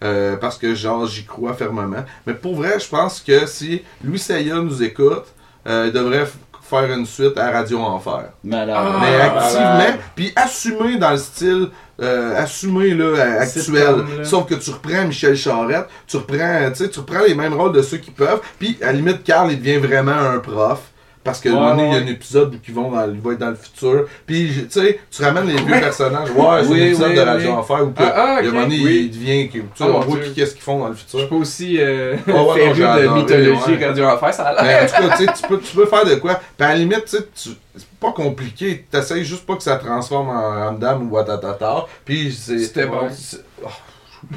[SPEAKER 3] Euh, parce que, genre, j'y crois fermement. Mais pour vrai, je pense que si Louis Saya nous écoute, euh, il devrait faire une suite à Radio Enfer.
[SPEAKER 2] Malade.
[SPEAKER 1] Ah,
[SPEAKER 3] Mais activement, puis assumer dans le style euh, assumé là, actuel.
[SPEAKER 1] Là.
[SPEAKER 3] Sauf que tu reprends Michel Charette, tu reprends, tu sais, tu reprends les mêmes rôles de ceux qui peuvent, puis à la limite, Carl, il devient vraiment un prof. Parce que
[SPEAKER 2] Ouais,
[SPEAKER 3] un moment donné, il y a
[SPEAKER 2] ouais.
[SPEAKER 3] un épisode où ils vont dans, il va être dans le futur. Puis, tu sais, tu ramènes les vieux personnages. Ouais, c'est
[SPEAKER 2] Oui,
[SPEAKER 3] un épisode
[SPEAKER 2] oui,
[SPEAKER 3] de Radio
[SPEAKER 2] oui.
[SPEAKER 3] Enfer où
[SPEAKER 1] Ah, ah,
[SPEAKER 3] il moment donné,
[SPEAKER 1] Oui.
[SPEAKER 3] il devient. Tu sais,
[SPEAKER 1] Oh,
[SPEAKER 3] on voit qui- qu'est-ce qu'ils font dans le
[SPEAKER 1] Je
[SPEAKER 3] futur.
[SPEAKER 1] suis pas aussi euh,
[SPEAKER 3] ouais, non, j'ai
[SPEAKER 1] de mythologie
[SPEAKER 3] ouais.
[SPEAKER 1] Radio Enfer, ça a l'air.
[SPEAKER 3] en tout cas, tu sais, tu peux, tu peux faire de quoi. Puis à la limite, tu sais, tu- c'est pas compliqué. T'essayes juste pas que ça transforme en Ramdam ou Watatata. Puis c'est.
[SPEAKER 1] C'était bon.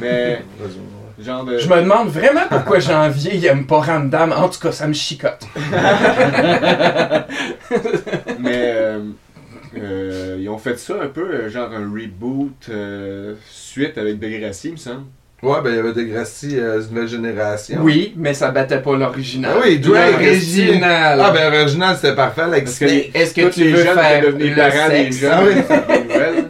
[SPEAKER 4] Mais, genre de.
[SPEAKER 1] Je me demande vraiment pourquoi Janvier il aime pas Ramdam. En tout cas, ça me chicote.
[SPEAKER 4] Mais euh, euh, ils ont fait ça un peu, euh, genre un reboot euh, suite avec Degrassi, il me semble.
[SPEAKER 3] Ouais, ben il y avait Degrassi, euh, nouvelle génération.
[SPEAKER 1] Oui, mais ça battait pas l'original.
[SPEAKER 3] Ah oui, Drake,
[SPEAKER 1] L'original.
[SPEAKER 3] Ah, ben l'original c'était parfait
[SPEAKER 4] Parce que
[SPEAKER 1] est-ce que
[SPEAKER 4] tous
[SPEAKER 1] tu
[SPEAKER 4] les
[SPEAKER 1] veux
[SPEAKER 4] jeunes
[SPEAKER 1] faire
[SPEAKER 4] étaient devenus
[SPEAKER 1] le
[SPEAKER 4] parents des jeunes.
[SPEAKER 3] Ah oui.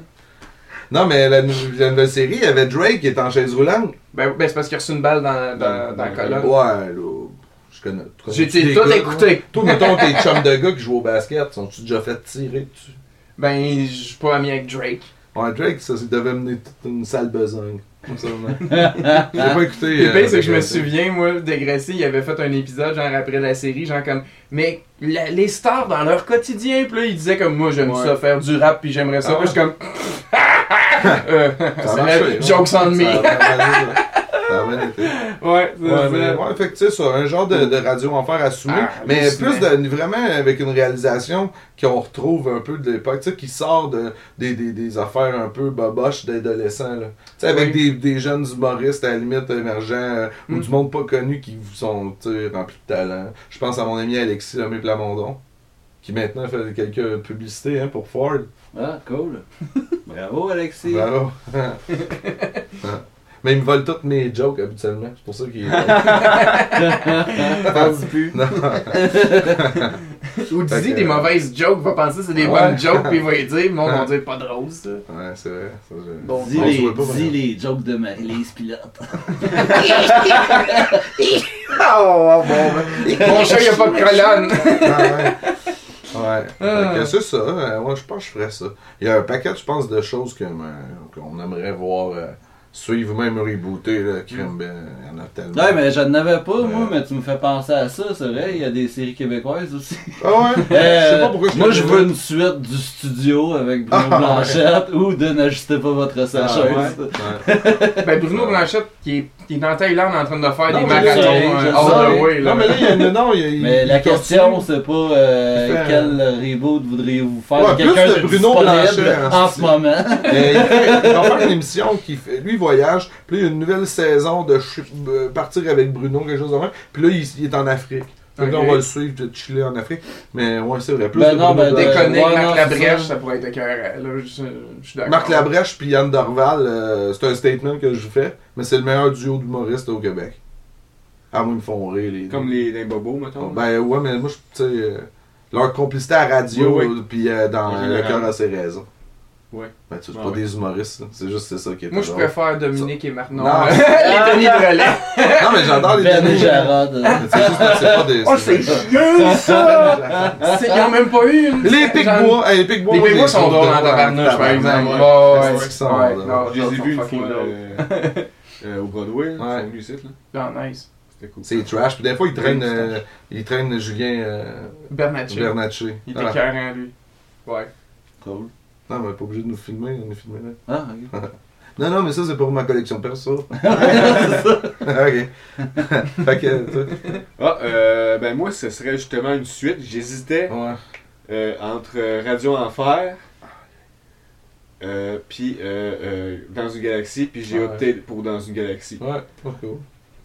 [SPEAKER 3] Non, mais la, nou- la nouvelle série, il y avait Drake qui est en chaise roulante.
[SPEAKER 1] Ben, ben, c'est parce qu'il a reçu une balle dans, dans,
[SPEAKER 4] Dans-
[SPEAKER 1] dans la colonne.
[SPEAKER 3] Ouais, là. Je connais.
[SPEAKER 1] J'ai tout écouté.
[SPEAKER 3] Toi, mettons tes chums de gars qui jouent au basket, sont-tu déjà fait tirer dessus?
[SPEAKER 1] Ben, je suis pas ami avec Drake.
[SPEAKER 3] Ouais, Drake, ça, ça devait mener toute une sale besogne. Comme ça, non? J'ai pas écouté.
[SPEAKER 1] Le
[SPEAKER 3] euh,
[SPEAKER 1] pire, c'est que je me souviens, moi, Degrassi, il avait fait un épisode, genre après la série, genre comme. Mais la- les stars dans leur quotidien, puis là, il disait comme moi, j'aime
[SPEAKER 4] Ouais.
[SPEAKER 1] ça faire du rap, puis j'aimerais ça.
[SPEAKER 3] Ah
[SPEAKER 1] Puis je suis comme. euh,
[SPEAKER 3] ouais.
[SPEAKER 1] jokes on
[SPEAKER 3] Ça a
[SPEAKER 1] me.
[SPEAKER 3] bien été. Ça a bien été.
[SPEAKER 1] Ouais, c'est
[SPEAKER 3] Ouais,
[SPEAKER 1] ça.
[SPEAKER 3] mais, ouais, fait que tu sais, ça, un genre de, de radio enfer assumé,
[SPEAKER 1] Ah,
[SPEAKER 3] mais plus de, vraiment avec une réalisation qu'on retrouve un peu de l'époque, tu sais, qui sort de, des, des, des affaires un peu boboches d'adolescents, là. Tu sais, avec des, des jeunes humoristes à la limite émergents, euh, ou
[SPEAKER 1] Mm.
[SPEAKER 3] du monde pas connu qui sont, tu sais, remplis de talent. Je pense à mon ami Alexis Lemay Plamondon, qui maintenant fait quelques publicités, hein, pour Ford.
[SPEAKER 2] Ah, cool. Bravo, Alexis.
[SPEAKER 3] Bravo. Mais il me vole toutes mes jokes habituellement, c'est pour ça qu'il.
[SPEAKER 2] Pense plus.
[SPEAKER 3] Non.
[SPEAKER 1] Ou dis des mauvaises jokes, va penser que c'est des
[SPEAKER 3] Ouais.
[SPEAKER 1] bonnes jokes, puis il va y dire, monde va dire pas drôle ça.
[SPEAKER 3] Ouais, c'est vrai. Ça, je-
[SPEAKER 1] Bon,
[SPEAKER 2] Dis,
[SPEAKER 3] on
[SPEAKER 2] les,
[SPEAKER 3] pas
[SPEAKER 2] dis les jokes de Marie-Lise Pilote.
[SPEAKER 1] Oh, bon, ben. Mon chat, il a pas de colonne.
[SPEAKER 3] Ah ouais. Ouais.
[SPEAKER 1] Ah.
[SPEAKER 3] C'est ça. euh, moi, je pense que je ferais ça. Il y a un paquet, je pense, de choses que, euh, qu'on aimerait voir euh, suivre, même rebooter. Là, crème, ben, il y en a tellement.
[SPEAKER 2] Ouais, mais je n'avais pas, moi, mais tu me fais penser à ça, c'est vrai, il y a des séries québécoises aussi.
[SPEAKER 3] Ah ouais? je sais
[SPEAKER 2] Euh,
[SPEAKER 3] pas pourquoi je
[SPEAKER 2] moi, je veux une suite du studio avec Bruno
[SPEAKER 3] Ah, ouais.
[SPEAKER 2] Blanchette ou de N'ajustez pas votre sécheuse.
[SPEAKER 3] Ouais.
[SPEAKER 1] Ben, Bruno Blanchette, qui est, est en Thaïlande en train de faire
[SPEAKER 3] Non,
[SPEAKER 1] des
[SPEAKER 2] je
[SPEAKER 1] euh,
[SPEAKER 2] sais,
[SPEAKER 1] all the way. Là.
[SPEAKER 3] Non, mais là, il y a une. Non, il y a- il-
[SPEAKER 2] Mais la
[SPEAKER 3] il
[SPEAKER 2] question, c'est pas euh,
[SPEAKER 3] fait,
[SPEAKER 2] quel reboot voudriez-vous faire
[SPEAKER 3] Ouais,
[SPEAKER 2] Quelqu'un
[SPEAKER 3] plus de Bruno Blanchet,
[SPEAKER 2] en
[SPEAKER 3] c'est-
[SPEAKER 2] ce moment?
[SPEAKER 3] Il, va faire une émission qui fait. Lui, il voyage. Puis là, il y a une nouvelle saison de euh, partir avec Bruno, quelque chose de même. Puis là, il, il est en Afrique.
[SPEAKER 1] Ok.
[SPEAKER 3] on va le suivre, de chiller en Afrique. Mais ouais, c'est vrai. Plus
[SPEAKER 2] Ben
[SPEAKER 3] de
[SPEAKER 2] non, ben, Ouais,
[SPEAKER 1] Marc Labrèche,
[SPEAKER 2] ça.
[SPEAKER 1] ça pourrait être écœurant. Là, je, je suis d'accord.
[SPEAKER 3] Marc Labrèche puis Yann Dorval, euh, c'est un statement que je fais, mais c'est le meilleur duo d'humoristes au Québec. Ah, moi, ils me font rire, les
[SPEAKER 4] Comme les, les bobos, mettons.
[SPEAKER 3] Ben ouais, mais moi, je- tu sais, euh, leur complicité à radio,
[SPEAKER 4] Oui, oui.
[SPEAKER 3] euh, puis euh, dans Le cœur a ses raisons.
[SPEAKER 4] Ouais.
[SPEAKER 3] Ben, tu sais, c'est
[SPEAKER 4] Ouais,
[SPEAKER 3] pas
[SPEAKER 4] ouais.
[SPEAKER 3] des humoristes, c'est juste c'est ça qui est
[SPEAKER 1] Moi, je
[SPEAKER 3] drôle.
[SPEAKER 1] préfère Dominique et Marnon.
[SPEAKER 3] Non.
[SPEAKER 1] les Denis.
[SPEAKER 3] Non, mais j'adore les
[SPEAKER 2] Ben
[SPEAKER 3] Denis.
[SPEAKER 2] Jarod.
[SPEAKER 3] Mais C'est juste que c'est pas des.
[SPEAKER 1] Oh, c'est chiant, ça! C'est- Ils ont même pas eu une.
[SPEAKER 3] Les Pic-Bois, hey, les Pic-Bois,
[SPEAKER 1] Les Pic-Bois sont drôles en tabarnouche, par exemple.
[SPEAKER 3] Ouais. C'est
[SPEAKER 4] Je les ai vus une fois euh, euh, au Broadway, là.
[SPEAKER 3] Ouais.
[SPEAKER 4] Ils sont venus ici, là.
[SPEAKER 1] Ah, nice.
[SPEAKER 4] Cool.
[SPEAKER 3] C'est trash. Puis des fois, ils traînent,
[SPEAKER 1] c'est
[SPEAKER 3] euh, ils traînent Julien euh,
[SPEAKER 1] Bernatchez.
[SPEAKER 3] Bernatchez.
[SPEAKER 1] Il
[SPEAKER 3] Ah.
[SPEAKER 1] était carré, lui. Ouais.
[SPEAKER 2] Cool.
[SPEAKER 3] Non, mais pas obligé de nous filmer, on est filmé là.
[SPEAKER 2] Ah, ok.
[SPEAKER 3] Non, non, mais ça, c'est pour ma collection perso. ok. fait que, toi?
[SPEAKER 4] Ah, euh, ben moi, ce serait justement une suite. J'hésitais
[SPEAKER 3] Ouais.
[SPEAKER 4] euh, entre Radio Enfer, euh, puis euh, euh, Dans une galaxie, puis j'ai
[SPEAKER 3] Ouais.
[SPEAKER 4] opté pour Dans une galaxie.
[SPEAKER 3] Ouais, ok.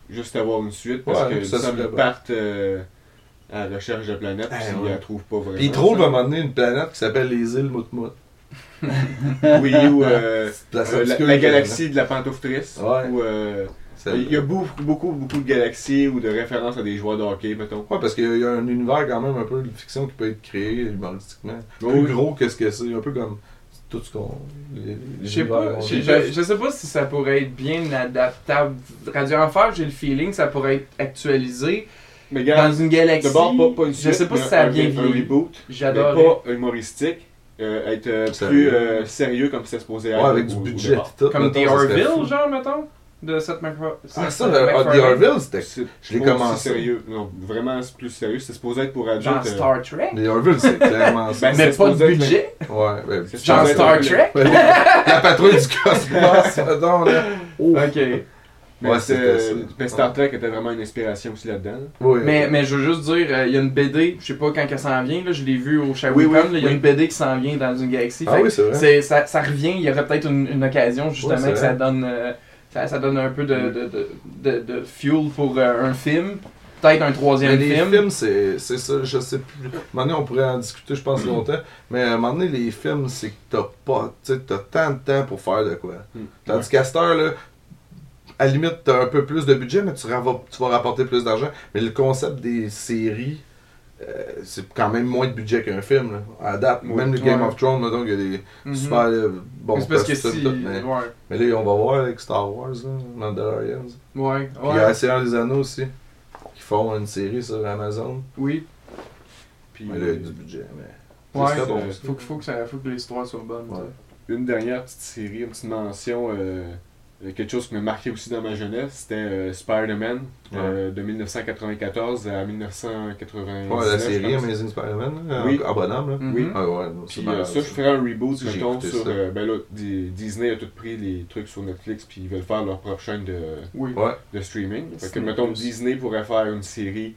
[SPEAKER 4] Juste avoir une suite, parce
[SPEAKER 3] Ouais,
[SPEAKER 4] que
[SPEAKER 3] ça
[SPEAKER 4] me partent euh, à la recherche de planètes,
[SPEAKER 3] Eh,
[SPEAKER 4] puis
[SPEAKER 3] ouais.
[SPEAKER 4] ils la trouvent pas vraiment.
[SPEAKER 3] Puis ils trouvent à un moment donné une planète qui s'appelle les îles Moutmout.
[SPEAKER 4] Oui, ou euh, euh, la,
[SPEAKER 3] là.
[SPEAKER 4] galaxie de la pantouftrice.
[SPEAKER 3] Ouais.
[SPEAKER 4] Ou, euh, il y a beaucoup, beaucoup, beaucoup de galaxies ou de références à des joueurs de hockey, mettons.
[SPEAKER 3] Ouais, parce qu'il y a un univers quand même un peu de fiction qui peut être créé humoristiquement.
[SPEAKER 4] Oui.
[SPEAKER 3] Plus gros que ce que c'est. Un peu comme tout ce qu'on.
[SPEAKER 1] Je sais pas, je, sais pas si ça pourrait être bien adaptable. Radio Enfer, j'ai le feeling que ça pourrait être actualisé
[SPEAKER 4] Mais
[SPEAKER 1] dans une galaxie.
[SPEAKER 4] d'abord, pas, pas une
[SPEAKER 1] je sais pas si ça a
[SPEAKER 4] un,
[SPEAKER 1] bien vieilli. J'adore.
[SPEAKER 4] pas humoristique. Euh, être euh,
[SPEAKER 3] Sérieux.
[SPEAKER 4] plus euh, sérieux comme c'était supposé être.
[SPEAKER 3] Ouais, avec du budget pis tout.
[SPEAKER 1] Comme The
[SPEAKER 3] mettons,
[SPEAKER 1] Orville, genre, mettons? De Seth MacFarlane.
[SPEAKER 3] Ah, ça, ah, The Orville, c'était.
[SPEAKER 4] C'est
[SPEAKER 3] Je l'ai commencé.
[SPEAKER 4] sérieux. Non, vraiment, c'est plus sérieux. C'est supposé être pour adultes.
[SPEAKER 1] Genre
[SPEAKER 4] euh,
[SPEAKER 1] Star Trek?
[SPEAKER 3] The Orville, c'est clairement ça.
[SPEAKER 4] Ben,
[SPEAKER 1] Mais
[SPEAKER 4] c'est
[SPEAKER 1] pas de budget?
[SPEAKER 3] Ouais, ben,
[SPEAKER 4] C'est
[SPEAKER 1] Genre Star Trek?
[SPEAKER 3] La patrouille du cosmos, mettons, là. Oh.
[SPEAKER 1] Ok.
[SPEAKER 4] Mais,
[SPEAKER 3] Ouais,
[SPEAKER 4] c'est-
[SPEAKER 3] c'était ça.
[SPEAKER 4] mais Star Trek était vraiment une inspiration aussi là-dedans. là.
[SPEAKER 3] Oui.
[SPEAKER 1] Mais, mais je veux juste dire, euh, il y a une BD, je sais pas quand elle s'en vient, là, je l'ai vu au Shawicon,
[SPEAKER 4] Oui, oui,
[SPEAKER 1] là, il y a une BD qui s'en vient dans une galaxie.
[SPEAKER 3] Ah c'est vrai.
[SPEAKER 1] c'est- ça, ça revient, il y aurait peut-être une, une occasion justement que ça donne, euh, ça, ça donne un peu de, de, de, de, de fuel pour euh, un film. Peut-être un
[SPEAKER 3] Mais
[SPEAKER 1] troisième
[SPEAKER 3] les
[SPEAKER 1] film.
[SPEAKER 3] films, c'est c'est ça, je sais plus. À un moment donné, on pourrait en discuter, je pense, longtemps. Mais à un moment donné, les films, c'est que t'as pas, tu sais, t'as tant de temps pour faire de quoi.
[SPEAKER 4] Mm.
[SPEAKER 3] Tandis qu'à cette heure, là, à la limite, t'as un peu plus de budget, mais tu, tu vas rapporter plus d'argent. Mais le concept des séries, euh, c'est quand même moins de budget qu'un film, là. À date,
[SPEAKER 4] Oui.
[SPEAKER 3] même le Game
[SPEAKER 1] Ouais.
[SPEAKER 3] of Thrones, mettons, il y a des
[SPEAKER 1] Mhm.
[SPEAKER 3] super euh, bons
[SPEAKER 1] parce que
[SPEAKER 3] costumes,
[SPEAKER 1] si.
[SPEAKER 3] tout, mais,
[SPEAKER 1] Ouais,
[SPEAKER 3] mais là, on va voir avec Star Wars, là, Mandalorians.
[SPEAKER 1] ouais,
[SPEAKER 3] Puis il y a. Seigneur des Anneaux aussi, qui font une série sur Amazon.
[SPEAKER 1] Oui.
[SPEAKER 4] Puis,
[SPEAKER 3] Mais là, il y a du budget, mais.
[SPEAKER 1] Ouais,
[SPEAKER 3] c'est bon.
[SPEAKER 1] Faut, que- faut, que ça, faut que l'histoire soit bonne. Tu
[SPEAKER 4] une dernière petite série, une petite mention, euh, quelque chose qui m'a marqué aussi dans ma jeunesse, c'était euh, Spider-Man euh, de 1994 à 1999.
[SPEAKER 3] Ouais, la série. Amazing Spider-Man, là,
[SPEAKER 4] Oui.
[SPEAKER 3] en, en bonhomme, là.
[SPEAKER 1] Mhm.
[SPEAKER 4] Oui.
[SPEAKER 3] Ah ouais,
[SPEAKER 4] Puis euh, ça, je ferais un reboot, mettons, sur... euh, ben là, Di- Disney a tout pris les trucs sur Netflix, puis ils veulent faire leur propre chaîne de,
[SPEAKER 1] Oui.
[SPEAKER 3] Ouais.
[SPEAKER 4] de streaming. Fait que, mettons, Disney pourrait faire une série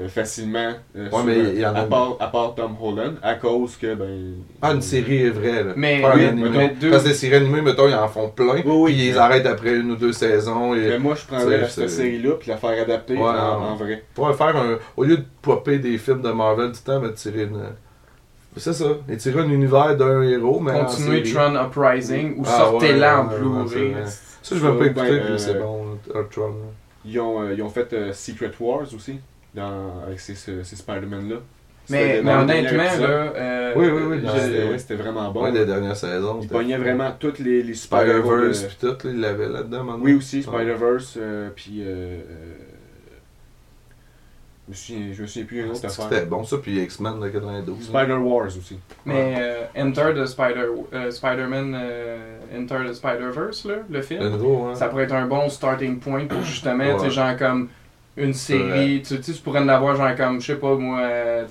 [SPEAKER 4] euh, facilement, euh, sur,
[SPEAKER 3] mais
[SPEAKER 4] euh,
[SPEAKER 3] il y en a-
[SPEAKER 4] à, part, à part Tom Holland, à cause que, ben...
[SPEAKER 3] Ah, une série vraie, là.
[SPEAKER 1] Mais-
[SPEAKER 3] Pas un
[SPEAKER 1] oui,
[SPEAKER 3] animé.
[SPEAKER 1] mais deux-
[SPEAKER 3] Parce que les séries animées, mettons, ils en font plein.
[SPEAKER 4] Oui, oui.
[SPEAKER 3] Puis ils arrêtent après une ou deux saisons. Et...
[SPEAKER 4] Mais moi, je prendrais cette série-là, puis la faire adapter
[SPEAKER 3] Ouais,
[SPEAKER 4] en,
[SPEAKER 3] ouais.
[SPEAKER 4] en vrai.
[SPEAKER 3] Pour faire un. Au lieu de popper des films de Marvel tout le temps, mais de tirer une. C'est ça. Et tirer un univers d'un héros, mais. série.
[SPEAKER 1] Tron Uprising ou
[SPEAKER 3] Ah,
[SPEAKER 1] sortez-la en Blu-ray.
[SPEAKER 3] Ça, je vais pas
[SPEAKER 4] Ben,
[SPEAKER 3] écouter,
[SPEAKER 4] euh,
[SPEAKER 3] puis c'est bon, là, Tron.
[SPEAKER 4] Ils ont, euh, ils ont fait euh, Secret Wars aussi, dans, avec ces, ces, ces Spider-Man-là.
[SPEAKER 1] Mais, mais honnêtement, là. euh,
[SPEAKER 3] Oui, oui, oui,
[SPEAKER 4] C'était ouais, vraiment bon.
[SPEAKER 3] Ouais, des dernières saisons.
[SPEAKER 4] Ils
[SPEAKER 3] c'était-
[SPEAKER 4] pognaient vraiment toutes les, les
[SPEAKER 3] Spider-Verse,
[SPEAKER 4] de-
[SPEAKER 3] puis tout, là, il l'avait là-dedans maintenant.
[SPEAKER 4] Oui, aussi,
[SPEAKER 3] Ouais.
[SPEAKER 4] Spider-Verse, euh, puis... Euh, je me souviens, je me souviens plus d'une autre
[SPEAKER 3] C'était bon ça, puis X-Men de 92. là.
[SPEAKER 4] Spider-Wars aussi.
[SPEAKER 1] Mais euh, Enter the Spider, euh, Spider-Man euh, Enter the Spider-Verse, là, le
[SPEAKER 3] Le
[SPEAKER 1] film,
[SPEAKER 3] nouveau, hein.
[SPEAKER 1] ça pourrait être un bon starting point pour justement, tu sais,
[SPEAKER 3] Ouais.
[SPEAKER 1] genre comme une série, tu tu sais, tu pourrais en avoir genre comme, je sais pas moi, euh,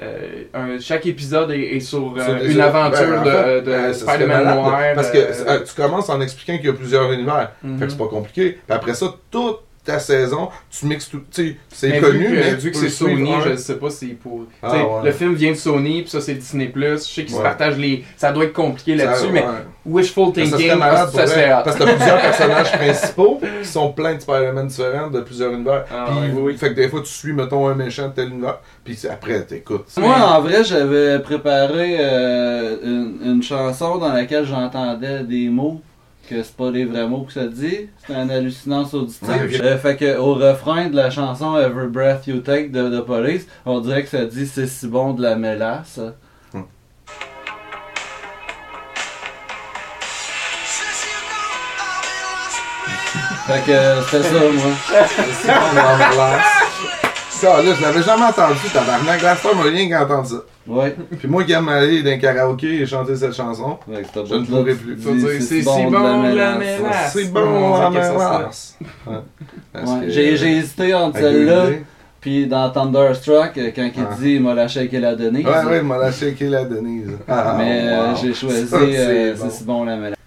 [SPEAKER 1] euh, un- chaque épisode est, est sur euh, une aventure
[SPEAKER 3] ben, en
[SPEAKER 1] de, de
[SPEAKER 3] serait
[SPEAKER 1] Spider-Man noir.
[SPEAKER 3] Parce que
[SPEAKER 1] euh,
[SPEAKER 3] tu commences en expliquant qu'il y a plusieurs univers.
[SPEAKER 1] mhm.
[SPEAKER 3] Fait que c'est pas compliqué. Puis après ça, toute ta saison, tu mixes tout. Tu sais, c'est
[SPEAKER 1] Mais
[SPEAKER 3] connu,
[SPEAKER 1] vu que,
[SPEAKER 3] mais
[SPEAKER 1] vu que c'est Sony, je sais pas si pour.
[SPEAKER 3] Ah, ouais.
[SPEAKER 1] Le film vient de Sony, puis ça c'est Disney Je sais qu'ils se
[SPEAKER 3] Ouais.
[SPEAKER 1] partagent les. Ça doit être compliqué là-dessus, mais wishful
[SPEAKER 3] Ça
[SPEAKER 1] thinking, ça serait.
[SPEAKER 3] Parce que t'as plusieurs personnages principaux qui sont pleins de Spider-Man différents, de plusieurs univers.
[SPEAKER 1] Ah,
[SPEAKER 3] puis,
[SPEAKER 1] ouais.
[SPEAKER 3] oui. Fait que des fois, tu suis, mettons, un méchant de tel univers. Puis après, t'écoutes.
[SPEAKER 2] Moi, en vrai, j'avais préparé euh, une, une chanson dans laquelle j'entendais des mots. Que c'est pas les vrais mots que ça dit, c'est une hallucinance auditive.
[SPEAKER 3] Ouais, ok.
[SPEAKER 2] Euh, fait que au refrain de la chanson Every Breath You Take de, de Police, on dirait que ça dit c'est si bon de la mélasse. Fait que c'était ça moi.
[SPEAKER 3] C'est bon, dans glace. Ça, là, je l'avais jamais entendu, tabarnak. La star m'a rien qu'entendre ça.
[SPEAKER 2] Ouais.
[SPEAKER 3] Puis moi qui aime aller dans un karaoké et chanter cette chanson, Je ne pourrai plus.
[SPEAKER 1] Faut dire, c'est si bon la mélasse.
[SPEAKER 3] c'est bon
[SPEAKER 1] On
[SPEAKER 3] la mélasse.
[SPEAKER 2] J'ai hésité entre celle-là puis dans Thunderstruck quand il
[SPEAKER 3] Ouais.
[SPEAKER 2] dit il m'a lâché qu'elle a donné.
[SPEAKER 3] Ouais, ouais, il m'a lâché qui la Denise. Ah,
[SPEAKER 2] Mais
[SPEAKER 3] wow.
[SPEAKER 2] j'ai choisi euh,
[SPEAKER 3] c'est
[SPEAKER 2] si bon la mélasse.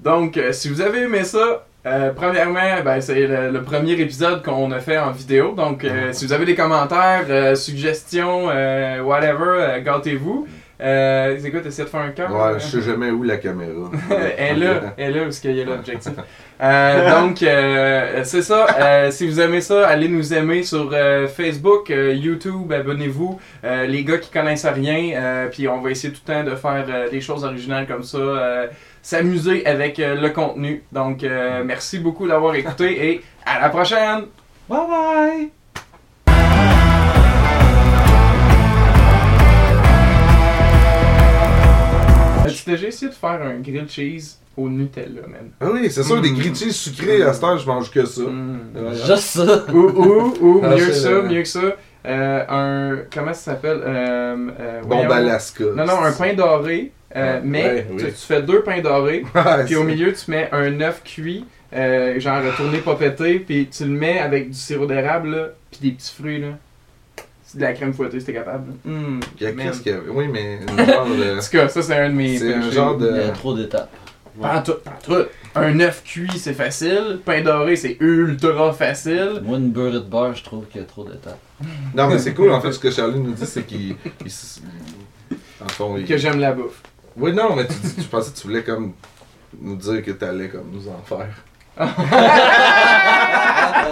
[SPEAKER 1] Donc, euh, si vous avez aimé ça, euh, premièrement, ben, c'est le, le premier épisode qu'on a fait en vidéo. Donc, euh, si vous avez des commentaires, euh, suggestions, euh, whatever, euh, gâtez-vous. Euh, c'est quoi, t'essaies de faire un cœur?
[SPEAKER 3] Ouais, je sais jamais où la caméra.
[SPEAKER 1] elle est là, elle est là, parce qu'il y a l'objectif. Euh, donc, euh, c'est ça. Euh, si vous aimez ça, allez nous aimer sur Facebook, euh, YouTube, abonnez-vous. Euh, les gars qui connaissent rien, euh, puis on va essayer tout le temps de faire des choses originales comme ça. S'amuser avec euh, le contenu. Donc, euh, merci beaucoup d'avoir écouté et à la prochaine!
[SPEAKER 2] Bye bye!
[SPEAKER 1] As-tu déjà essayé de faire un grilled cheese au Nutella, man?
[SPEAKER 3] Ah oui, c'est sûr, des grilled cheese sucrés, à cette heure, je mange que ça.
[SPEAKER 1] Mm.
[SPEAKER 3] Voilà.
[SPEAKER 2] Juste ça!
[SPEAKER 1] ou, ou, ou
[SPEAKER 3] Ah,
[SPEAKER 1] mieux que ça, mieux que ça, euh, un. Comment ça s'appelle? Euh, euh,
[SPEAKER 3] d'Alaska.
[SPEAKER 1] Non, non, un pain doré, euh, mais
[SPEAKER 3] ouais,
[SPEAKER 1] tu,
[SPEAKER 3] oui.
[SPEAKER 1] tu fais deux pains dorés, puis au milieu tu mets un œuf cuit, euh, genre tourné pas pété, puis tu le mets avec du sirop d'érable, puis des petits fruits, là. C'est de la crème fouettée, si t'es capable. là. Mm,
[SPEAKER 3] Il y a
[SPEAKER 1] man.
[SPEAKER 3] qu'est-ce qu'il y a Oui, mais genre de.
[SPEAKER 1] En tout cas, ça c'est un de mes
[SPEAKER 3] C'est un genre de-
[SPEAKER 2] Il y a trop d'étapes.
[SPEAKER 1] Pas en tout, pas en tout. Un œuf cuit, c'est facile. Pain doré, c'est ultra facile.
[SPEAKER 2] Moi, une beurre de beurre, je trouve qu'il y a trop d'étapes.
[SPEAKER 3] Non, mais c'est cool, en fait, ce que Charlie nous dit, c'est qu'il. il En fond, il-
[SPEAKER 1] Que j'aime la bouffe.
[SPEAKER 3] Oui, non, mais tu, je pensais que tu voulais comme nous dire que t'allais comme nous en faire.